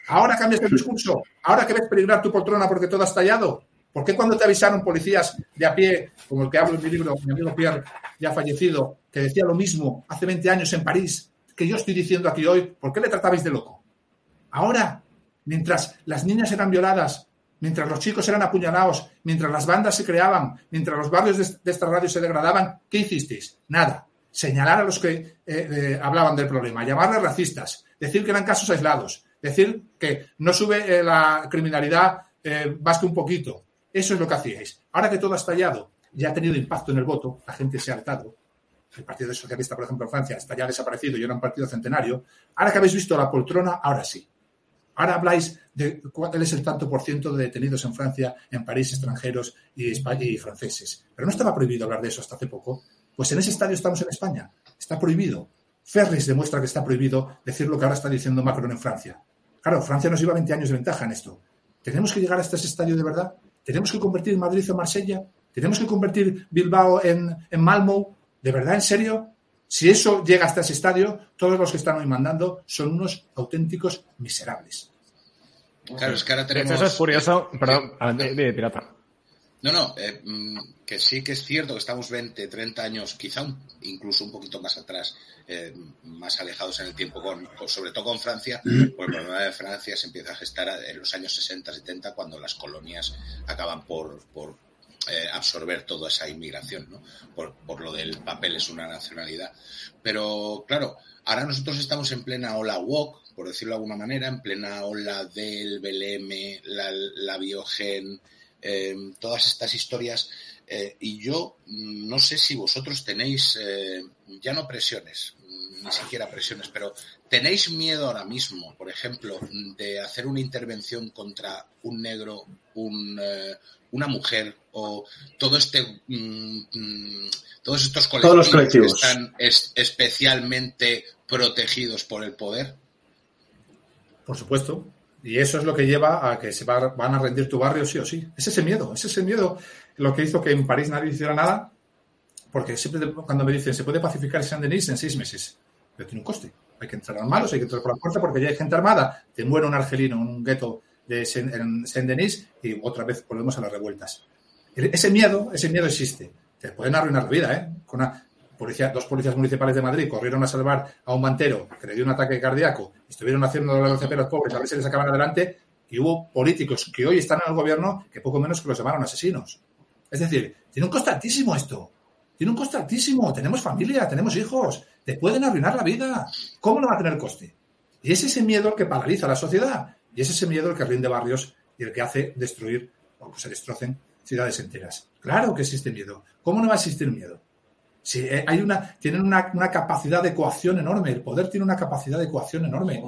Ahora cambias el discurso. Ahora que ves peligrar tu poltrona porque todo ha estallado. ¿Por qué cuando te avisaron policías de a pie, como el que hablo en mi libro, mi amigo Pierre, ya fallecido, que decía lo mismo hace 20 años en París, que yo estoy diciendo aquí hoy, ¿por qué le tratabais de loco? Ahora mientras las niñas eran violadas, mientras los chicos eran apuñalados, mientras las bandas se creaban, mientras los barrios de, esta radio se degradaban, ¿qué hicisteis? Nada. Señalar a los que eh, eh, hablaban del problema, llamarles racistas, decir que eran casos aislados, decir que no sube eh, la criminalidad que un poquito. Eso es lo que hacíais. Ahora que todo ha estallado y ha tenido impacto en el voto, la gente se ha hartado. El Partido Socialista, por ejemplo, en Francia está ya desaparecido y era un partido centenario. Ahora que habéis visto la poltrona, ahora sí. Ahora habláis de cuál es el tanto por ciento de detenidos en Francia, en París, extranjeros y, franceses. Pero no estaba prohibido hablar de eso hasta hace poco. Pues en ese estadio estamos en España. Está prohibido. Ferris demuestra que está prohibido decir lo que ahora está diciendo Macron en Francia. Claro, Francia nos lleva 20 años de ventaja en esto. ¿Tenemos que llegar hasta ese estadio de verdad? ¿Tenemos que convertir Madrid en Marsella? ¿Tenemos que convertir Bilbao en, en Malmo? ¿De verdad, en serio? Si eso llega hasta ese estadio, todos los que están hoy mandando son unos auténticos miserables. Claro, es que ahora tenemos... eso es curioso. Perdón, de, de pirata. No, no, eh, mm, que sí que es cierto que estamos 20, 30 años, quizá un- incluso un poquito más atrás, eh, más alejados en el tiempo, con, con- sobre todo con Francia, porque el problema de Francia se empieza a gestar en los años 60, 70, cuando las colonias acaban por, por eh, absorber toda esa inmigración, ¿no? Por, por lo del papel es una nacionalidad. Pero claro, ahora nosotros estamos en plena ola woke, por decirlo de alguna manera, en plena ola del BLM, la, la biogen, eh, todas estas historias. eh, y yo mm, no sé si vosotros tenéis, eh, ya no presiones, ni siquiera presiones, pero tenéis miedo ahora mismo, por ejemplo, de hacer una intervención contra un negro, un, eh, una mujer o todo este, mm, mm, todos estos Todos los colectivos. que están es- especialmente protegidos por el poder. Por supuesto. Y eso es lo que lleva a que se va- van a rendir tu barrio sí o sí. Es ese miedo, es ese miedo lo que hizo que en París nadie hiciera nada, porque siempre cuando me dicen se puede pacificar Saint-Denis en seis meses, pero tiene un coste. Hay que entrar armados, hay que entrar por la fuerza porque ya hay gente armada. Te muere un argelino en un gueto de Saint- en Saint-Denis y otra vez volvemos a las revueltas. El- Ese miedo, ese miedo existe. Te pueden arruinar la vida, ¿eh? Con una policía, dos policías municipales de Madrid corrieron a salvar a un mantero que le dio un ataque cardíaco, estuvieron haciendo los ceperos pobres a ver si les sacaban adelante, y hubo políticos que hoy están en el gobierno que poco menos que los llamaron asesinos. Es decir, tiene un coste altísimo esto. Tiene un coste altísimo. Tenemos familia, tenemos hijos. Te pueden arruinar la vida. ¿Cómo no va a tener coste? Y es ese miedo el que paraliza a la sociedad. Y es ese miedo el que rinde barrios y el que hace destruir o que se destrocen ciudades enteras. Claro que existe miedo. ¿Cómo no va a existir miedo? Si eh, hay una, tienen una, capacidad de coacción enorme. El poder tiene una capacidad de coacción enorme.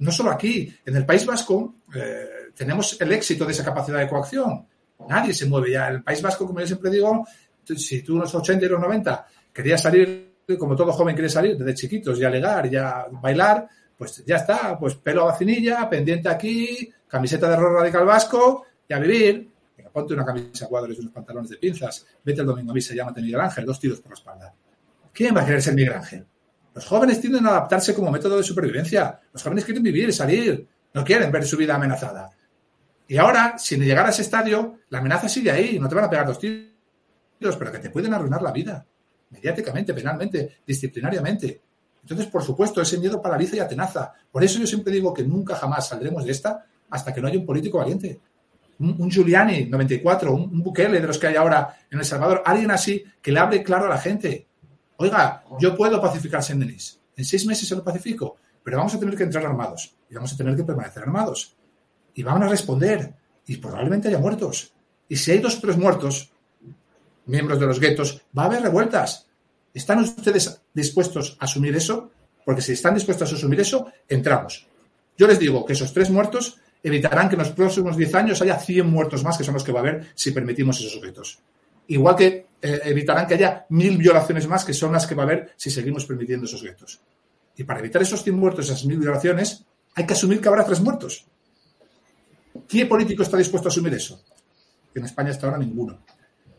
No solo aquí, en el País Vasco eh, tenemos el éxito de esa capacidad de coacción. Nadie se mueve ya. El País Vasco, como yo siempre digo, si tú en los 80 y los 90 querías salir, como todo joven quiere salir, desde chiquitos y alegar y a bailar, pues ya está, pues pelo a vacinilla, pendiente aquí, camiseta de rock radical vasco y a vivir. Ponte una camisa a cuadros y unos pantalones de pinzas, vete el domingo a misa, llámate Miguel Ángel, dos tiros por la espalda. ¿Quién va a querer ser Miguel Ángel? Los jóvenes tienden a adaptarse como método de supervivencia. Los jóvenes quieren vivir, salir, no quieren ver su vida amenazada. Y ahora, sin llegar a ese estadio, la amenaza sigue ahí, no te van a pegar dos tiros, pero que te pueden arruinar la vida, mediáticamente, penalmente, disciplinariamente. Entonces, por supuesto, ese miedo paraliza y atenaza. Por eso yo siempre digo que nunca jamás saldremos de esta hasta que no haya un político valiente. Un, un Giuliani, 94, un, un Bukele de los que hay ahora en El Salvador, alguien así que le hable claro a la gente. Oiga, yo puedo pacificar Denis. En seis meses se lo pacifico, pero vamos a tener que entrar armados y vamos a tener que permanecer armados. Y van a responder y probablemente haya muertos. Y si hay dos o tres muertos, miembros de los guetos, va a haber revueltas. ¿Están ustedes dispuestos a asumir eso? Porque si están dispuestos a asumir eso, entramos. Yo les digo que esos tres muertos evitarán que en los próximos 10 años haya 100 muertos más, que son los que va a haber si permitimos esos objetos. Igual que eh, evitarán que haya mil violaciones más, que son las que va a haber si seguimos permitiendo esos guetos. Y para evitar esos 100 muertos, esas mil violaciones, hay que asumir que habrá tres muertos. ¿Qué político está dispuesto a asumir eso? En España hasta ahora ninguno.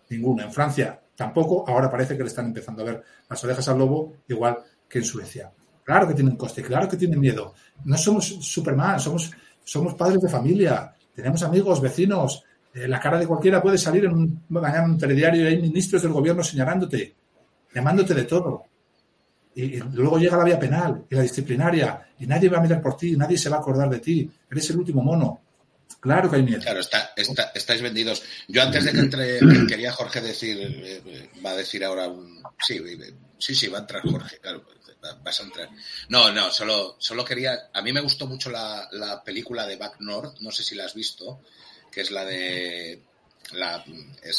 Ninguno. En Francia tampoco. Ahora parece que le están empezando a ver las orejas al lobo, igual que en Suecia. Claro que tienen coste, claro que tienen miedo. No somos Superman, somos, somos padres de familia, tenemos amigos, vecinos. Eh, la cara de cualquiera puede salir en un, mañana en un telediario y hay ministros del gobierno señalándote, llamándote de todo. y, y luego llega la vía penal y la disciplinaria y nadie va a mirar por ti, nadie se va a acordar de ti, eres el último mono. Claro que hay miedo. Claro, está, está- estáis vendidos. Yo antes de que entre, que quería Jorge decir, eh, va a decir ahora un... Sí, sí, sí, va a entrar Jorge, claro, va- vas a entrar. No, no, solo, solo quería... A mí me gustó mucho la, la película de Back North, no sé si la has visto, que es la de... La, eh,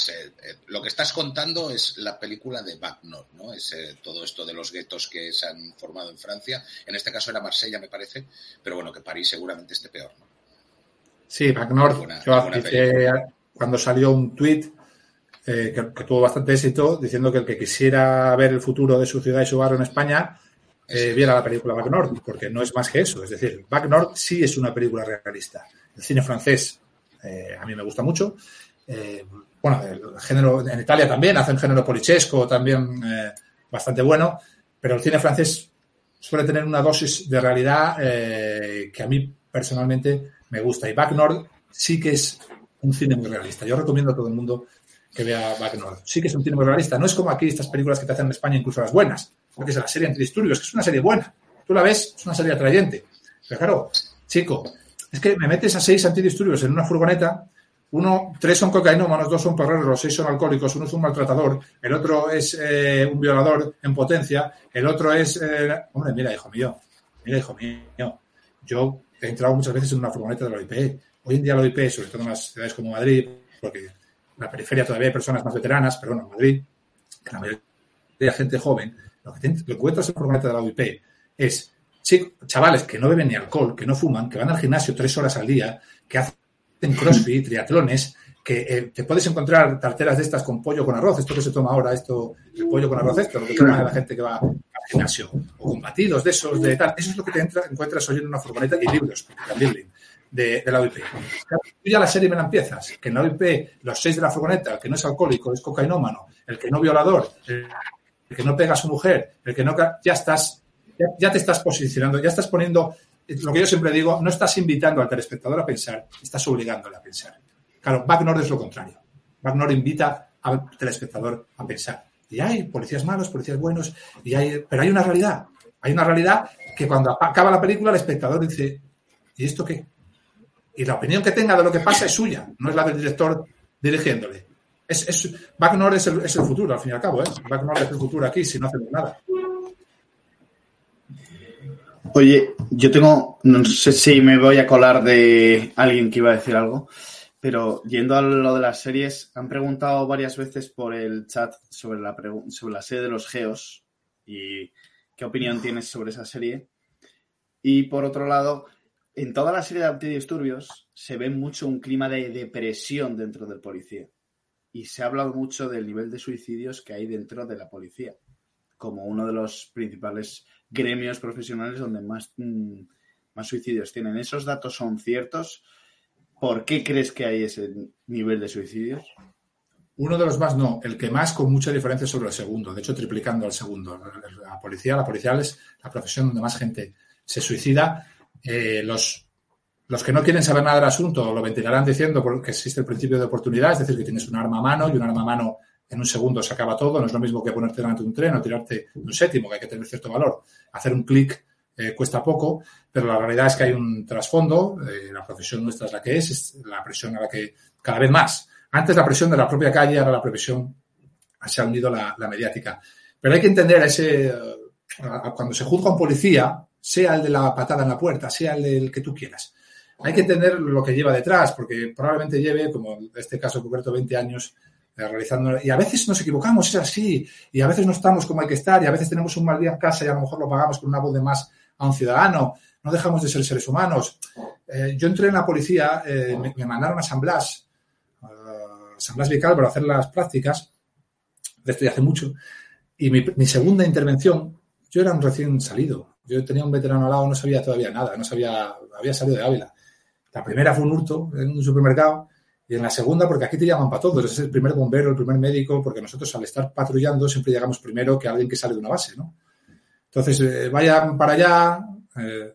eh, lo que estás contando es la película de Back North, ¿no? Es todo esto de los guetos que se han formado en Francia. En este caso era Marsella, me parece, pero bueno, que París seguramente esté peor, ¿no? Sí, Back North, Buena- yo buena hice cuando salió un tuit eh, que, que tuvo bastante éxito diciendo que el que quisiera ver el futuro de su ciudad y su barrio en España eh, viera la película Back North, porque no es más que eso. Es decir, Back North sí es una película realista. El cine francés eh, a mí me gusta mucho. Bueno, el género en Italia también hacen género polichesco también bastante bueno, pero el cine francés suele tener una dosis de realidad que a mí personalmente me gusta. Y Back North sí que es un cine muy realista. Yo recomiendo a todo el mundo que vea Back North. Sí que es un cine muy realista. No es como aquí estas películas que te hacen en España, incluso las buenas, porque es la serie Antidisturbios, que es una serie buena. Tú la ves, es una serie atrayente. Pero claro, chico, es que me metes a seis antidisturbios en una furgoneta, uno, tres son cocainómanos, dos son perreros, seis son alcohólicos, uno es un maltratador, el otro es eh, un violador en potencia, el otro es... eh, hombre, mira, hijo mío, mira, hijo mío, yo he entrado muchas veces en una furgoneta de la OIP. Hoy en día la OIP, sobre todo en las ciudades como Madrid, porque en la periferia todavía hay personas más veteranas, pero bueno, en Madrid, que la mayoría de gente joven, lo que, te- lo que encuentras en la furgoneta de la OIP es chicos, chavales que no beben ni alcohol, que no fuman, que van al gimnasio tres horas al día, que hacen crossfit, triatlones, que eh, te puedes encontrar tarteras de estas con pollo con arroz, esto que se toma ahora, esto, el pollo con arroz, esto, lo que toma la gente que va gimnasio, o con batidos de esos, de tal, eso es lo que te entra- encuentras hoy en una furgoneta y libros, libros de, la OIP. Tú ya la serie me la empiezas, que en la OIP los seis de la furgoneta, el que no es alcohólico, es cocainómano, el que no violador, el, que no pega a su mujer, el que no... Ya estás, ya, te estás posicionando, ya estás poniendo, lo que yo siempre digo, no estás invitando al telespectador a pensar, estás obligándole a pensar. Claro, Back North es lo contrario. Back North invita al telespectador a pensar. Y hay policías malos, policías buenos, y hay, pero hay una realidad. Hay una realidad que cuando acaba la película el espectador dice, ¿y esto qué? Y la opinión que tenga de lo que pasa es suya, no es la del director dirigiéndole. Es, es, Back North es el, es el futuro, al fin y al cabo. ¿eh? Back North es el futuro aquí si no hacemos nada. Oye, yo tengo, no sé si me voy a colar de alguien que iba a decir algo, pero yendo a lo de las series, han preguntado varias veces por el chat sobre la, sobre la serie de los Geos y qué opinión tienes sobre esa serie. Y por otro lado, en toda la serie de antidisturbios se ve mucho un clima de depresión dentro del policía. Y se ha hablado mucho del nivel de suicidios que hay dentro de la policía, como uno de los principales gremios profesionales donde más, mm, más suicidios tienen. ¿Esos datos son ciertos? ¿Por qué crees que hay ese nivel de suicidios? Uno de los más no, el que más con mucha diferencia sobre el segundo, de hecho triplicando al segundo. La policía, la policial es la profesión donde más gente se suicida. Eh, los, los que no quieren saber nada del asunto lo ventilarán diciendo que existe el principio de oportunidad, es decir, que tienes un arma a mano y un arma a mano en un segundo se acaba todo. No es lo mismo que ponerte delante de un tren o tirarte de un séptimo, que hay que tener cierto valor. Hacer un clic eh, cuesta poco, pero la realidad es que hay un trasfondo. Eh, la profesión nuestra es la que es, es la presión a la que cada vez más. Antes la presión de la propia calle, ahora la presión se ha unido la, la mediática. Pero hay que entender ese, uh, cuando se juzga un policía, sea el de la patada en la puerta, sea el del que tú quieras. Hay que entender lo que lleva detrás, porque probablemente lleve, como en este caso concreto, 20 años eh, realizando. Y a veces nos equivocamos, es así. Y a veces no estamos como hay que estar. Y a veces tenemos un mal día en casa y a lo mejor lo pagamos con una voz de más a un ciudadano. No dejamos de ser seres humanos. Eh, yo entré en la policía, eh, me, mandaron a San Blas, San Blas Vical, para hacer las prácticas. De esto ya hace mucho. Y mi, mi segunda intervención, yo era un recién salido. Yo tenía un veterano al lado, no sabía todavía nada, no sabía, había salido de Ávila. La primera fue un hurto en un supermercado y en la segunda, porque aquí te llaman para todos, es el primer bombero, el primer médico, porque nosotros al estar patrullando siempre llegamos primero que alguien que sale de una base, ¿no? Entonces, eh, vayan para allá, eh,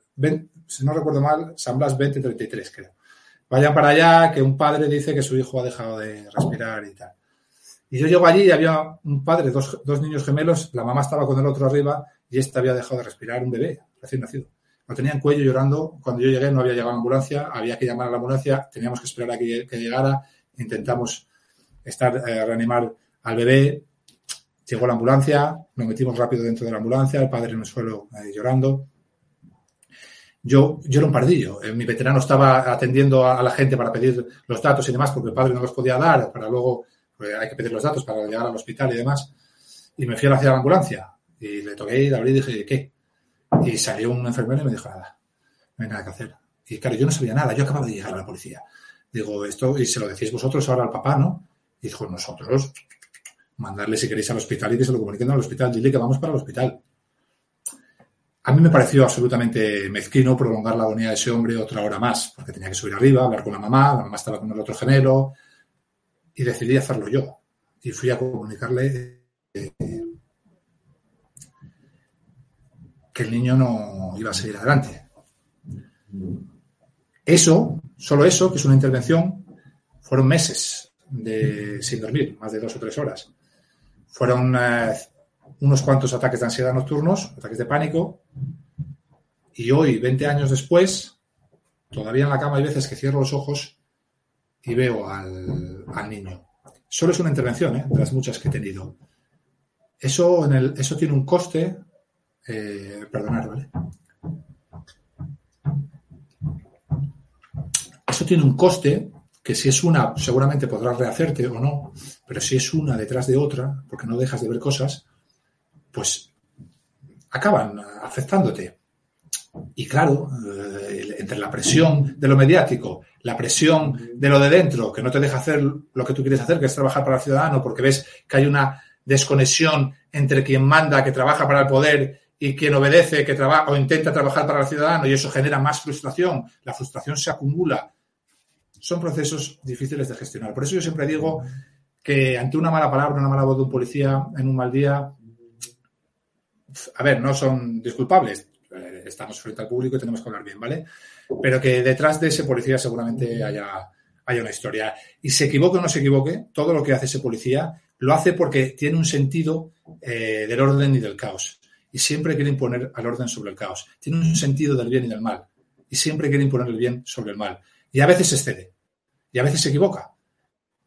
si no recuerdo mal, San Blas 2033, creo. Vayan para allá, que un padre dice que su hijo ha dejado de respirar y tal. Y yo llego allí y había un padre, dos, dos niños gemelos, la mamá estaba con el otro arriba y este había dejado de respirar un bebé recién nacido. Lo tenía en cuello llorando. Cuando yo llegué no había llegado la ambulancia, había que llamar a la ambulancia, teníamos que esperar a que, que llegara. Intentamos estar, eh, reanimar al bebé. Llegó la ambulancia, nos metimos rápido dentro de la ambulancia, el padre en el suelo eh, llorando. Yo, yo era un pardillo. Eh, mi veterano estaba atendiendo a, la gente para pedir los datos y demás, porque el padre no los podía dar, para luego pues, hay que pedir los datos para llegar al hospital y demás. Y me fui hacia la ambulancia y le toqué y le abrí y dije, ¿qué? Y salió un enfermero y me dijo, nada, no hay nada que hacer. Y claro, yo no sabía nada, yo acababa de llegar a la policía. Digo, esto, y se lo decís vosotros ahora al papá, ¿no? Y dijo, nosotros, mandarle si queréis al hospital y que se lo comuniquen al hospital, dile que vamos para el hospital. A mí me pareció absolutamente mezquino prolongar la agonía de ese hombre otra hora más, porque tenía que subir arriba, hablar con la mamá, la mamá estaba con el otro gemelo, y decidí hacerlo yo. Y fui a comunicarle eh, que el niño no iba a seguir adelante. Eso, solo eso, que es una intervención, fueron meses de, sin dormir, más de dos o tres horas. Fueron eh, unos cuantos ataques de ansiedad nocturnos, ataques de pánico, y hoy, 20 años después, todavía en la cama hay veces que cierro los ojos y veo al, al niño. Solo es una intervención, ¿eh? de las muchas que he tenido. Eso, en el, eso tiene un coste. Eh, perdonar, ¿vale? Eso tiene un coste que si es una, seguramente podrás rehacerte o no, pero si es una detrás de otra, porque no dejas de ver cosas, pues acaban afectándote. Y claro, eh, entre la presión de lo mediático, la presión de lo de dentro, que no te deja hacer lo que tú quieres hacer, que es trabajar para el ciudadano, porque ves que hay una desconexión entre quien manda, que trabaja para el poder, y quien obedece, que trabaja o intenta trabajar para el ciudadano, y eso genera más frustración. La frustración se acumula. Son procesos difíciles de gestionar. Por eso yo siempre digo que ante una mala palabra, una mala voz de un policía en un mal día, a ver, no son disculpables. Eh, estamos frente al público y tenemos que hablar bien, ¿vale? Pero que detrás de ese policía seguramente haya, haya una historia. Y se equivoque o no se equivoque, todo lo que hace ese policía lo hace porque tiene un sentido eh, del orden y del caos. Y siempre quiere imponer al orden sobre el caos. Tiene un sentido del bien y del mal. Y siempre quiere imponer el bien sobre el mal. Y a veces excede. Y a veces se equivoca.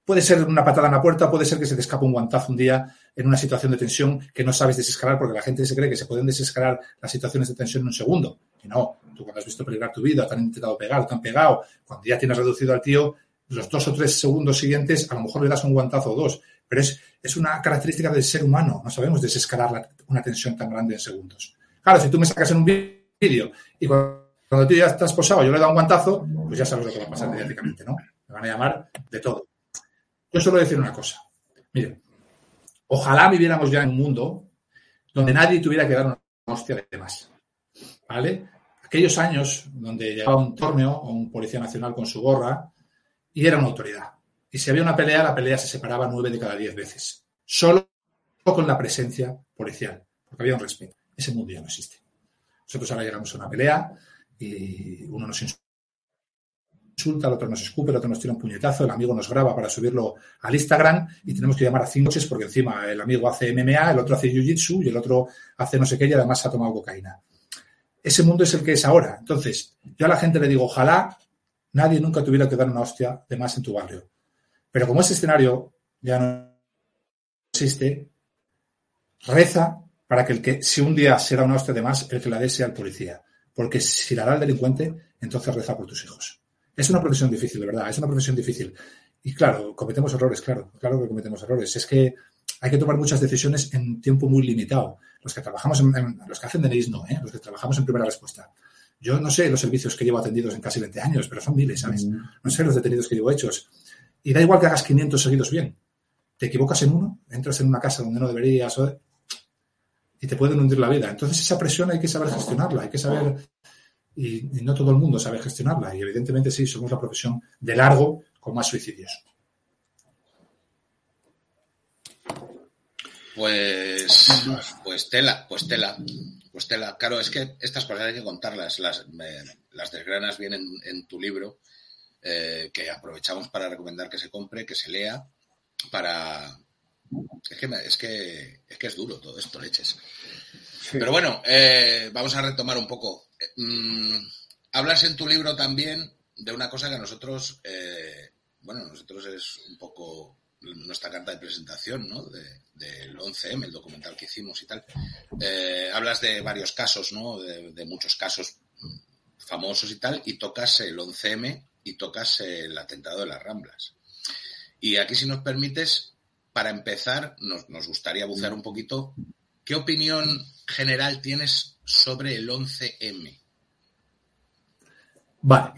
Puede ser una patada en la puerta, puede ser que se te escape un guantazo un día en una situación de tensión que no sabes desescalar, porque la gente se cree que se pueden desescalar las situaciones de tensión en un segundo. Y no, tú cuando has visto peligrar tu vida, te han intentado pegar, te han pegado, cuando ya tienes reducido al tío, los dos o tres segundos siguientes, a lo mejor le das un guantazo o dos. Pero es, es una característica del ser humano. No sabemos desescalar la, una tensión tan grande en segundos. Claro, si tú me sacas en un vídeo y cuando, cuando tú ya estás posado yo le he dado un guantazo, pues ya sabes lo que va a pasar mediáticamente, ¿no? Me van a llamar de todo. Yo solo decir una cosa. Miren, ojalá viviéramos ya en un mundo donde nadie tuviera que dar una hostia de más. ¿Vale? Aquellos años donde llegaba un torneo o un policía nacional con su gorra y era una autoridad. Y si había una pelea, la pelea se separaba nueve de cada diez veces. Solo con la presencia policial, porque había un respeto. Ese mundo ya no existe. Nosotros ahora llegamos a una pelea y uno nos insulta, el otro nos escupe, el otro nos tira un puñetazo, el amigo nos graba para subirlo al Instagram y tenemos que llamar a cinco coches porque encima el amigo hace MMA, el otro hace Jiu-Jitsu y el otro hace no sé qué y además ha tomado cocaína. Ese mundo es el que es ahora. Entonces, yo a la gente le digo, ojalá nadie nunca tuviera que dar una hostia de más en tu barrio. Pero como ese escenario ya no existe, reza para que el que, si un día será una hostia de más, el que la dé sea el policía. Porque si la da el delincuente, entonces reza por tus hijos. Es una profesión difícil, de verdad, es una profesión difícil. Y claro, cometemos errores, claro, claro que cometemos errores. Es que hay que tomar muchas decisiones en tiempo muy limitado. Los que trabajamos en, en los que hacen DNIs no, ¿eh? los que trabajamos en primera respuesta. Yo no sé los servicios que llevo atendidos en casi 20 años, pero son miles, ¿sabes? No sé los detenidos que llevo hechos. Y da igual que hagas 500 seguidos bien. Te equivocas en uno, entras en una casa donde no deberías y te pueden hundir la vida. Entonces esa presión hay que saber gestionarla, hay que saber, y, y no todo el mundo sabe gestionarla. Y evidentemente sí, somos la profesión de largo con más suicidios. Pues, pues tela, pues tela, pues tela. Claro, es que estas cosas hay que contarlas. Las, me, las desgranas vienen en tu libro, eh, que aprovechamos para recomendar que se compre, que se lea, para... Es que, me, es que, es que es duro todo esto, leches. Pero bueno, eh, vamos a retomar un poco. Mm, hablas en tu libro también de una cosa que a nosotros, eh, bueno, nosotros es un poco nuestra carta de presentación, ¿no? del 11M, el documental que hicimos y tal. Eh, hablas de varios casos, ¿no? De, muchos casos famosos y tal, y tocas el 11M y tocas el atentado de las Ramblas. Y aquí, si nos permites, para empezar, nos, nos gustaría bucear un poquito. ¿Qué opinión general tienes sobre el 11M? Vale.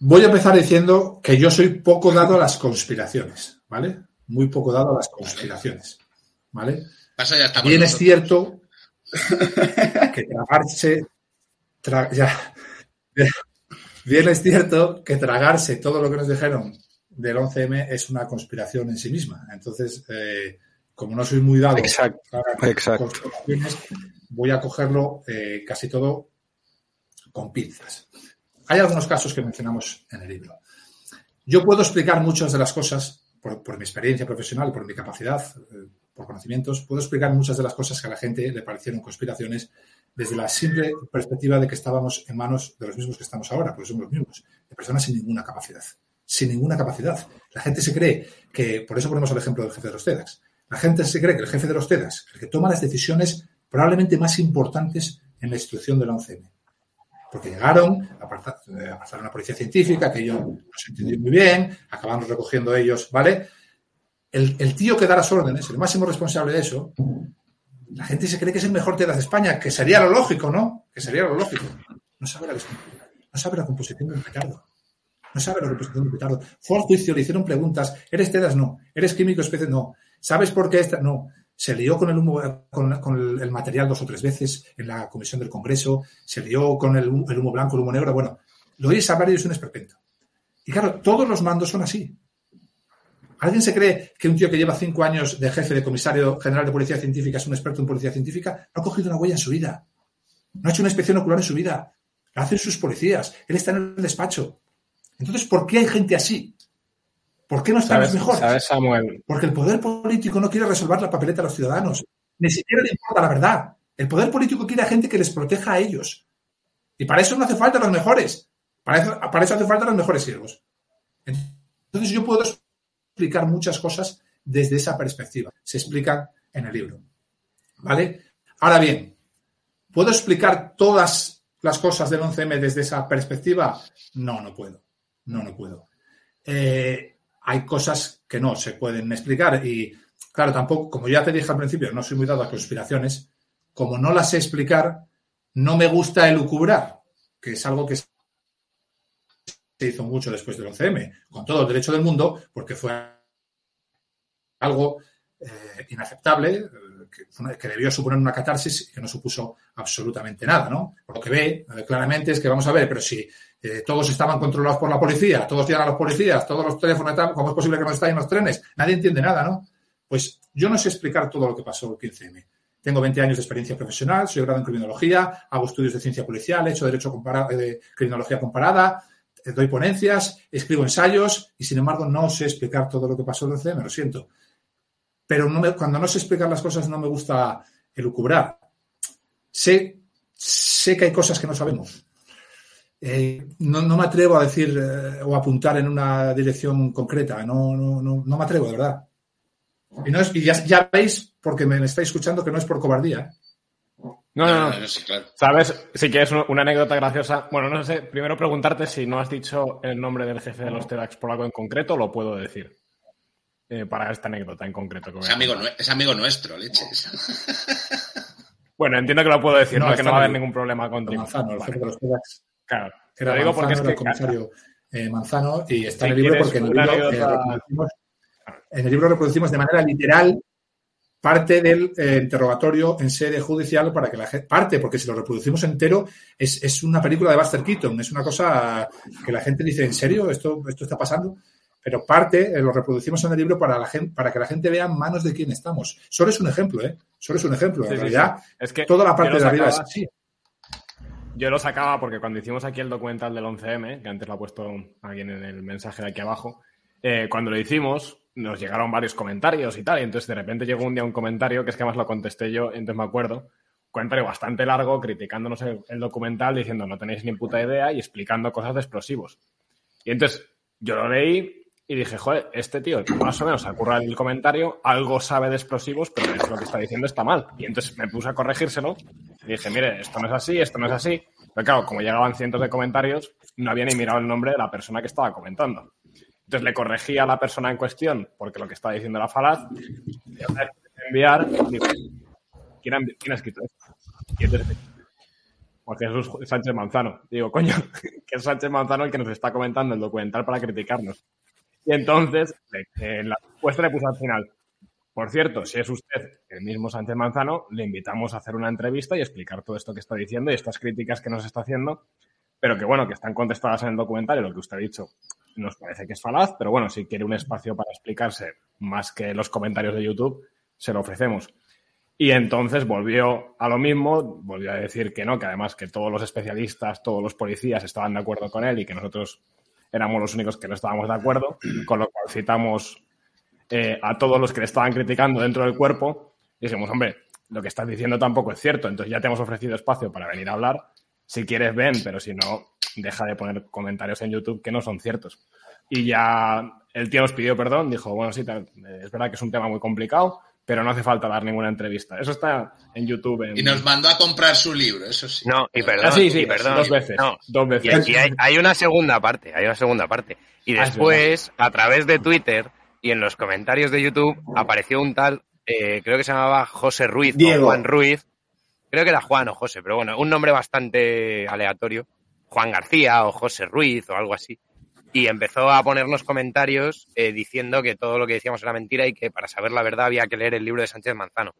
Voy a empezar diciendo que yo soy poco dado a las conspiraciones, ¿vale? Muy poco dado a las conspiraciones, ¿vale? Pasa ya Bien es cierto que tragarse, ya, bien es cierto que tragarse todo lo que nos dijeron del 11M es una conspiración en sí misma. Entonces, eh, como no soy muy dado exacto, a conspiraciones, voy a cogerlo eh, casi todo con pinzas. Hay algunos casos que mencionamos en el libro. Yo puedo explicar muchas de las cosas por, mi experiencia profesional, por mi capacidad, eh, por conocimientos, puedo explicar muchas de las cosas que a la gente le parecieron conspiraciones desde la simple perspectiva de que estábamos en manos de los mismos que estamos ahora, porque somos los mismos, de personas sin ninguna capacidad. Sin ninguna capacidad. La gente se cree que, por eso ponemos el ejemplo del jefe de los TEDx, la gente se cree que el jefe de los TEDx, el que toma las decisiones probablemente más importantes en la instrucción de la 11M, porque llegaron, apartaron a una policía científica, que yo no se entendió muy bien, acabamos recogiendo ellos, ¿vale? El, tío que da las órdenes, el máximo responsable de eso, la gente se cree que es el mejor TEDx de España, que sería lo lógico, ¿no? Que sería lo lógico. No sabe la, no sabe la composición del petardo. No sabe la composición del petardo. Fue al juicio, le hicieron preguntas. ¿Eres TEDx? No. ¿Eres químico especie? No. ¿Sabes por qué esta? No se lió con el humo, con, el material dos o tres veces en la comisión del Congreso, se lió con el, humo blanco, el humo negro. Bueno, lo oís hablar y es un esperpento. Y claro, todos los mandos son así. ¿Alguien se cree que un tío que lleva cinco años de jefe de comisario general de policía científica es un experto en policía científica? No ha cogido una huella en su vida. No ha hecho una inspección ocular en su vida. La hacen sus policías. Él está en el despacho. Entonces, ¿por qué hay gente así? ¿Por qué no estamos mejor? Samuel? Porque el poder político no quiere resolver la papeleta a los ciudadanos. Ni siquiera le importa la verdad. El poder político quiere a gente que les proteja a ellos. Y para eso no hace falta los mejores. Para eso, para eso hace falta los mejores siervos. Entonces yo puedo explicar muchas cosas desde esa perspectiva. Se explican en el libro. ¿Vale? Ahora bien, ¿puedo explicar todas las cosas del 11M desde esa perspectiva? No, no puedo. No, no puedo. Eh, hay cosas que no se pueden explicar y, claro, tampoco, como ya te dije al principio, no soy muy dado a conspiraciones, como no las sé explicar, no me gusta elucubrar, que es algo que se hizo mucho después del 11M, con todo el derecho del mundo, porque fue algo eh, inaceptable, eh, que, debió suponer una catarsis y que no supuso absolutamente nada, ¿no? Lo que ve eh, claramente es que vamos a ver, pero si eh, todos estaban controlados por la policía, todos tienen a los policías, todos los teléfonos, ¿cómo es posible que no en los trenes? Nadie entiende nada, ¿no? Pues yo no sé explicar todo lo que pasó el 15M. Tengo 20 años de experiencia profesional, soy grado en criminología, hago estudios de ciencia policial, he hecho derecho comparado, de criminología comparada, eh, doy ponencias, escribo ensayos y sin embargo no sé explicar todo lo que pasó el 15M, lo siento. Pero cuando no sé explicar las cosas no me gusta elucubrar. Sé, sé que hay cosas que no sabemos eh, no, me atrevo a decir eh, o apuntar en una dirección concreta. No, no, no, me atrevo, de verdad. Y, no es, ya, veis, porque me estáis escuchando, que no es por cobardía. No, no, no. Sabes, si quieres una anécdota graciosa. Bueno, no sé, primero preguntarte si no has dicho el nombre del jefe de los TEDx por algo en concreto, lo puedo decir. Eh, para esta anécdota en concreto. es, amigo, es amigo nuestro, leches. bueno, entiendo que lo puedo decir, no, que no va a haber ningún problema contigo. Manzano, el Claro. Era digo porque es que, el comisario eh, Manzano y está en el libro porque en el libro, eh, reproducimos, en el libro reproducimos de manera literal parte del eh, interrogatorio en sede judicial para que la gente parte porque si lo reproducimos entero es, es, una película de Buster Keaton es una cosa que la gente dice en serio esto esto está pasando pero parte lo reproducimos en el libro para la gente para que la gente vea manos de quién estamos. Solo es un ejemplo eh solo es un ejemplo en realidad Es que toda la parte de arriba es así yo lo sacaba porque cuando hicimos aquí el documental del 11M, que antes lo ha puesto alguien en el mensaje de aquí abajo, eh, cuando lo hicimos, nos llegaron varios comentarios y tal. Y entonces de repente llegó un día un comentario, que es que más lo contesté yo, entonces me acuerdo, comentario bastante largo criticándonos el, el documental, diciendo no tenéis ni puta idea y explicando cosas de explosivos. Y entonces yo lo leí y dije, joder, este tío más o menos se ocurra el comentario, algo sabe de explosivos, pero es lo que está diciendo está mal. Y entonces me puse a corregírselo y dije, mire, esto no es así, esto no es así. Pero claro, como llegaban cientos de comentarios, no había ni mirado el nombre de la persona que estaba comentando. Entonces le corregí a la persona en cuestión porque lo que estaba diciendo era falaz. Y una enviar, digo, ¿quién ha, quién ha escrito esto? Y entonces, Juan Jesús Sánchez Manzano. Digo, coño, que es Sánchez Manzano el que nos está comentando el documental para criticarnos. Y entonces, en la respuesta le puse al final, por cierto, si es usted el mismo Sánchez Manzano, le invitamos a hacer una entrevista y explicar todo esto que está diciendo y estas críticas que nos está haciendo, pero que bueno, que están contestadas en el documental y lo que usted ha dicho nos parece que es falaz, pero bueno, si quiere un espacio para explicarse más que los comentarios de YouTube, se lo ofrecemos. Y entonces volvió a lo mismo, volvió a decir que no, que además que todos los especialistas, todos los policías estaban de acuerdo con él y que nosotros éramos los únicos que no estábamos de acuerdo, con lo cual citamos eh, a todos los que le estaban criticando dentro del cuerpo y dijimos, hombre, lo que estás diciendo tampoco es cierto, entonces ya te hemos ofrecido espacio para venir a hablar, si quieres ven, pero si no, deja de poner comentarios en YouTube que no son ciertos. Y ya el tío nos pidió perdón, dijo, bueno, sí, es verdad que es un tema muy complicado, pero no hace falta dar ninguna entrevista. Eso está en YouTube. En... Y nos mandó a comprar su libro, eso sí. No, y perdón. Ah, sí, sí, y perdón. dos veces. No, dos veces. Y, y hay, hay, una segunda parte, hay una segunda parte. Y Ah, es después, a través de Twitter y en los comentarios de YouTube, apareció un tal, eh, creo que se llamaba José Ruiz Diego. o Juan Ruiz. Creo que era Juan o José, pero bueno, un nombre bastante aleatorio. Juan García o José Ruiz o algo así. Y empezó a ponernos comentarios eh, diciendo que todo lo que decíamos era mentira y que para saber la verdad había que leer el libro de Sánchez Manzano.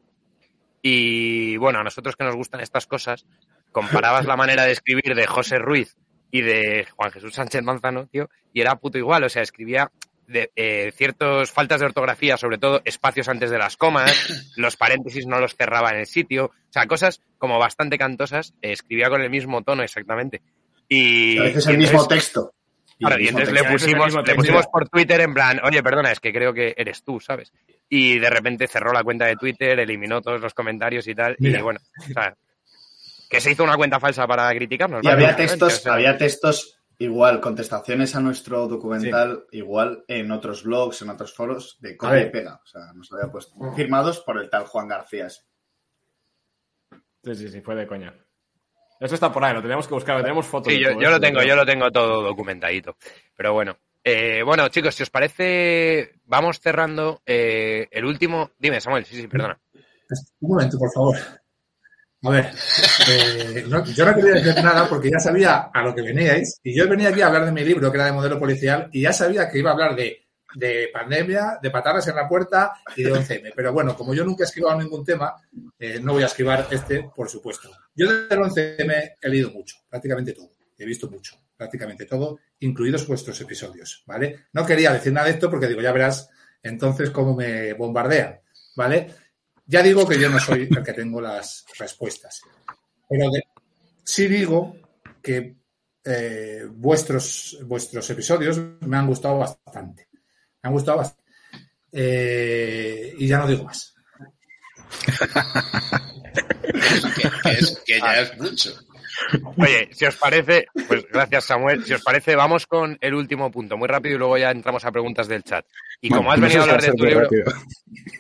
Y bueno, a nosotros que nos gustan estas cosas, comparabas la manera de escribir de José Ruiz y de Juan Jesús Sánchez Manzano, tío, y era puto igual, o sea, escribía de, eh, ciertas faltas de ortografía, sobre todo espacios antes de las comas, los paréntesis no los cerraba en el sitio, o sea, cosas como bastante cantosas, eh, escribía con el mismo tono exactamente. Y, A veces y el mismo texto. Y Claro, entonces le pusimos, le pusimos por Twitter en plan, oye, perdona, es que creo que eres tú, ¿sabes? Y de repente cerró la cuenta de Twitter, eliminó todos los comentarios y tal. Mira. Y bueno, o sea, que se hizo una cuenta falsa para criticarnos. Y había textos, o sea, había textos igual, contestaciones a nuestro documental, igual en otros blogs, en otros foros, de copia y pega. O sea, nos había puesto. Firmados por el tal Juan García. Sí, sí, sí, fue de coña. Eso está por ahí, lo tenemos que buscar, lo tenemos fotos. Sí, yo, lo tengo, yo lo tengo todo documentadito. Pero bueno. Eh, bueno, chicos, si os parece, vamos cerrando eh, el último. Dime, Samuel, sí, sí, perdona. Un momento, por favor. A ver, eh, no- yo no quería decir nada porque ya sabía a lo que veníais y yo venía aquí a hablar de mi libro, que era de modelo policial, y ya sabía que iba a hablar de, de pandemia, de patadas en la puerta y de 11M. Pero bueno, como yo nunca he escrito ningún tema, eh, no voy a esquivar este, por supuesto. Yo del 11M he leído mucho, prácticamente todo. He visto mucho, prácticamente todo, incluidos vuestros episodios, ¿vale? No quería decir nada de esto porque digo, ya verás entonces cómo me bombardean, ¿vale? Ya digo que yo no soy el que tengo las respuestas. Pero sí digo que eh, vuestros, vuestros episodios me han gustado bastante. Me han gustado bastante. Eh, y ya no digo más. Que, que es, que ya es mucho. Oye, si os parece, pues gracias Samuel, si os parece, vamos con el último punto, muy rápido y luego ya entramos a preguntas del chat. Y como has venido a hablar de tu libro, rápido.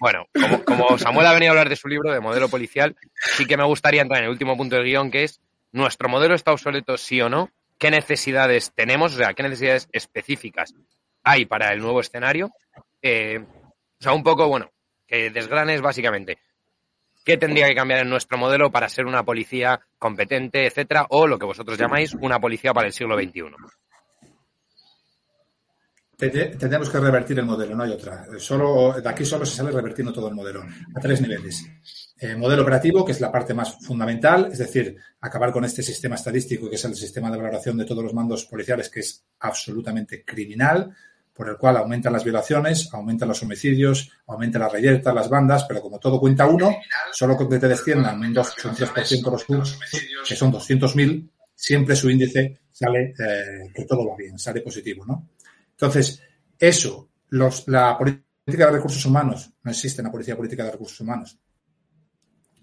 bueno, como, como Samuel ha venido a hablar de su libro de modelo policial, sí que me gustaría entrar en el último punto del guion, que es, ¿nuestro modelo está obsoleto sí o no? ¿Qué necesidades tenemos? O sea, ¿qué necesidades específicas hay para el nuevo escenario? Eh, o sea, un poco, bueno, que desgranes básicamente. ¿Qué tendría que cambiar en nuestro modelo para ser una policía competente, etcétera? O lo que vosotros llamáis una policía para el siglo XXI. Tendremos que revertir el modelo, no hay otra. Solo, de aquí solo se sale revertiendo todo el modelo, a tres niveles. Eh, modelo operativo, que es la parte más fundamental, es decir, acabar con este sistema estadístico, que es el sistema de valoración de todos los mandos policiales, que es absolutamente criminal, por el cual aumentan las violaciones, aumentan los homicidios, aumentan las reyertas, las bandas, pero como todo cuenta uno, solo con que te desciendan un 2 o un 3% los cursos, que son 200.000, siempre su índice sale eh, que todo va bien, sale positivo, ¿no? Entonces, eso, los, la política de recursos humanos no existe una policía política de recursos humanos.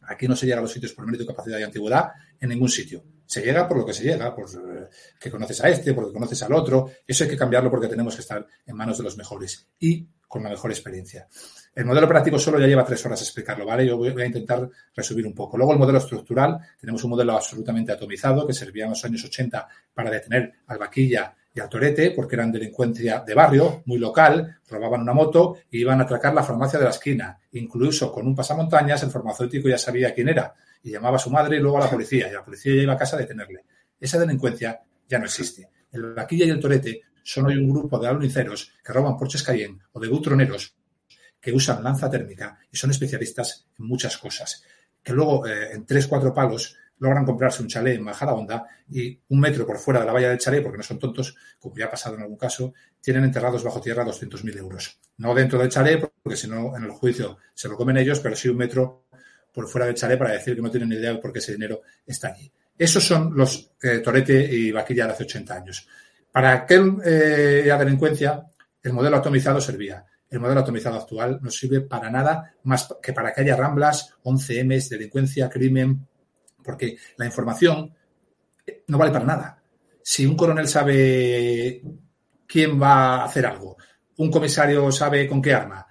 Aquí no se llega a los sitios por mérito, capacidad y antigüedad en ningún sitio. Se llega por lo que se llega, por eh, que conoces a este, porque conoces al otro. Eso hay que cambiarlo porque tenemos que estar en manos de los mejores y con la mejor experiencia. El modelo operativo solo ya lleva tres horas explicarlo, ¿vale? Yo voy a intentar resumir un poco. Luego el modelo estructural, tenemos un modelo absolutamente atomizado que servía en los años 80 para detener al vaquilla y al torete, porque eran delincuencia de barrio, muy local, robaban una moto y iban a atracar la farmacia de la esquina. Incluso con un pasamontañas, el farmacéutico ya sabía quién era y llamaba a su madre y luego a la policía, y la policía ya iba a casa a detenerle. Esa delincuencia ya no existe. El vaquilla y el torete son hoy un grupo de aluniceros que roban Porsches Cayenne o de butroneros que usan lanza térmica y son especialistas en muchas cosas. Que luego, eh, en tres, cuatro palos, logran comprarse un chalet en bajada onda y un metro por fuera de la valla del chalet, porque no son tontos, como ya ha pasado en algún caso, tienen enterrados bajo tierra 200.000 euros. No dentro del chalet, porque si no, en el juicio se lo comen ellos, pero sí un metro por fuera del chalet para decir que no tienen ni idea de por qué ese dinero está allí. Esos son los eh, Torete y Vaquilla de hace 80 años. Para aquel eh, delincuencia, el modelo atomizado servía. El modelo atomizado actual no sirve para nada más que para que haya ramblas, 11 M's, delincuencia, crimen, porque la información no vale para nada. Si un coronel sabe quién va a hacer algo, un comisario sabe con qué arma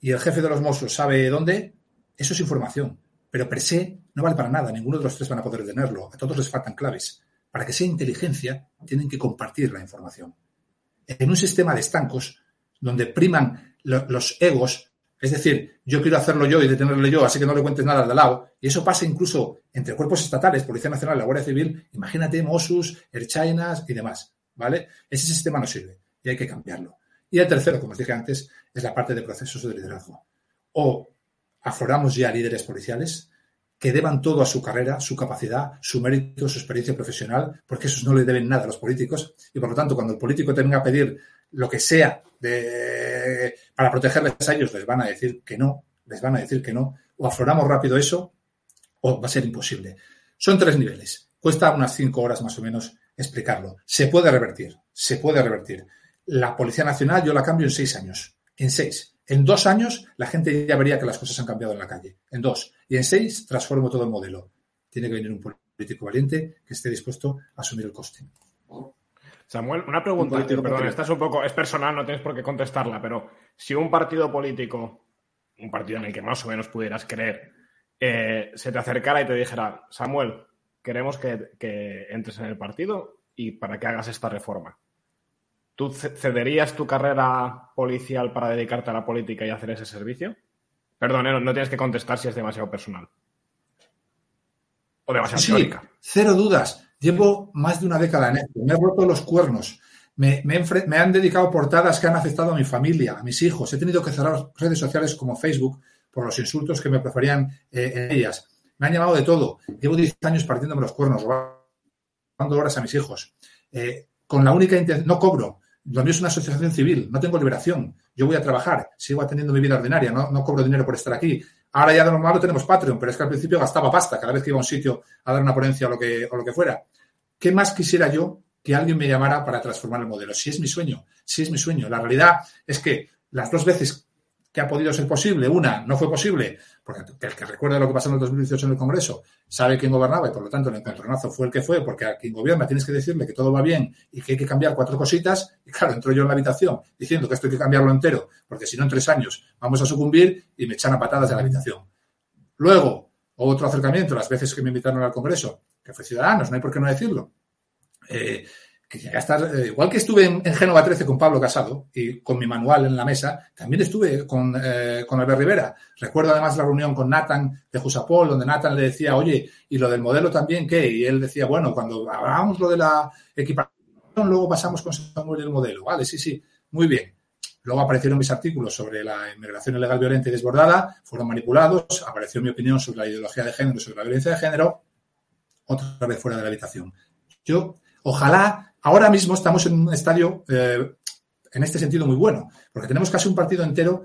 y el jefe de los Mossos sabe dónde, eso es información. Pero per se no vale para nada. Ninguno de los tres van a poder tenerlo. A todos les faltan claves. Para que sea inteligencia, tienen que compartir la información. En un sistema de estancos, donde priman los egos, es decir, yo quiero hacerlo yo y detenerle yo, así que no le cuentes nada al de lado. Y eso pasa incluso entre cuerpos estatales, Policía Nacional, la Guardia Civil, imagínate Mossus, Erchainas y demás. ¿Vale? Ese sistema no sirve y hay que cambiarlo. Y el tercero, como os dije antes, es la parte de procesos de liderazgo. O afloramos ya líderes policiales que deban todo a su carrera, su capacidad, su mérito, su experiencia profesional, porque esos no le deben nada a los políticos. Y por lo tanto, cuando el político tenga a pedir lo que sea para protegerles a ellos, les van a decir que no, les van a decir que no. O afloramos rápido eso, o va a ser imposible. Son tres niveles. Cuesta unas cinco horas más o menos explicarlo. Se puede revertir, se puede revertir. La Policía Nacional yo la cambio en seis años. En seis. En dos años la gente ya vería que las cosas han cambiado en la calle. En dos. Y en seis transformo todo el modelo. Tiene que venir un político valiente que esté dispuesto a asumir el coste. Samuel, una pregunta, perdón, esta es un poco, es personal, no tienes por qué contestarla, pero si un partido político, un partido en el que más o menos pudieras creer, eh, se te acercara y te dijera, Samuel, queremos que, que entres en el partido y para que hagas esta reforma. ¿Tú cederías tu carrera policial para dedicarte a la política y hacer ese servicio? Perdón, eh, no, tienes que contestar si es demasiado personal. O demasiado sí, Cero dudas. Llevo más de una década en esto. Me he roto los cuernos. Me, han dedicado portadas que han afectado a mi familia, a mis hijos. He tenido que cerrar redes sociales como Facebook por los insultos que me preferían eh, en ellas. Me han llamado de todo. Llevo 10 años partiéndome los cuernos, robando horas a mis hijos. Eh, con la única intención, no cobro, lo mío es una asociación civil, no tengo liberación. Yo voy a trabajar, sigo atendiendo mi vida ordinaria, no, no cobro dinero por estar aquí. Ahora ya de lo tenemos Patreon, pero es que al principio gastaba pasta cada vez que iba a un sitio a dar una ponencia o lo que, o lo que fuera. ¿Qué más quisiera yo que alguien me llamara para transformar el modelo? Si es mi sueño, si es mi sueño. La realidad es que las dos veces que ha podido ser posible. Una, no fue posible, porque el que recuerda lo que pasó en el 2018 en el Congreso sabe quién gobernaba y por lo tanto el encontronazo fue el que fue, porque a quien gobierna tienes que decirle que todo va bien y que hay que cambiar cuatro cositas. Y claro, entro yo en la habitación diciendo que esto hay que cambiarlo entero, porque si no en tres años vamos a sucumbir y me echan a patadas de la habitación. Luego, otro acercamiento, las veces que me invitaron al Congreso, que fue Ciudadanos, no hay por qué no decirlo. Eh, que llegué a estar, eh, igual que estuve en, Génova 13 con Pablo Casado y con mi manual en la mesa, también estuve con, eh, con Albert Rivera. Recuerdo además la reunión con Nathan de Jusapol, donde Nathan le decía, oye, ¿y lo del modelo también qué? Y él decía, bueno, cuando hablábamos lo de la equipación, luego pasamos con Samuel el modelo. Vale, sí, sí, muy bien. Luego aparecieron mis artículos sobre la inmigración ilegal violenta y desbordada, fueron manipulados, apareció mi opinión sobre la ideología de género, sobre la violencia de género, otra vez fuera de la habitación. Yo, ojalá Ahora mismo estamos en un estadio, eh, en este sentido, muy bueno, porque tenemos casi un partido entero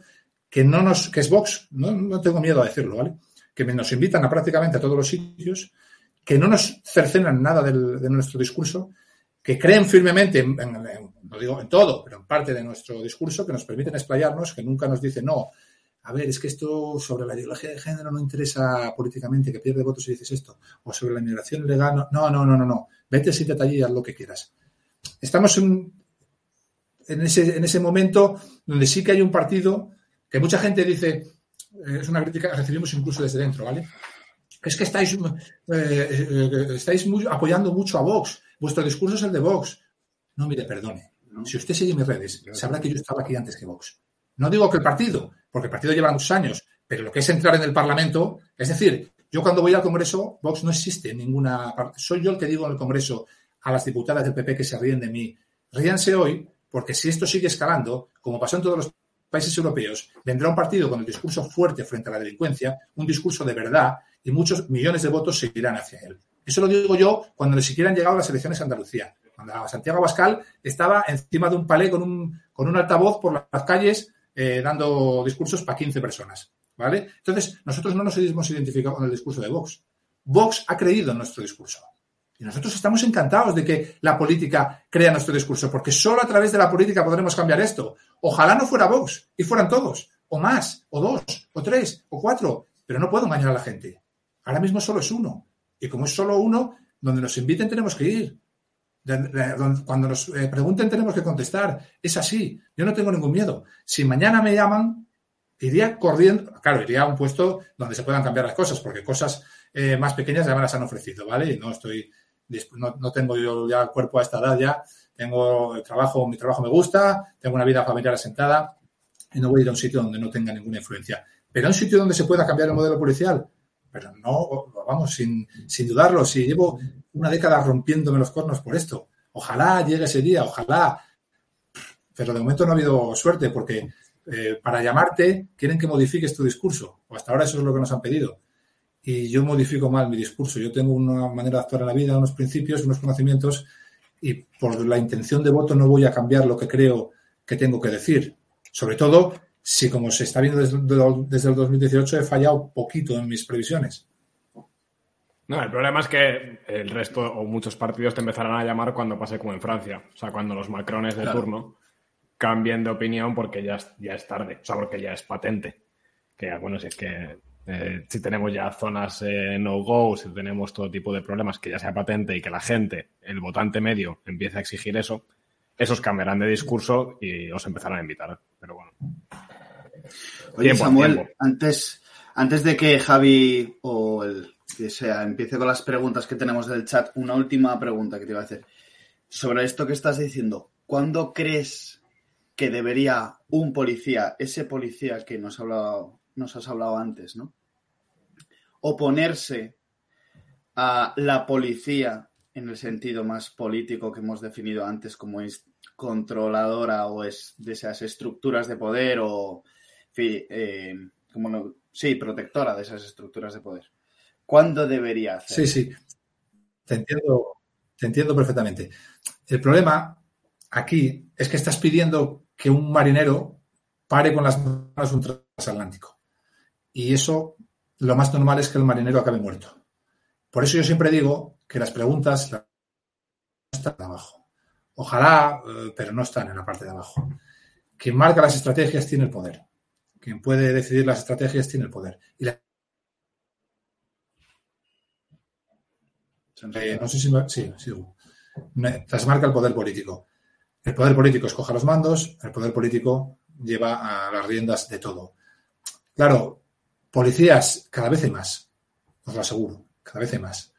que no nos, que es Vox, no, tengo miedo a decirlo, ¿vale? Que nos invitan a prácticamente a todos los sitios, que no nos cercenan nada de nuestro discurso, que creen firmemente, en, no digo en todo, pero en parte de nuestro discurso, que nos permiten explayarnos, que nunca nos dicen, no, a ver, es que esto sobre la ideología de género no interesa políticamente, que pierde votos si dices esto, o sobre la inmigración legal, no, no, no, no, no, vete, siéntate allí y haz lo que quieras. Estamos en, en, ese, en ese momento donde sí que hay un partido que mucha gente dice, eh, es una crítica que recibimos incluso desde dentro, ¿vale? Es que estáis, eh, eh, estáis apoyando mucho a Vox, vuestro discurso es el de Vox. No, mire, perdone. Si usted sigue mis redes, sabrá que yo estaba aquí antes que Vox. No digo que el partido, porque el partido lleva muchos años, pero lo que es entrar en el Parlamento, es decir, yo cuando voy al Congreso, Vox no existe en ninguna parte. Soy yo el que digo en el Congreso a las diputadas del PP que se ríen de mí. Ríanse hoy, porque si esto sigue escalando, como pasó en todos los países europeos, vendrá un partido con el discurso fuerte frente a la delincuencia, un discurso de verdad, y muchos millones de votos se irán hacia él. Eso lo digo yo cuando ni siquiera han llegado las elecciones a Andalucía. Cuando Santiago Abascal estaba encima de un palé con un, con un altavoz por las calles eh, dando discursos para 15 personas. ¿Vale? Entonces, nosotros no nos hemos identificado con el discurso de Vox. Vox ha creído en nuestro discurso. Y nosotros estamos encantados de que la política crea nuestro discurso, porque solo a través de la política podremos cambiar esto. Ojalá no fuera Vox y fueran todos, o más, o dos, o tres, o cuatro, pero no puedo engañar a la gente. Ahora mismo solo es uno. Y como es solo uno, donde nos inviten tenemos que ir. Cuando nos eh, pregunten tenemos que contestar. Es así. Yo no tengo ningún miedo. Si mañana me llaman, iría corriendo. Claro, iría a un puesto donde se puedan cambiar las cosas, porque cosas eh, más pequeñas ya me las han ofrecido, ¿vale? Y no estoy, no, tengo yo ya cuerpo a esta edad ya. Tengo el trabajo, mi trabajo me gusta, tengo una vida familiar asentada y no voy a ir a un sitio donde no tenga ninguna influencia. Pero a un sitio donde se pueda cambiar el modelo policial, pero no, vamos, sin, sin dudarlo, si llevo una década rompiéndome los cornos por esto, ojalá llegue ese día, ojalá, pero de momento no ha habido suerte porque eh, para llamarte quieren que modifiques tu discurso, o hasta ahora eso es lo que nos han pedido. Y yo modifico mal mi discurso, yo tengo una manera de actuar en la vida, unos principios, unos conocimientos, y por la intención de voto no voy a cambiar lo que creo que tengo que decir. Sobre todo si como se está viendo desde, desde el 2018 he fallado poquito en mis previsiones. No, el problema es que el resto o muchos partidos te empezarán a llamar cuando pase como en Francia. O sea, cuando los macrones de turno cambien de opinión porque ya, ya es tarde. O sea, porque ya es patente. Que, bueno, si es que eh, si tenemos ya zonas eh, no-go, si tenemos todo tipo de problemas que ya sea patente y que la gente, el votante medio, empiece a exigir eso, esos cambiarán de discurso y os empezarán a invitar. Pero bueno. Oye, Samuel, antes, antes de que Javi o el que sea empiece con las preguntas que tenemos del chat, una última pregunta que te iba a hacer. Sobre esto que estás diciendo, ¿cuándo crees debería un policía, ese policía que nos, ha hablado, nos has hablado antes, ¿no? oponerse a la policía en el sentido más político que hemos definido antes como es controladora o es de esas estructuras de poder o eh, como sí, protectora de esas estructuras de poder. ¿Cuándo debería hacer? Sí, sí. Te entiendo, te entiendo perfectamente. El problema aquí es que estás pidiendo que un marinero pare con las manos un transatlántico. Y eso, lo más normal es que el marinero acabe muerto. Por eso yo siempre digo que las preguntas están abajo. Ojalá, eh, pero no están en la parte de abajo. Quien marca las estrategias tiene el poder. Quien puede decidir las estrategias tiene el poder. Y eh, no sé si sí, sigo. Las el poder político. El poder político escoge los mandos, el poder político lleva a las riendas de todo. Claro, policías cada vez hay más, os lo aseguro, cada vez hay más.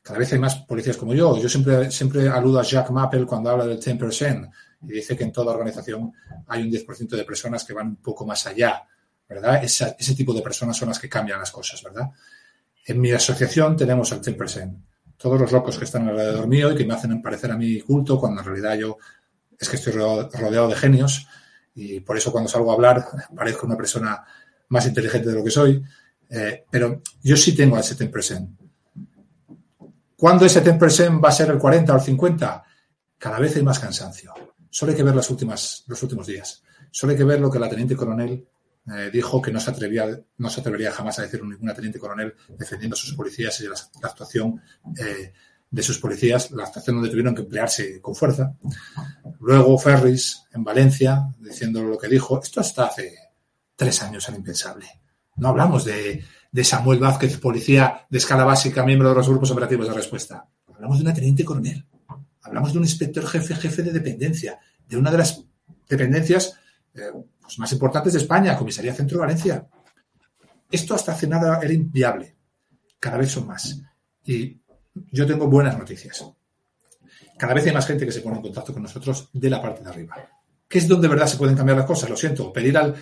Cada vez hay más policías como yo. Yo siempre, siempre aludo a Jack Mappel cuando habla del 10%, y dice que en toda organización hay un 10% de personas que van un poco más allá, ¿verdad? ese tipo de personas son las que cambian las cosas, ¿verdad? En mi asociación tenemos al 10%. Todos los locos que están alrededor mío y que me hacen parecer a mí culto, cuando en realidad yo es que estoy rodeado de genios y por eso cuando salgo a hablar parezco una persona más inteligente de lo que soy. Eh, pero yo sí tengo al 10%. ¿Cuándo ese 10% va a ser el 40 o el 50? Cada vez hay más cansancio. Solo hay que ver las últimas, los últimos días. Solo hay que ver lo que la teniente coronel eh, dijo que no se, atrevía, no se atrevería jamás a decir ninguna teniente coronel defendiendo a sus policías y la, actuación eh, de sus policías, la actuación donde tuvieron que emplearse con fuerza. Luego Ferris en Valencia, diciendo lo que dijo. Esto hasta hace tres años era impensable. No hablamos de, de Samuel Vázquez, policía de escala básica, miembro de los grupos operativos de respuesta. Hablamos de una teniente coronel. Hablamos de un inspector jefe, jefe de dependencia, de una de las dependencias eh, pues más importantes de España, Comisaría Centro Valencia. Esto hasta hace nada era inviable. Cada vez son más. Y yo tengo buenas noticias. Cada vez hay más gente que se pone en contacto con nosotros de la parte de arriba. ¿Qué es donde de verdad se pueden cambiar las cosas? Lo siento, pedir al...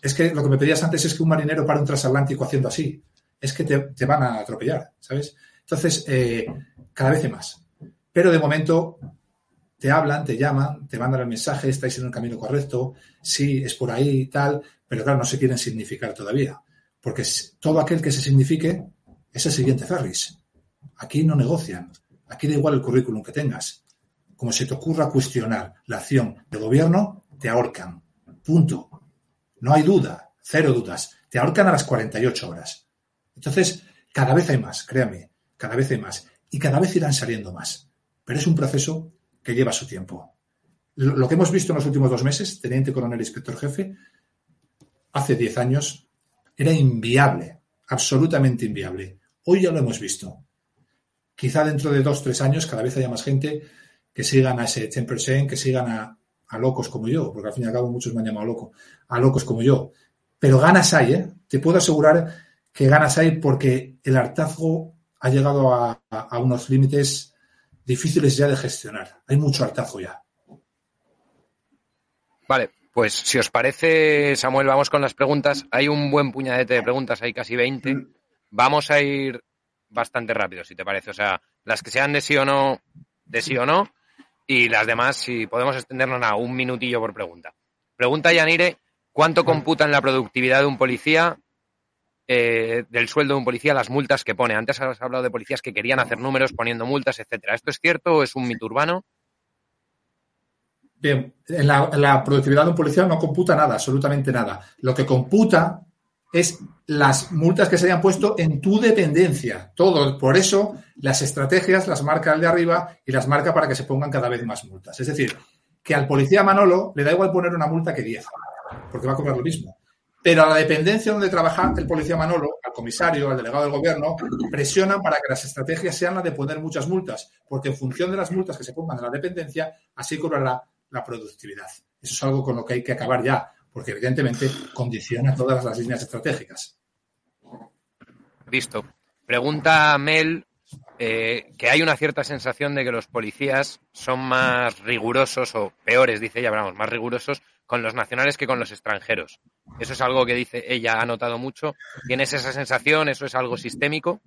Es que lo que me pedías antes es que un marinero para un transatlántico haciendo así. Es que te, van a atropellar, ¿sabes? Entonces, eh, cada vez hay más. Pero de momento te hablan, te llaman, te mandan el mensaje, estáis en el camino correcto, sí, es por ahí y tal, pero claro, no se quieren significar todavía. Porque todo aquel que se signifique es el siguiente Ferris. Aquí no negocian. Aquí da igual el currículum que tengas. Como se te ocurra cuestionar la acción del gobierno, te ahorcan. Punto. No hay duda, cero dudas. Te ahorcan a las 48 horas. Entonces, cada vez hay más, créame, cada vez hay más. Y cada vez irán saliendo más. Pero es un proceso que lleva su tiempo. Lo que hemos visto en los últimos dos meses, teniente coronel inspector jefe, hace 10 años era inviable, absolutamente inviable. Hoy ya lo hemos visto. Quizá dentro de dos, tres años cada vez haya más gente que sigan a ese 10%, que sigan a, locos como yo, porque al fin y al cabo muchos me han llamado loco, a locos como yo. Pero ganas hay, ¿eh? Te puedo asegurar que ganas hay porque el hartazgo ha llegado a unos límites difíciles ya de gestionar. Hay mucho hartazo ya. Vale, pues si os parece, Samuel, vamos con las preguntas. Hay un buen puñadete de preguntas, hay casi 20. Mm. Vamos a ir bastante rápido, si te parece. O sea, las que sean de sí o no, de sí o no. Y las demás, si podemos extendernos a un minutillo por pregunta. Pregunta Yanire, ¿cuánto computa en la productividad de un policía eh, del sueldo de un policía las multas que pone. Antes has hablado de policías que querían hacer números poniendo multas, etcétera. ¿Esto es cierto o es un mito urbano? Bien, en la, productividad de un policía no computa nada, absolutamente nada. Lo que computa es las multas que se hayan puesto en tu dependencia. Todo. Por eso las estrategias las marca el de arriba y las marca para que se pongan cada vez más multas. Es decir, que al policía Manolo le da igual poner una multa que 10, porque va a cobrar lo mismo. Pero a la dependencia donde trabaja el policía Manolo, al comisario, al delegado del gobierno, presionan para que las estrategias sean las de poner muchas multas, porque en función de las multas que se pongan en la dependencia, así cobrará la productividad. Eso es algo con lo que hay que acabar ya, porque evidentemente condiciona todas las líneas estratégicas. Listo. Pregunta Mel eh, que hay una cierta sensación de que los policías son más rigurosos o peores, dice ella, hablamos, más rigurosos con los nacionales que con los extranjeros. Eso es algo que dice ella, ha notado mucho. ¿Tienes esa sensación? ¿Eso es algo sistémico?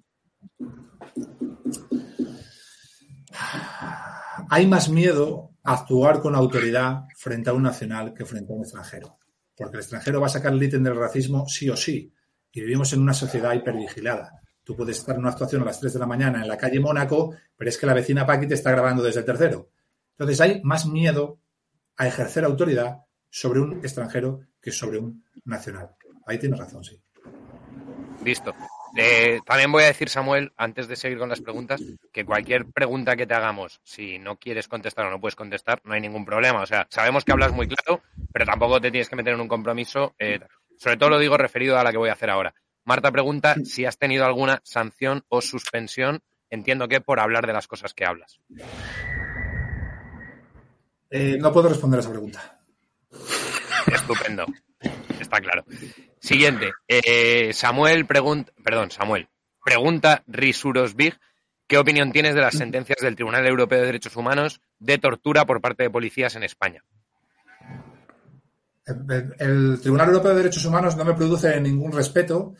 Hay más miedo a actuar con autoridad frente a un nacional que frente a un extranjero. Porque el extranjero va a sacar el ítem del racismo sí o sí. Y vivimos en una sociedad hipervigilada. Tú puedes estar en una actuación a las 3 de la mañana en la calle Mónaco, pero es que la vecina Paqui te está grabando desde el tercero. Entonces hay más miedo a ejercer autoridad sobre un extranjero que sobre un nacional. Ahí tienes razón, sí. Listo. Eh, también voy a decir, Samuel, antes de seguir con las preguntas, que cualquier pregunta que te hagamos, si no quieres contestar o no puedes contestar, no hay ningún problema. O sea, sabemos que hablas muy claro, pero tampoco te tienes que meter en un compromiso. Eh, sobre todo lo digo referido a la que voy a hacer ahora. Marta pregunta si has tenido alguna sanción o suspensión, entiendo que por hablar de las cosas que hablas. Eh, no puedo responder a esa pregunta. Estupendo. Está claro. Siguiente. Eh, Samuel pregunta, perdón, Samuel, pregunta Risuros Big, ¿qué opinión tienes de las sentencias del Tribunal Europeo de Derechos Humanos de tortura por parte de policías en España? El, Tribunal Europeo de Derechos Humanos no me produce ningún respeto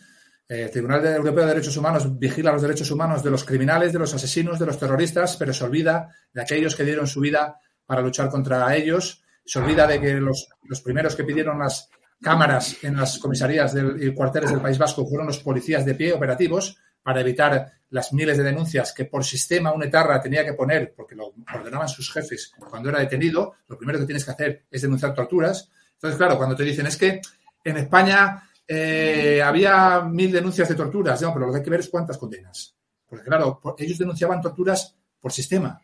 el Tribunal Europeo de Derechos Humanos vigila los derechos humanos de los criminales, de los asesinos, de los terroristas, pero se olvida de aquellos que dieron su vida para luchar contra ellos. Se olvida de que los, primeros que pidieron las cámaras en las comisarías y cuarteles del País Vasco fueron los policías de pie operativos para evitar las miles de denuncias que por sistema un etarra tenía que poner, porque lo ordenaban sus jefes cuando era detenido. Lo primero que tienes que hacer es denunciar torturas. Entonces, claro, cuando te dicen es que en España eh, había mil denuncias de torturas, no, pero lo que hay que ver es cuántas condenas. Porque claro, ellos denunciaban torturas por sistema.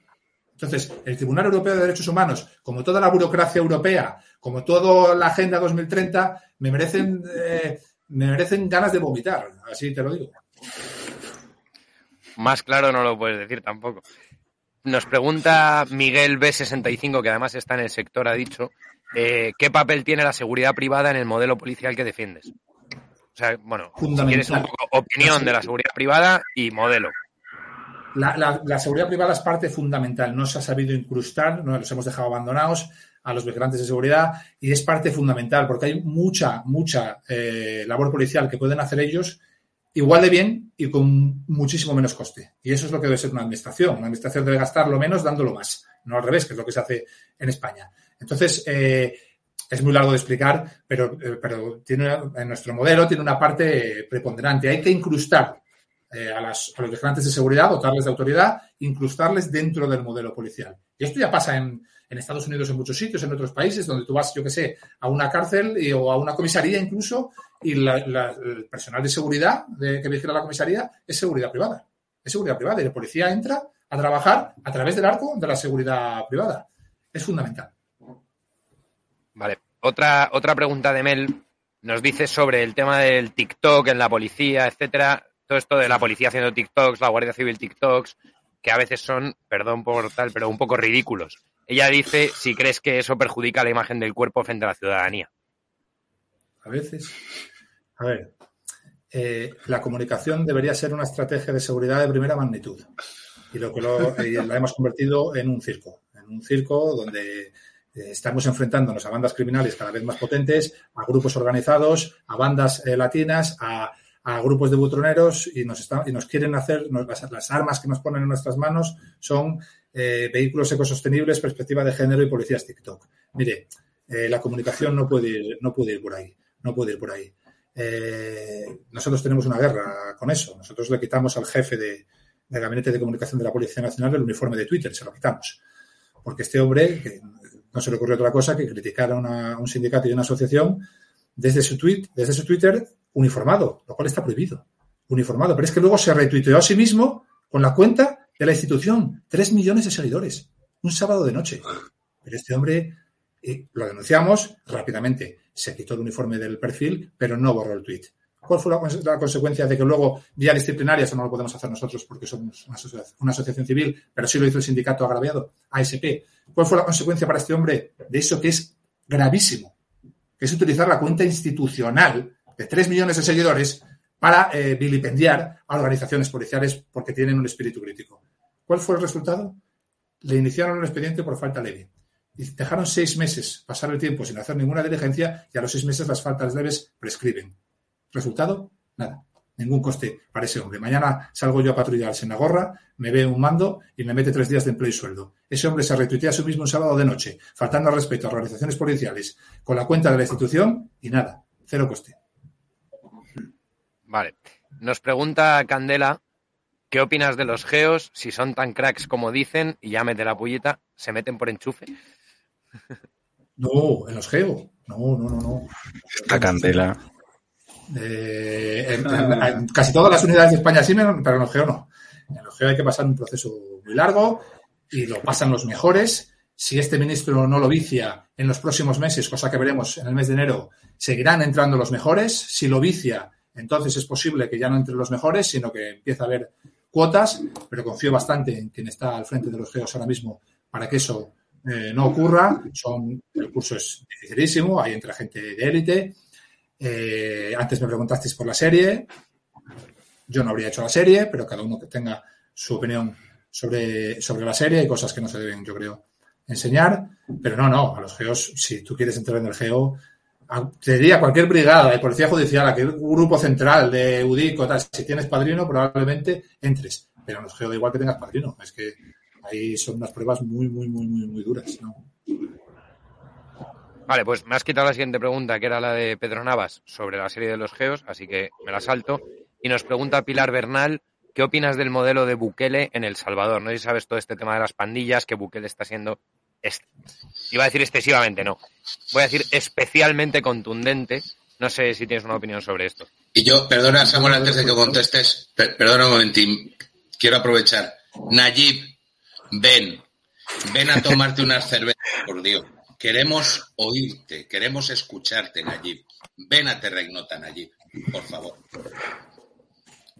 Entonces, el Tribunal Europeo de Derechos Humanos, como toda la burocracia europea, como toda la Agenda 2030, me merecen, eh, me merecen ganas de vomitar, así te lo digo. Más claro no lo puedes decir tampoco. Nos pregunta Miguel B65, que además está en el sector, ha dicho, eh, ¿qué papel tiene la seguridad privada en el modelo policial que defiendes? O sea, bueno, si quieres un poco opinión de la seguridad privada y modelo. La, seguridad privada es parte fundamental. No se ha sabido incrustar, no los hemos dejado abandonados a los vigilantes de seguridad y es parte fundamental porque hay mucha, mucha eh, labor policial que pueden hacer ellos igual de bien y con muchísimo menos coste. Y eso es lo que debe ser una administración. Una administración debe gastar lo menos dándolo más, no al revés, que es lo que se hace en España. Entonces, eh, es muy largo de explicar, pero, eh, pero tiene, en nuestro modelo tiene una parte preponderante. Hay que incrustar eh, a, las, a, los vigilantes de seguridad, dotarles de autoridad, incrustarles dentro del modelo policial. Y esto ya pasa en, en Estados Unidos en muchos sitios, en otros países, donde tú vas, yo qué sé, a una cárcel y, o a una comisaría incluso, y el personal de seguridad de, que vigila la comisaría es seguridad privada. Es seguridad privada y la policía entra a trabajar a través del arco de la seguridad privada. Es fundamental. Vale. Otra, otra pregunta de Mel nos dice sobre el tema del TikTok en la policía, etcétera. Todo esto de la policía haciendo TikToks, la Guardia Civil TikToks, que a veces son, perdón por tal, pero un poco ridículos. Ella dice si crees que eso perjudica la imagen del cuerpo frente a la ciudadanía. A veces. A ver, eh, la comunicación debería ser una estrategia de seguridad de primera magnitud. Y lo que lo, la hemos convertido en un circo. En un circo donde eh, estamos enfrentándonos a bandas criminales cada vez más potentes, a grupos organizados, a bandas eh, latinas, a, a, grupos de butroneros y nos, está, y nos quieren hacer, las, armas que nos ponen en nuestras manos son eh, vehículos ecosostenibles, perspectiva de género y policías TikTok. Mire, eh, la comunicación no puede, ir, no puede ir por ahí, no puede ir por ahí. Eh, nosotros tenemos una guerra con eso. Nosotros le quitamos al jefe de, del Gabinete de Comunicación de la Policía Nacional el uniforme de Twitter, se lo quitamos. Porque este hombre, que no se le ocurrió otra cosa que criticar a, a un sindicato y una asociación desde su tweet, desde su Twitter uniformado, lo cual está prohibido. Uniformado. Pero es que luego se retuiteó a sí mismo con la cuenta de la institución. Tres millones de seguidores. Un sábado de noche. Pero este hombre eh, lo denunciamos rápidamente. Se quitó el uniforme del perfil, pero no borró el tweet. ¿Cuál fue la, consecuencia de que luego, vía disciplinaria, eso no lo podemos hacer nosotros porque somos una, una asociación civil, pero sí lo hizo el sindicato agraviado, ASP? ¿Cuál fue la consecuencia para este hombre de eso que es gravísimo? Que es utilizar la cuenta institucional de tres millones de seguidores para eh, vilipendiar a organizaciones policiales porque tienen un espíritu crítico. ¿Cuál fue el resultado? Le iniciaron un expediente por falta leve. Y dejaron seis meses pasar el tiempo sin hacer ninguna diligencia y a los seis meses las faltas leves prescriben. ¿Resultado? Nada. Ningún coste para ese hombre. Mañana salgo yo a patrullar en la gorra, me ve un mando y me mete tres días de empleo y sueldo. Ese hombre se retuitea a sí mismo un sábado de noche, faltando al respeto a organizaciones policiales, con la cuenta de la institución y nada. Cero coste. Vale. Nos pregunta Candela ¿Qué opinas de los geos? Si son tan cracks como dicen, y ya mete la pullita, ¿se meten por enchufe? No, en los geos. No, no, no, no. Esta candela. Eh, en, en, en, casi todas las unidades de España sí, pero en los geos no. En los geos hay que pasar un proceso muy largo y lo pasan los mejores. Si este ministro no lo vicia en los próximos meses, cosa que veremos en el mes de enero, seguirán entrando los mejores. Si lo vicia, entonces es posible que ya no entre los mejores, sino que empiece a haber cuotas, pero confío bastante en quien está al frente de los geos ahora mismo para que eso eh, no ocurra. El curso es dificilísimo, ahí entra gente de élite. Eh, antes me preguntasteis por la serie. Yo no habría hecho la serie, pero cada uno que tenga su opinión sobre, sobre la serie. Hay cosas que no se deben, yo creo, enseñar. Pero no, no, a los geos, si tú quieres entrar en el geo, te diría cualquier brigada de policía judicial, aquel grupo central de UDIC o tal, si tienes padrino, probablemente entres. Pero no es da igual que tengas padrino. Es que ahí son unas pruebas muy, muy, muy, muy, muy duras. Vale, pues me has quitado la siguiente pregunta, que era la de Pedro Navas, sobre la serie de los geos, así que me la salto. Y nos pregunta Pilar Bernal, ¿qué opinas del modelo de Bukele en El Salvador? No sé si sabes todo este tema de las pandillas, que Bukele está siendo iba a decir excesivamente, no. Voy a decir especialmente contundente. No sé si tienes una opinión sobre esto. Y yo, perdona, Samuel, antes de que contestes, per perdona un momentín, quiero aprovechar. Nayib, ven, ven a tomarte unas cervezas, por Dios. Queremos oírte, queremos escucharte, Nayib. Ven a Terregnota, Nayib, por favor.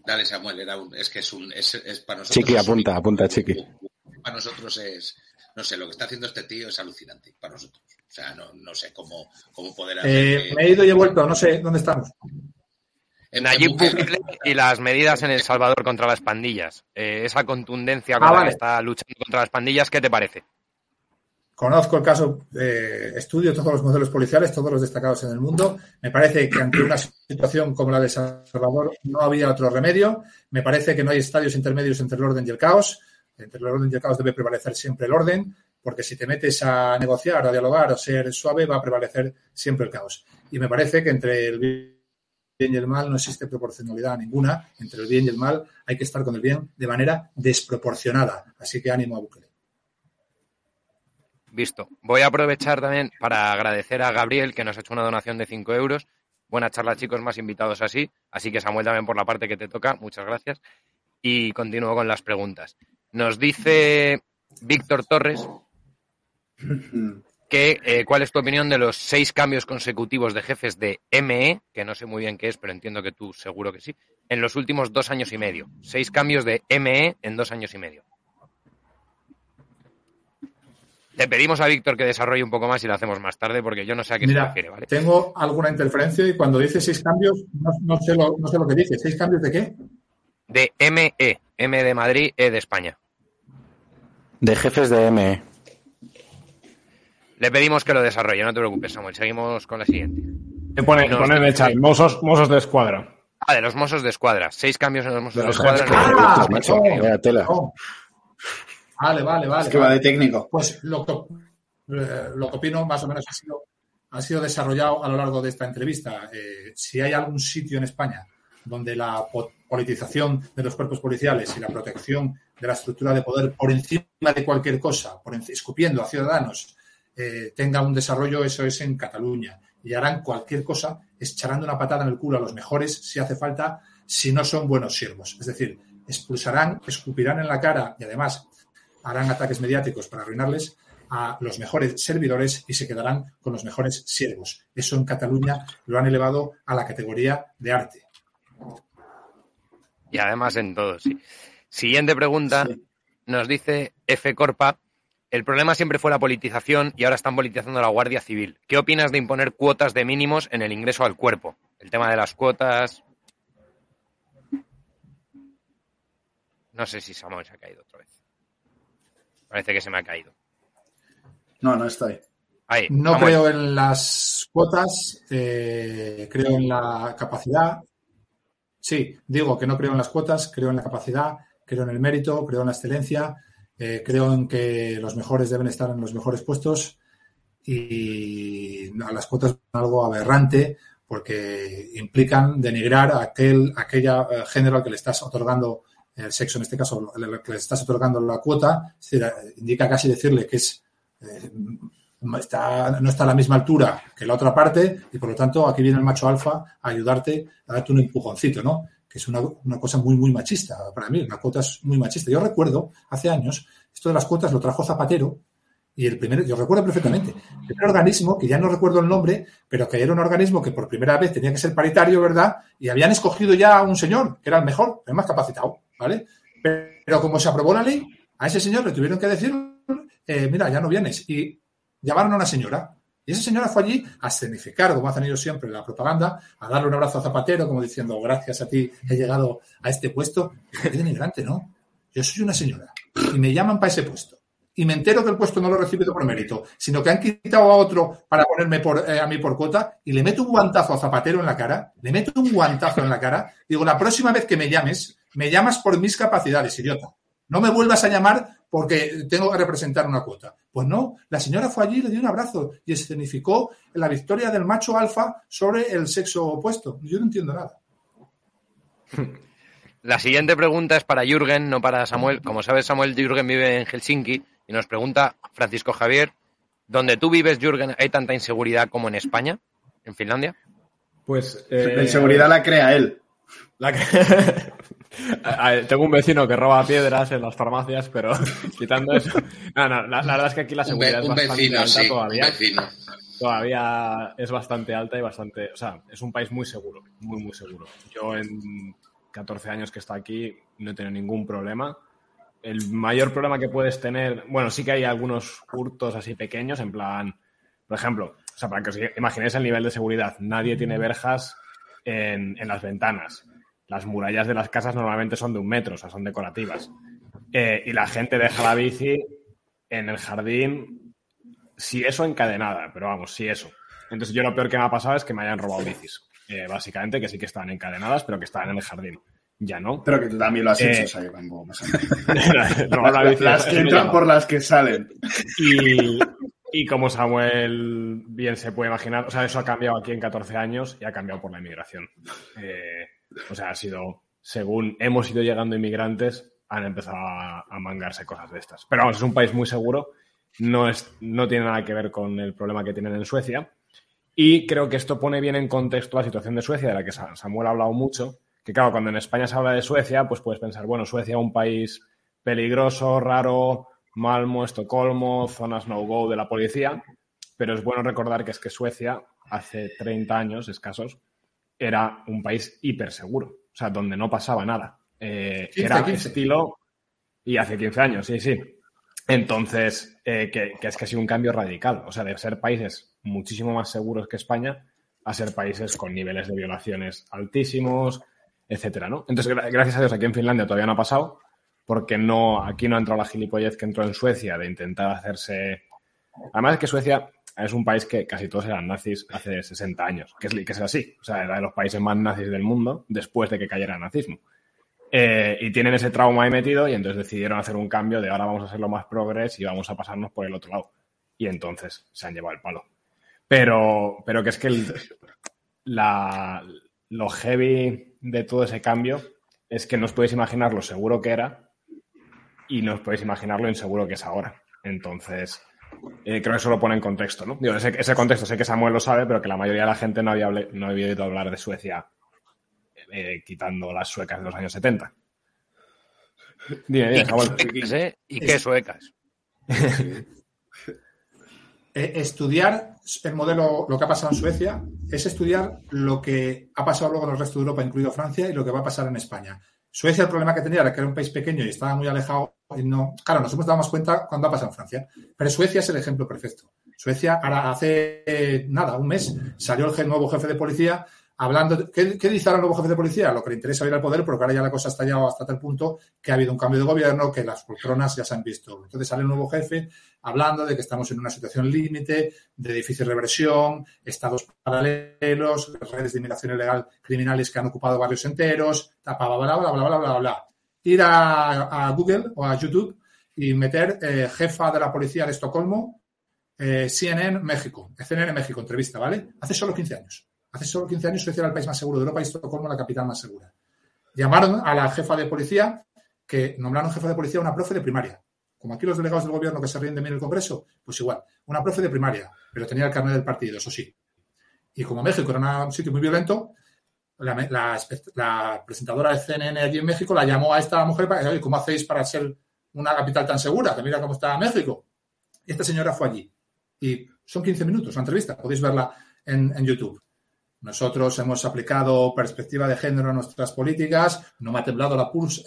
Dale, Samuel, era un, es que es un, es, es para nosotros. Chiqui, un- apunta, apunta, Chiqui. Para nosotros es, no sé, lo que está haciendo este tío es alucinante para nosotros. O sea, no, no sé cómo, cómo poder hacer. Eh, que- me he ido y he vuelto, no sé dónde estamos. en Nayib Bukele- y las medidas en El Salvador contra las pandillas. Eh, esa contundencia con Ah, la vale. que está luchando contra las pandillas, ¿qué te parece? Conozco el caso, eh, estudio todos los modelos policiales, todos los destacados en el mundo. Me parece que ante una situación como la de Salvador no había otro remedio. Me parece que no hay estadios intermedios entre el orden y el caos. Entre el orden y el caos debe prevalecer siempre el orden, porque si te metes a negociar, a dialogar o ser suave, va a prevalecer siempre el caos. Y me parece que entre el bien y el mal no existe proporcionalidad ninguna. Entre el bien y el mal hay que estar con el bien de manera desproporcionada. Así que ánimo a Bukele. Visto. Voy a aprovechar también para agradecer a Gabriel, que nos ha hecho una donación de 5 euros. Buena charla, chicos, más invitados así. Así que Samuel también por la parte que te toca. Muchas gracias. Y continúo con las preguntas. Nos dice Víctor Torres que eh, cuál es tu opinión de los seis cambios consecutivos de jefes de ME, que no sé muy bien qué es, pero entiendo que tú seguro que sí, en los últimos dos años y medio. Seis cambios de ME en dos años y medio. Le pedimos a Víctor que desarrolle un poco más y lo hacemos más tarde, porque yo no sé a qué se refiere, ¿vale? tengo alguna interferencia y cuando dice seis cambios, no, no sé lo, no sé lo que dice. ¿Seis cambios de qué? De ME, M de Madrid, E de España. De jefes de ME. Le pedimos que lo desarrolle, no te preocupes, Samuel. Seguimos con la siguiente. Te pone, Nos pone en el chat, mozos, mozos de escuadra. Ah, de los Mossos de Escuadra. Seis cambios en los Mossos De Escuadra. Ah, no. Tela. No. Vale, vale, vale. Es que va de técnico. Pues lo que, eh, lo que opino más o menos ha sido, ha sido desarrollado a lo largo de esta entrevista. Eh, si hay algún sitio en España donde la politización de los cuerpos policiales y la protección de la estructura de poder por encima de cualquier cosa, por escupiendo a ciudadanos, eh, tenga un desarrollo, eso es en Cataluña. Y harán cualquier cosa echarando una patada en el culo a los mejores si hace falta, si no son buenos siervos. Es decir, expulsarán, escupirán en la cara y además harán ataques mediáticos para arruinarles a los mejores servidores y se quedarán con los mejores siervos. Eso en Cataluña lo han elevado a la categoría de arte. Y además en todo, sí. Siguiente pregunta. Sí. Nos dice F. Corpa. El problema siempre fue la politización y ahora están politizando la Guardia Civil. ¿Qué opinas de imponer cuotas de mínimos en el ingreso al cuerpo? El tema de las cuotas. No sé si Samuel se ha caído otra vez. Parece que se me ha caído. No, no estoy. Ahí, No Samuel. creo en las cuotas, eh, creo en la capacidad. Sí, digo que no creo en las cuotas, creo en la capacidad, creo en el mérito, creo en la excelencia, eh, creo en que los mejores deben estar en los mejores puestos y no, las cuotas son algo aberrante porque implican denigrar a aquel aquella eh, género al que le estás otorgando el sexo, en este caso, al que le estás otorgando la cuota, es decir, eh, indica casi decirle que es no está a la misma altura que la otra parte y por lo tanto aquí viene el macho alfa a ayudarte, a darte un empujoncito, ¿no? Que es una, cosa muy, muy machista para mí, una cuota es muy machista. Yo recuerdo, hace años, esto de las cuotas lo trajo Zapatero y el primer, yo recuerdo perfectamente, el organismo, que ya no recuerdo el nombre, pero que era un organismo que por primera vez tenía que ser paritario, ¿verdad? Y habían escogido ya a un señor, que era el mejor, el más capacitado, ¿vale? Pero, pero como se aprobó la ley, a ese señor le tuvieron que decir, eh, mira, ya no vienes. Y llamaron a una señora. Y esa señora fue allí a escenificar, como hacen ellos siempre en la propaganda, a darle un abrazo a Zapatero, como diciendo, gracias a ti he llegado a este puesto. Qué denigrante, ¿no? Yo soy una señora y me llaman para ese puesto. Y me entero que el puesto no lo he recibido por mérito, sino que han quitado a otro para ponerme por, eh, a mí por cuota y le meto un guantazo a Zapatero en la cara, le meto un guantazo en la cara, digo, la próxima vez que me llames, me llamas por mis capacidades, idiota. No me vuelvas a llamar porque tengo que representar una cuota. Pues no, la señora fue allí, le dio un abrazo y escenificó la victoria del macho alfa sobre el sexo opuesto. Yo no entiendo nada. La siguiente pregunta es para Jürgen, no para Samuel. Como sabes, Samuel Jürgen vive en Helsinki y nos pregunta Francisco Javier, ¿dónde tú vives, Jürgen, hay tanta inseguridad como en España, en Finlandia? Pues. La eh, inseguridad la crea él. la que- Tengo un vecino que roba piedras en las farmacias, pero quitando eso. No, no, la, verdad es que aquí la seguridad es bastante alta todavía. Todavía es bastante alta y bastante. O sea, es un país muy seguro, muy, muy seguro. Yo en 14 años que está aquí no he tenido ningún problema. El mayor problema que puedes tener, bueno, sí que hay algunos hurtos así pequeños, en plan, por ejemplo, o sea, para que os imaginéis el nivel de seguridad, nadie tiene verjas en, en las ventanas las murallas de las casas normalmente son de un metro, o sea, son decorativas. Eh, y la gente deja la bici en el jardín, si eso encadenada, pero vamos, si eso. Entonces yo lo peor que me ha pasado es que me hayan robado bicis. Eh, básicamente que sí que estaban encadenadas, pero que estaban en el jardín. Ya no. Pero que tú también lo has hecho, eh, las que entran por las que salen. Y, y como Samuel bien se puede imaginar, o sea, eso ha cambiado aquí en 14 años y ha cambiado por la inmigración. Eh, o sea, ha sido, según hemos ido llegando inmigrantes, han empezado a, mangarse cosas de estas. Pero vamos, es un país muy seguro, no, es, no tiene nada que ver con el problema que tienen en Suecia. Y creo que esto pone bien en contexto la situación de Suecia, de la que Samuel ha hablado mucho. Que claro, cuando en España se habla de Suecia, pues puedes pensar, bueno, Suecia es un país peligroso, raro, Malmo, Estocolmo, zonas no-go de la policía. Pero es bueno recordar que es que Suecia, hace 30 años escasos, era un país hiper seguro, o sea, donde no pasaba nada. Eh, era estilo. Y hace 15 años, sí, sí. Entonces, eh, que, es que ha sido un cambio radical. O sea, de ser países muchísimo más seguros que España a ser países con niveles de violaciones altísimos, etcétera, ¿no? Entonces, gracias a Dios, aquí en Finlandia todavía no ha pasado, porque no, aquí no ha entrado la gilipollez que entró en Suecia de intentar hacerse. Además, es que Suecia es un país que casi todos eran nazis hace 60 años, que es, que es así. O sea, era de los países más nazis del mundo después de que cayera el nazismo. Eh, y tienen ese trauma ahí metido y entonces decidieron hacer un cambio de ahora vamos a hacerlo más progres y vamos a pasarnos por el otro lado. Y entonces se han llevado el palo. Pero, pero que es que el, la, lo heavy de todo ese cambio es que no os podéis imaginar lo seguro que era y no os podéis imaginar lo inseguro que es ahora. Entonces, eh, creo que eso lo pone en contexto, ¿no? Digo, ese, contexto sé que Samuel lo sabe, pero que la mayoría de la gente no había, no había oído hablar de Suecia eh, quitando las suecas de los años 70. Dime, dime, Samuel. ¿Y qué suecas? Eh, estudiar el modelo, lo que ha pasado en Suecia, es estudiar lo que ha pasado luego en el resto de Europa, incluido Francia, y lo que va a pasar en España. Suecia el problema que tenía era que era un país pequeño y estaba muy alejado. Y no, claro, nos hemos dado más cuenta cuando ha pasado en Francia. Pero Suecia es el ejemplo perfecto. Suecia, ahora hace nada, un mes, salió el nuevo jefe de policía hablando. ¿qué, ¿Qué dice ahora el nuevo jefe de policía? Lo que le interesa ir al poder, porque ahora ya la cosa ha estallado hasta tal punto que ha habido un cambio de gobierno, que las poltronas ya se han visto. Entonces sale el nuevo jefe hablando de que estamos en una situación límite, de difícil reversión, estados paralelos, redes de inmigración ilegal criminales que han ocupado barrios enteros, bla, bla, bla, bla, bla, bla, bla, bla. Ir a, Google o a YouTube y meter eh, jefa de la policía de Estocolmo, eh, CNN México, CNN México, entrevista, ¿vale? Hace solo 15 años. Hace solo 15 años Suecia era el país más seguro de Europa y Estocolmo la capital más segura. Llamaron a la jefa de policía, que nombraron jefa de policía a una profe de primaria. Como aquí los delegados del gobierno que se ríen de mí en el Congreso, pues igual. Una profe de primaria, pero tenía el carnet del partido, eso sí. Y como México era un sitio muy violento, la, presentadora de CNN allí en México la llamó a esta mujer para decir, ¿cómo hacéis para ser una capital tan segura? Que mira cómo está México. Esta señora fue allí. Y son 15 minutos la entrevista, podéis verla en YouTube. Nosotros hemos aplicado perspectiva de género a nuestras políticas, no me ha temblado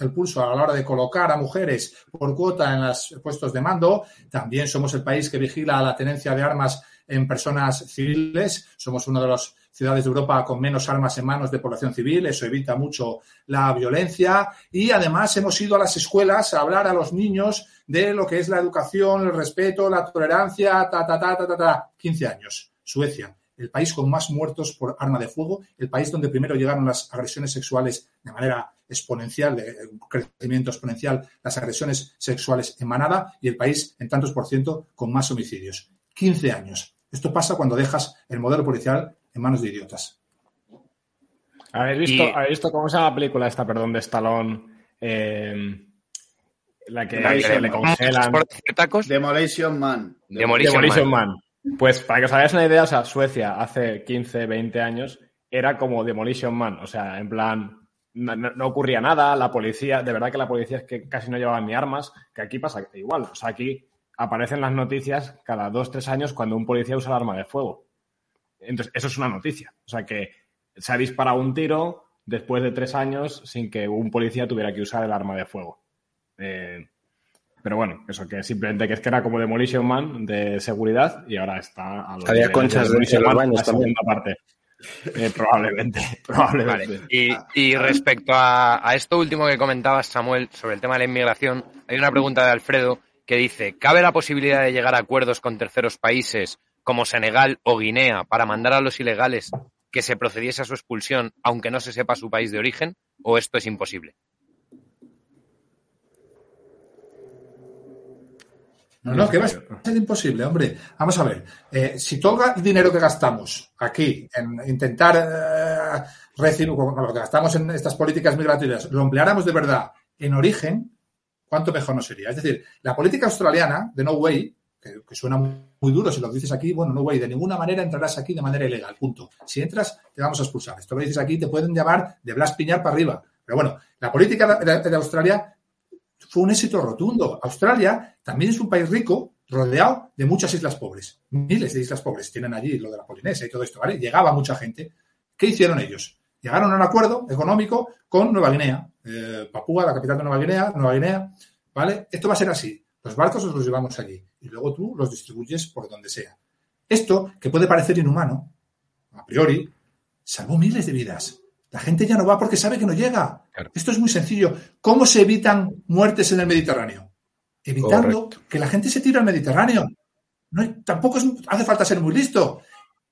el pulso a la hora de colocar a mujeres por cuota en los puestos de mando. También somos el país que vigila la tenencia de armas en personas civiles. Somos una de las ciudades de Europa con menos armas en manos de población civil. Eso evita mucho la violencia. Y además hemos ido a las escuelas a hablar a los niños de lo que es la educación, el respeto, la tolerancia, ta, ta, ta, ta, ta, ta. 15 años. Suecia el país con más muertos por arma de fuego, el país donde primero llegaron las agresiones sexuales de manera exponencial, de crecimiento exponencial, las agresiones sexuales en manada y el país en tantos por ciento con más homicidios. 15 años. Esto pasa cuando dejas el modelo policial en manos de idiotas. ¿Habéis visto, visto cómo se llama la película esta, perdón, de Stallone? Eh, la que, le congelan. Demolition Man. Demolition, Man. Pues para que os hagáis una idea, o Suecia hace 15, 20 años era como Demolition Man, o sea, en plan no, ocurría nada, la policía, de verdad que la policía es que casi no llevaban ni armas, que aquí pasa igual. O sea, aquí aparecen las noticias cada dos, tres años cuando un policía usa el arma de fuego. Entonces, eso es una noticia. O sea, que se ha disparado un tiro después de tres años sin que un policía tuviera que usar el arma de fuego. Eh, pero bueno, eso que simplemente que es que era como Demolition Man de seguridad y ahora está a los Había conchas de, de los baños también. Parte. Eh, probablemente, probablemente. Y, respecto a, esto último que comentabas, Samuel, sobre el tema de la inmigración, hay una pregunta de Alfredo que dice, ¿cabe la posibilidad de llegar a acuerdos con terceros países como Senegal o Guinea para mandar a los ilegales que se procediese a su expulsión aunque no se sepa su país de origen? ¿O esto es imposible? No, no, que va a ser imposible, hombre. Vamos a ver, eh, si todo el dinero que gastamos aquí en intentar eh, recibir, lo que gastamos en estas políticas migratorias, lo empleáramos de verdad en origen, ¿cuánto mejor no sería? Es decir, la política australiana de No Way, que, suena muy duro si lo dices aquí, bueno, No Way, de ninguna manera entrarás aquí de manera ilegal, punto. Si entras, te vamos a expulsar. Esto lo dices aquí, te pueden llamar de Blas Piñar para arriba. Pero bueno, la política de Australia fue un éxito rotundo. Australia también es un país rico, rodeado de muchas islas pobres. Miles de islas pobres tienen allí, lo de la Polinesia y todo esto, ¿vale? Llegaba mucha gente. ¿Qué hicieron ellos? Llegaron a un acuerdo económico con Nueva Guinea, eh, Papúa, la capital de Nueva Guinea, Nueva Guinea, ¿vale? Esto va a ser así. Los barcos los llevamos allí y luego tú los distribuyes por donde sea. Esto, que puede parecer inhumano, a priori, salvó miles de vidas. La gente ya no va porque sabe que no llega. Esto es muy sencillo. ¿Cómo se evitan muertes en el Mediterráneo? Evitando que la gente se tire al Mediterráneo. No tampoco hace falta ser muy listo.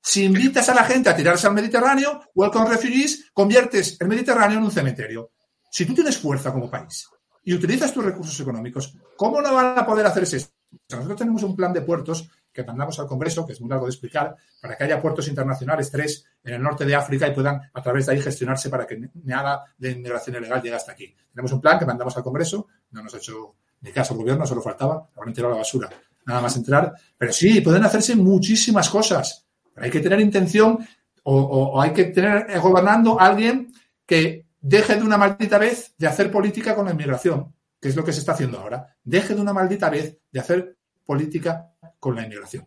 Si invitas a la gente a tirarse al Mediterráneo, Welcome Refugees, conviertes el Mediterráneo en un cementerio. Si tú tienes fuerza como país y utilizas tus recursos económicos, ¿cómo no van a poder hacer eso? Nosotros tenemos un plan de puertos que mandamos al Congreso, que es muy largo de explicar, para que haya puertos internacionales, tres en el norte de África, y puedan a través de ahí gestionarse para que nada de inmigración ilegal llegue hasta aquí. Tenemos un plan que mandamos al Congreso, no nos ha hecho ni caso el gobierno, solo faltaba, habrán tirado la basura, nada más entrar. Pero sí, pueden hacerse muchísimas cosas. Pero hay que tener intención o, hay que tener eh, gobernando a alguien que deje de una maldita vez de hacer política con la inmigración, que es lo que se está haciendo ahora. Deje de una maldita vez de hacer política con la inmigración.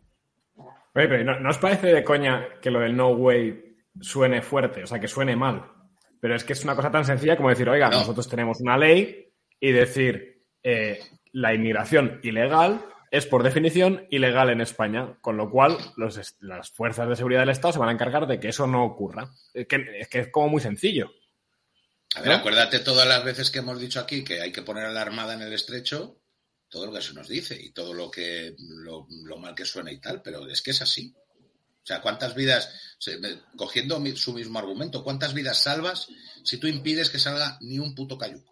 Oye, pero ¿no, os parece de coña que lo del no way suene fuerte, o sea, que suene mal? Pero es que es una cosa tan sencilla como decir, oiga, nosotros tenemos una ley y decir, eh, la inmigración ilegal es por definición ilegal en España, con lo cual las fuerzas de seguridad del Estado se van a encargar de que eso no ocurra. Es que es, como muy sencillo. A ver, acuérdate todas las veces que hemos dicho aquí que hay que poner a la Armada en el estrecho todo lo que se nos dice y todo lo que lo, mal que suena y tal, pero es que es así. O sea, ¿cuántas vidas, cogiendo su mismo argumento, cuántas vidas salvas si tú impides que salga ni un puto cayuco?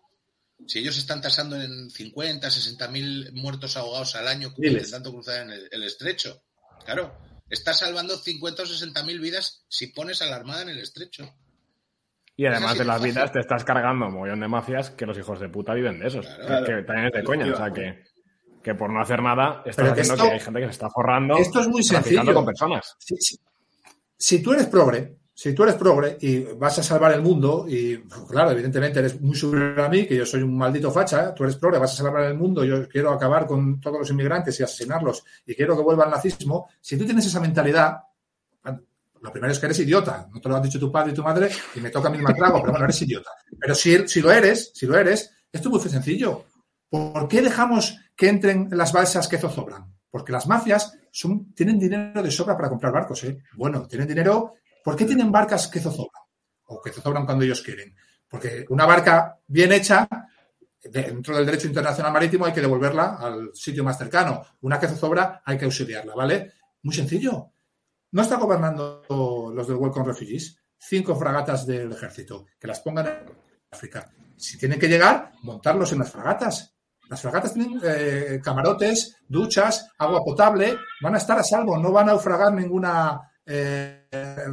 Si ellos están tasando en 50, 60 mil muertos ahogados al año intentando cruzar en el, estrecho, claro, estás salvando 50 o 60 mil vidas si pones a la armada en el estrecho. Y además de las vidas te estás cargando un montón de mafias que los hijos de puta viven de esos. Que también es de coña. O sea que que por no hacer nada estás haciendo que hay gente que se está forrando. Esto es muy sencillo. con personas. Si, tú eres progre, si tú eres progre y vas a salvar el mundo, y claro, evidentemente eres muy superior a mí, que yo soy un maldito facha, tú eres progre, vas a salvar el mundo, yo quiero acabar con todos los inmigrantes y asesinarlos y quiero que vuelva al nazismo, si tú tienes esa mentalidad, lo primero es que eres idiota, no te lo han dicho tu padre y tu madre y me toca a mí el pero bueno, eres idiota. Pero si, si lo eres, si lo eres, esto es muy sencillo. ¿Por qué dejamos que entren las balsas que zozobran? Porque las mafias son, tienen dinero de sobra para comprar barcos, ¿eh? Bueno, tienen dinero. ¿Por qué tienen barcas que zozobran? O que zozobran cuando ellos quieren. Porque una barca bien hecha, dentro del derecho internacional marítimo, hay que devolverla al sitio más cercano. Una que zozobra, hay que auxiliarla, ¿vale? Muy sencillo. No está gobernando los del Welcome Refugees cinco fragatas del ejército, que las pongan en África. Si tienen que llegar, montarlos en las fragatas. Las fragatas tienen eh, camarotes, duchas, agua potable, van a estar a salvo, no van a naufragar ninguna eh,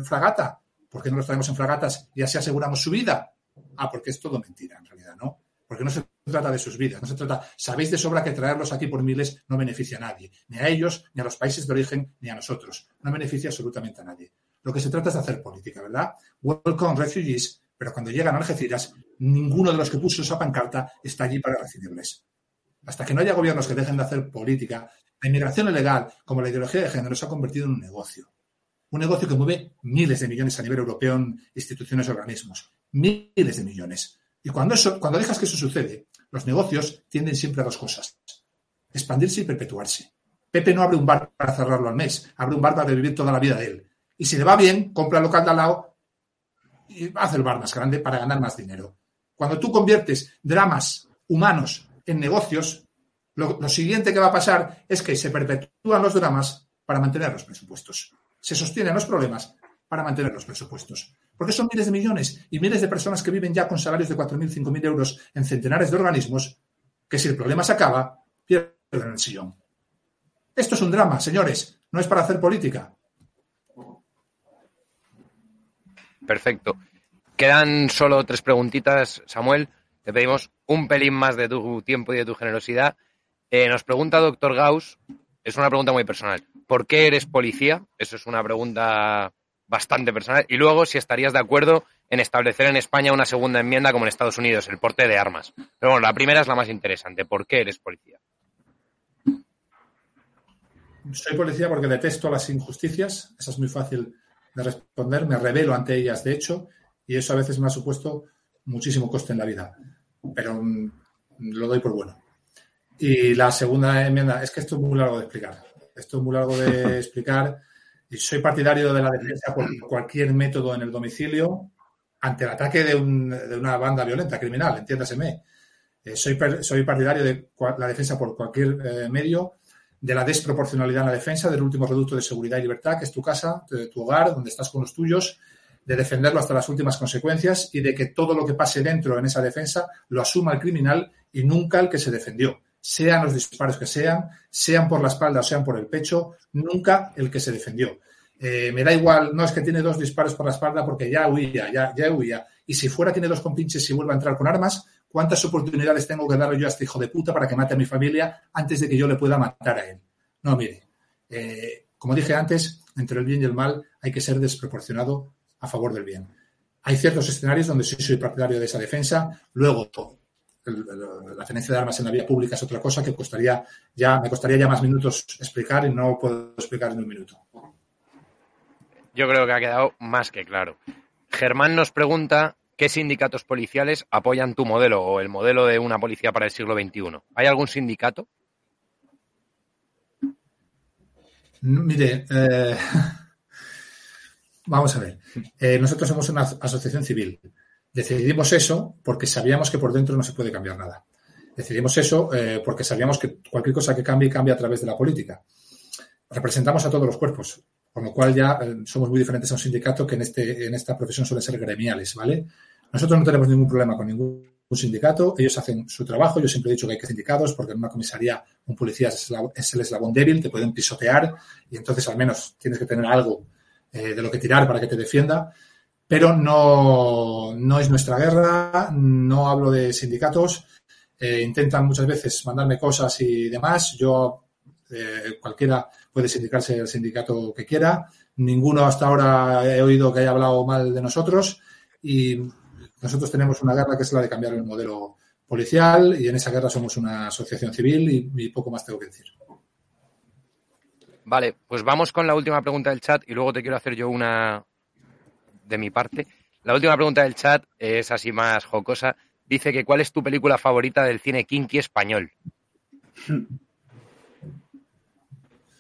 fragata. ¿Por qué no los traemos en fragatas y así aseguramos su vida? Ah, porque es todo mentira, en realidad, ¿no? Porque no se trata de sus vidas, no se trata. Sabéis de sobra que traerlos aquí por miles no beneficia a nadie, ni a ellos, ni a los países de origen, ni a nosotros. No beneficia absolutamente a nadie. Lo que se trata es de hacer política, ¿verdad? Welcome refugees, pero cuando llegan a Algeciras, ninguno de los que puso esa pancarta está allí para recibirles. Hasta que no haya gobiernos que dejen de hacer política, la inmigración ilegal, como la ideología de género, se ha convertido en un negocio. Un negocio que mueve miles de millones a nivel europeo en instituciones y organismos. Miles de millones. Y cuando, eso, cuando dejas que eso sucede, los negocios tienden siempre a dos cosas. Expandirse y perpetuarse. Pepe no abre un bar para cerrarlo al mes, abre un bar para vivir toda la vida de él. Y si le va bien, compra el local de al lado y hace el bar más grande para ganar más dinero. Cuando tú conviertes dramas humanos en negocios, lo, siguiente que va a pasar es que se perpetúan los dramas para mantener los presupuestos. Se sostienen los problemas para mantener los presupuestos. Porque son miles de millones y miles de personas que viven ya con salarios de 4.000, 5.000 euros en centenares de organismos que si el problema se acaba, pierden el sillón. Esto es un drama, señores, no es para hacer política. Perfecto. Quedan solo tres preguntitas, Samuel. Te pedimos un pelín más de tu tiempo y de tu generosidad. Eh, nos pregunta doctor Gauss, es una pregunta muy personal. ¿Por qué eres policía? Eso es una pregunta bastante personal. Y luego, si estarías de acuerdo en establecer en España una segunda enmienda como en Estados Unidos, el porte de armas. Pero bueno, la primera es la más interesante. ¿Por qué eres policía? Soy policía porque detesto las injusticias. Eso es muy fácil de responder. Me revelo ante ellas, de hecho, y eso a veces me ha supuesto muchísimo coste en la vida. Pero mm, lo doy por bueno. Y la segunda enmienda, es que esto es muy largo de explicar. Esto es muy largo de explicar. Soy partidario de la defensa por cualquier método en el domicilio ante el ataque de, una banda violenta, criminal, entiéndaseme. Eh, soy, soy partidario de la defensa por cualquier eh, medio de la desproporcionalidad en la defensa, del último reducto de seguridad y libertad, que es tu casa, tu hogar, donde estás con los tuyos, de defenderlo hasta las últimas consecuencias y de que todo lo que pase dentro en esa defensa lo asuma el criminal y nunca el que se defendió. Sean los disparos que sean, sean por la espalda o sean por el pecho, nunca el que se defendió. Eh, me da igual, no es que tiene dos disparos por la espalda porque ya huía, ya, ya huía. Y si fuera tiene dos compinches y vuelve a entrar con armas, ¿Cuántas oportunidades tengo que darle yo a este hijo de puta para que mate a mi familia antes de que yo le pueda matar a él? No, mire, eh, como dije antes, entre el bien y el mal hay que ser desproporcionado a favor del bien. Hay ciertos escenarios donde sí soy partidario de esa defensa. Luego, la tenencia de armas en la vía pública es otra cosa que costaría ya, me costaría ya más minutos explicar y no puedo explicar en un minuto. Yo creo que ha quedado más que claro. Germán nos pregunta ¿Qué sindicatos policiales apoyan tu modelo o el modelo de una policía para el siglo XXI? ¿Hay algún sindicato? Mire, eh, vamos a ver. Eh, nosotros somos una asociación civil. Decidimos eso porque sabíamos que por dentro no se puede cambiar nada. Decidimos eso eh, porque sabíamos que cualquier cosa que cambie cambia a través de la política. Representamos a todos los cuerpos, con lo cual ya somos muy diferentes a un sindicato que en, este, en esta profesión suelen ser gremiales, ¿vale? Nosotros no tenemos ningún problema con ningún sindicato, ellos hacen su trabajo, yo siempre he dicho que hay que sindicatos porque en una comisaría un policía es el eslabón débil, te pueden pisotear y entonces al menos tienes que tener algo eh, de lo que tirar para que te defienda, pero no, no es nuestra guerra, no hablo de sindicatos, eh, intentan muchas veces mandarme cosas y demás, yo eh, cualquiera puede sindicarse el sindicato que quiera, ninguno hasta ahora he oído que haya hablado mal de nosotros. Y nosotros tenemos una guerra que es la de cambiar el modelo policial y en esa guerra somos una asociación civil y, poco más tengo que decir. Vale, pues vamos con la última pregunta del chat y luego te quiero hacer yo una de mi parte. La última pregunta del chat es así más jocosa. Dice que ¿cuál es tu película favorita del cine kinky español?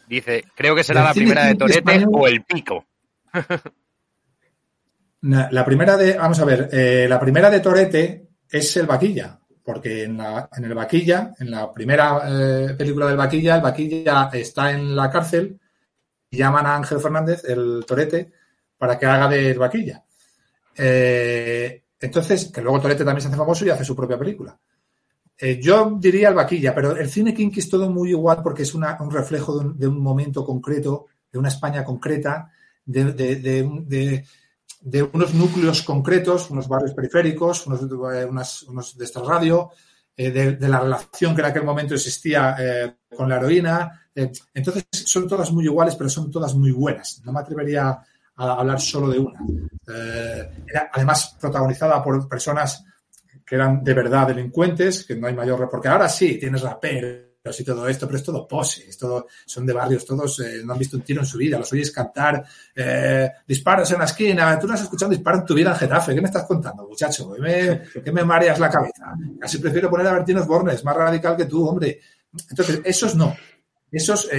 Dice, creo que será la primera de Torete o El Pico. La primera de, vamos a ver, eh, la primera de Torete es el Vaquilla, porque en, la, en el Vaquilla, en la primera eh, película del Vaquilla, el Vaquilla está en la cárcel y llaman a Ángel Fernández, el Torete, para que haga de Vaquilla. Eh, entonces, que luego Torete también se hace famoso y hace su propia película. yo diría el Vaquilla, pero el cine kinky es todo muy igual porque es un reflejo de un, momento concreto, de una España concreta, de, unos núcleos concretos, unos barrios periféricos, unos, eh, unos de esta radio, eh, de, la relación que en aquel momento existía eh, con la heroína. entonces, son todas muy iguales, pero son todas muy buenas. No me atrevería hablar solo de una. Eh, era además protagonizada por personas que eran de verdad delincuentes, que no hay mayor... Porque ahora sí, tienes raperos y todo esto, pero es todo pose, es todo, son de barrios, todos eh, no han visto un tiro en su vida, los oyes cantar, eh, disparos en la esquina, tú no has escuchado disparos en tu vida en Getafe, ¿qué me estás contando, muchacho? ¿Qué me, qué me mareas la cabeza? Casi prefiero poner a Bertino Bornes, más radical que tú, hombre. Entonces, esos no. Esos,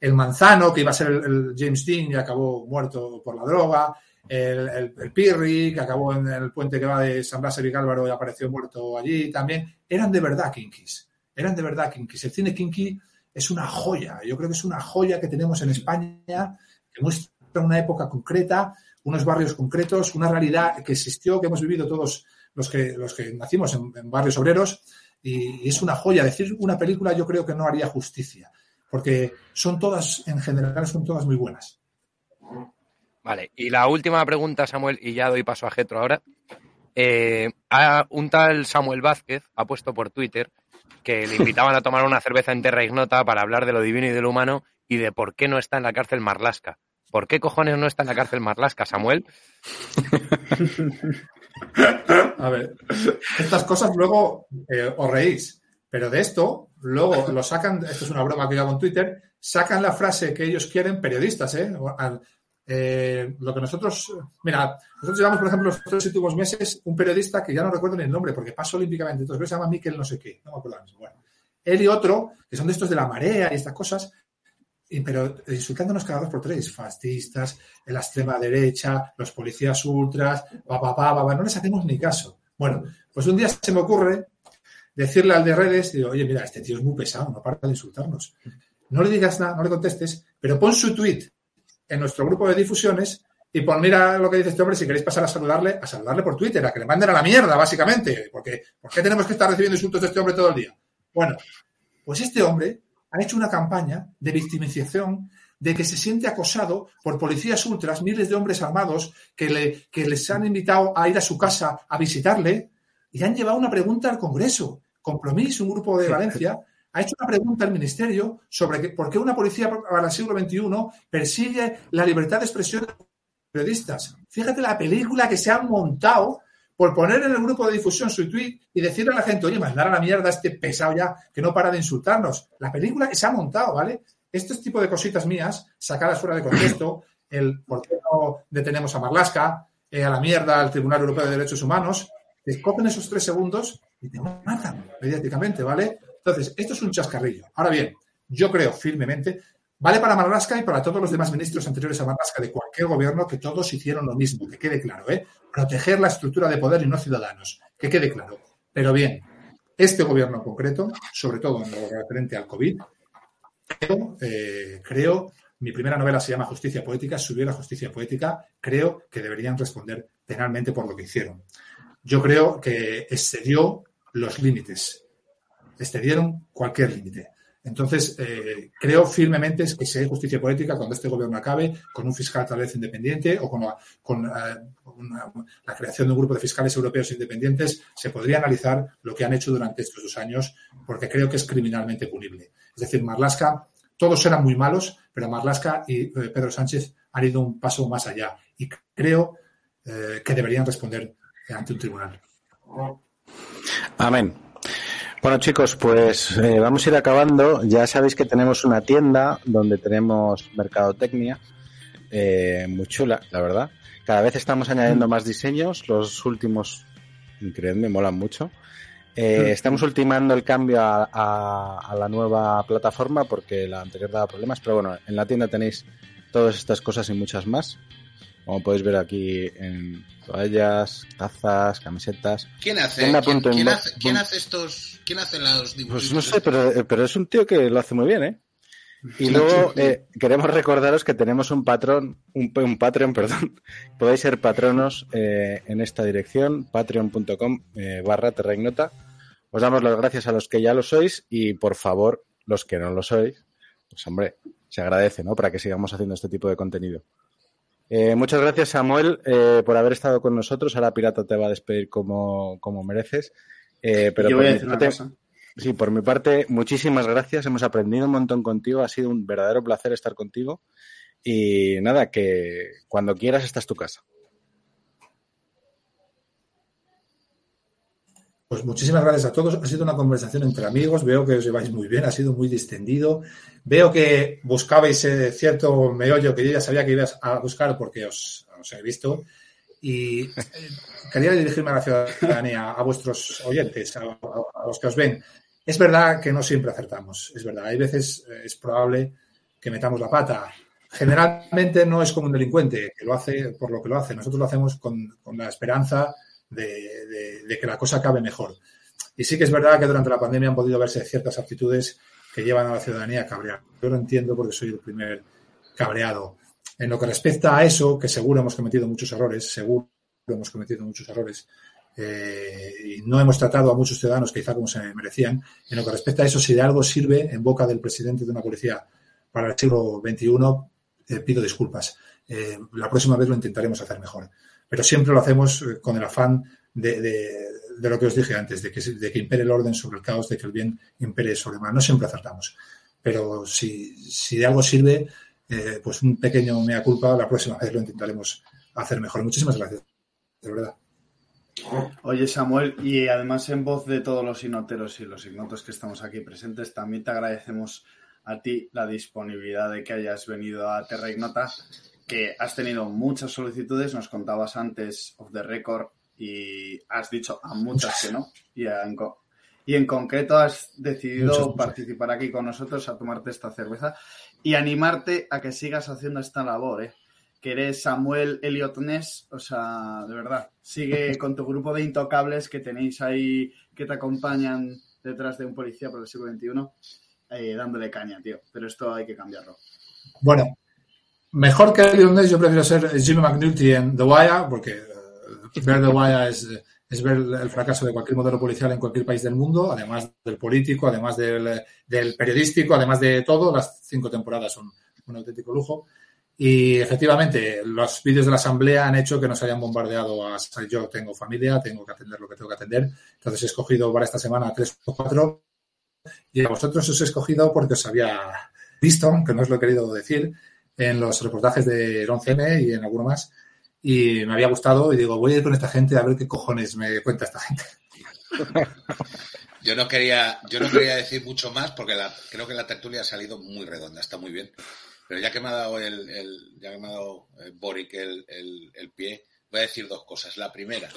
el Manzano, que iba a ser el, James Dean y acabó muerto por la droga, el, el, Pirri, que acabó en el puente que va de San Blas y Álvaro y apareció muerto allí también, eran de verdad kinkis, eran de verdad kinkis. El cine kinky es una joya, yo creo que es una joya que tenemos en España, que muestra una época concreta, unos barrios concretos, una realidad que existió, que hemos vivido todos los que, los que nacimos en, barrios obreros, y es una joya. Decir una película yo creo que no haría justicia porque son todas, en general, son todas muy buenas. Vale, y la última pregunta, Samuel, y ya doy paso a Getro ahora. Eh, un tal Samuel Vázquez ha puesto por Twitter que le invitaban a tomar una cerveza en Terra Ignota para hablar de lo divino y de lo humano y de por qué no está en la cárcel Marlasca. ¿Por qué cojones no está en la cárcel Marlasca, Samuel? A ver, estas cosas luego eh, os reís. Pero de esto, luego lo sacan, esto es una broma que yo hago en Twitter, sacan la frase que ellos quieren periodistas, ¿eh? eh lo que nosotros, mira, nosotros llevamos, por ejemplo, los tres últimos meses un periodista que ya no recuerdo ni el nombre porque pasó olímpicamente, entonces se llama Miquel no sé qué, no me acuerdo Bueno, él y otro, que son de estos de la marea y estas cosas, pero insultándonos cada dos por tres, fascistas, la extrema derecha, los policías ultras, pa, pa, pa, pa, no les hacemos ni caso. Bueno, pues un día se me ocurre decirle al de redes, digo, oye, mira, este tío es muy pesado, no para de insultarnos. No le digas nada, no le contestes, pero pon su tweet en nuestro grupo de difusiones y pon, mira lo que dice este hombre, si queréis pasar a saludarle, a saludarle por Twitter, a que le manden a la mierda, básicamente, porque ¿por qué tenemos que estar recibiendo insultos de este hombre todo el día? Bueno, pues este hombre ha hecho una campaña de victimización de que se siente acosado por policías ultras, miles de hombres armados que, le, que les han invitado a ir a su casa a visitarle y han llevado una pregunta al Congreso. Compromís, un grupo de Valencia, ha hecho una pregunta al Ministerio sobre por qué una policía para el siglo XXI persigue la libertad de expresión de periodistas. Fíjate la película que se ha montado por poner en el grupo de difusión su tweet y decirle a la gente, oye, mandar a la mierda a este pesado ya que no para de insultarnos. La película que se ha montado, ¿vale? Este tipo de cositas mías, sacadas fuera de contexto, el por qué no detenemos a Marlaska, eh, a la mierda al Tribunal Europeo de Derechos Humanos, te cogen esos tres segundos y te matan mediáticamente, ¿vale? Entonces, esto es un chascarrillo. Ahora bien, yo creo firmemente, vale para Marlaska y para todos los demás ministros anteriores a Marlaska de cualquier gobierno, que todos hicieron lo mismo, que quede claro, ¿eh? Proteger la estructura de poder y no ciudadanos, que quede claro. Pero bien, este gobierno concreto, sobre todo en lo referente al COVID, creo, eh, mi primera novela se llama Justicia Poética, subió la justicia poética, creo que deberían responder penalmente por lo que hicieron yo creo que excedió los límites, excedieron cualquier límite. Entonces, eh, creo firmemente que si hay justicia política, cuando este gobierno acabe, con un fiscal tal vez independiente o con, la, la creación de un grupo de fiscales europeos independientes, se podría analizar lo que han hecho durante estos dos años, porque creo que es criminalmente punible. Es decir, Marlaska, todos eran muy malos, pero Marlaska y eh, Pedro Sánchez han ido un paso más allá. Y creo eh, que deberían responder ante un tribunal. Amén. Bueno chicos, pues eh, vamos a ir acabando. Ya sabéis que tenemos una tienda donde tenemos mercadotecnia, eh, muy chula, la verdad. Cada vez estamos añadiendo más diseños. Los últimos, me molan mucho. Eh, estamos ultimando el cambio a, a, la nueva plataforma porque la anterior daba problemas, pero bueno, en la tienda tenéis todas estas cosas y muchas más. Como podéis ver aquí en toallas, tazas, camisetas. ¿Quién hace? ¿Quién, hace, estos? ¿Quién hace los dibujos? Pues no sé, pero, pero, es un tío que lo hace muy bien, ¿eh? Y luego eh, queremos recordaros que tenemos un patrón, un, un Patreon, perdón. Podéis ser patronos eh, en esta dirección, patreon.com eh, barra terraignota. Os damos las gracias a los que ya lo sois y por favor, los que no lo sois, pues hombre, se agradece, ¿no? Para que sigamos haciendo este tipo de contenido. Eh, muchas gracias, Samuel, eh, por haber estado con nosotros. Ahora Pirata te va a despedir como, como mereces. Eh, pero Yo voy a decir una cosa. Sí, por mi parte, muchísimas gracias. Hemos aprendido un montón contigo. Ha sido un verdadero placer estar contigo. Y nada, que cuando quieras esta es tu casa. Pues muchísimas gracias a todos. Ha sido una conversación entre amigos. Veo que os lleváis muy bien, ha sido muy distendido. Veo que buscabais eh, cierto meollo que yo ya sabía que ibas a buscar porque os, he visto. Y eh, quería dirigirme a la ciudadanía, a vuestros oyentes, a, los que os ven. Es verdad que no siempre acertamos, es verdad. Hay veces eh, es probable que metamos la pata. Generalmente no es como un delincuente que lo hace por lo que lo hace. Nosotros lo hacemos con, con la esperanza de, que la cosa acabe mejor. Y sí que es verdad que durante la pandemia han podido verse ciertas actitudes que llevan a la ciudadanía a cabrear. Yo lo entiendo porque soy el primer cabreado. En lo que respecta a eso, que seguro hemos cometido muchos errores, seguro hemos cometido muchos errores, eh, y no hemos tratado a muchos ciudadanos quizá como se merecían. En lo que respecta a eso, si de algo sirve en boca del presidente de una policía para el siglo XXI, eh, pido disculpas. Eh, la próxima vez lo intentaremos hacer mejor pero siempre lo hacemos eh, con el afán de, lo que os dije antes, de que, impere el orden sobre el caos, de que el bien impere sobre el mal. No siempre acertamos, pero si, de algo sirve, eh, pues un pequeño mea culpa, la próxima vez lo intentaremos hacer mejor. Muchísimas gracias, de verdad. Oye Samuel, y además en voz de todos los inoteros y los ignotos que estamos aquí presentes, también te agradecemos a ti la disponibilidad de que hayas venido a Terra Ignota que has tenido muchas solicitudes, nos contabas antes of the record y has dicho a muchas que no. Y, en, y en concreto has decidido participar aquí con nosotros a tomarte esta cerveza y animarte a que sigas haciendo esta labor, ¿eh? que eres Samuel Elliot Ness, o sea, de verdad, sigue con tu grupo de intocables que tenéis ahí, que te acompañan detrás de un policía por el siglo XXI, eh, dándole caña, tío. Pero esto hay que cambiarlo. Bueno, Mejor que el Ness, yo prefiero ser Jimmy McNulty en The Wire, porque eh, ver The Wire es, es, ver el fracaso de cualquier modelo policial en cualquier país del mundo, además del político, además del, del periodístico, además de todo. Las cinco temporadas son un auténtico lujo. Y efectivamente, los vídeos de la asamblea han hecho que nos hayan bombardeado a yo tengo familia, tengo que atender lo que tengo que atender. Entonces he escogido para esta semana tres o cuatro. Y a vosotros os he escogido porque os había visto, aunque no os lo he querido decir, en los reportajes de 11M y en alguno más. Y me había gustado y digo, voy a ir con esta gente a ver qué cojones me cuenta esta gente. Yo no quería, yo no quería decir mucho más porque creo que la tertulia ha salido muy redonda, está muy bien. Pero ya que me ha dado el, ya que me ha dado eh, Boric el, el, pie, voy a decir dos cosas. La primera,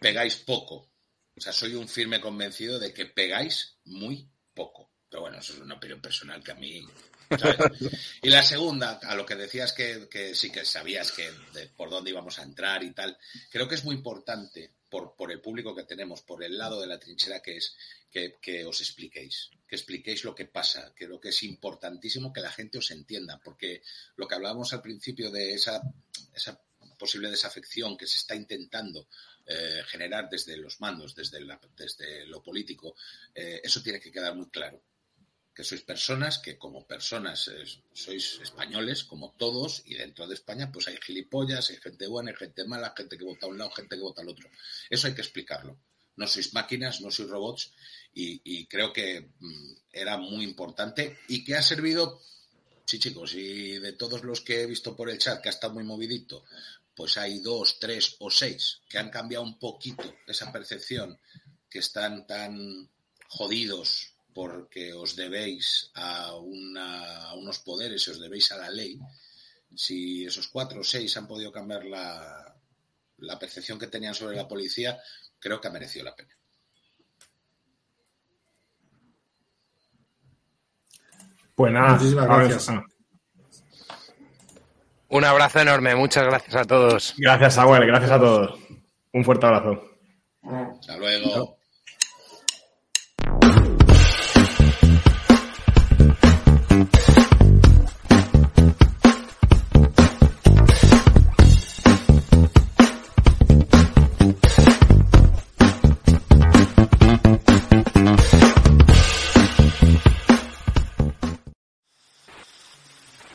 pegáis poco. O sea, soy un firme convencido de que pegáis muy poco. Pero bueno, eso es una opinión personal que a mí Y la segunda, a lo que decías que, sí que sabías que por dónde íbamos a entrar y tal, creo que es muy importante por, el público que tenemos, por el lado de la trinchera que es, que, os expliquéis, que expliquéis lo que pasa. Creo que es importantísimo que la gente os entienda, porque lo que hablábamos al principio de esa, posible desafección que se está intentando eh, generar desde los mandos, desde, desde lo político, eh, eso tiene que quedar muy claro que sois personas que como personas sois españoles, como todos, y dentro de España pues hay gilipollas, hay gente buena, hay gente mala, gente que vota a un lado, gente que vota al otro. Eso hay que explicarlo. No sois máquinas, no sois robots, y, creo que mm, era muy importante y que ha servido, sí chicos, y de todos los que he visto por el chat que ha estado muy movidito, pues hay dos, tres o seis que han cambiado un poquito esa percepción, que están tan jodidos porque os debéis a, unos poderes, os debéis a la ley, si esos cuatro o seis han podido cambiar la, percepción que tenían sobre la policía, creo que ha merecido la pena. Pues nada, muchísimas gracias. Un abrazo enorme, muchas gracias a todos. Gracias, Samuel, gracias a todos. Un fuerte abrazo. Hasta luego.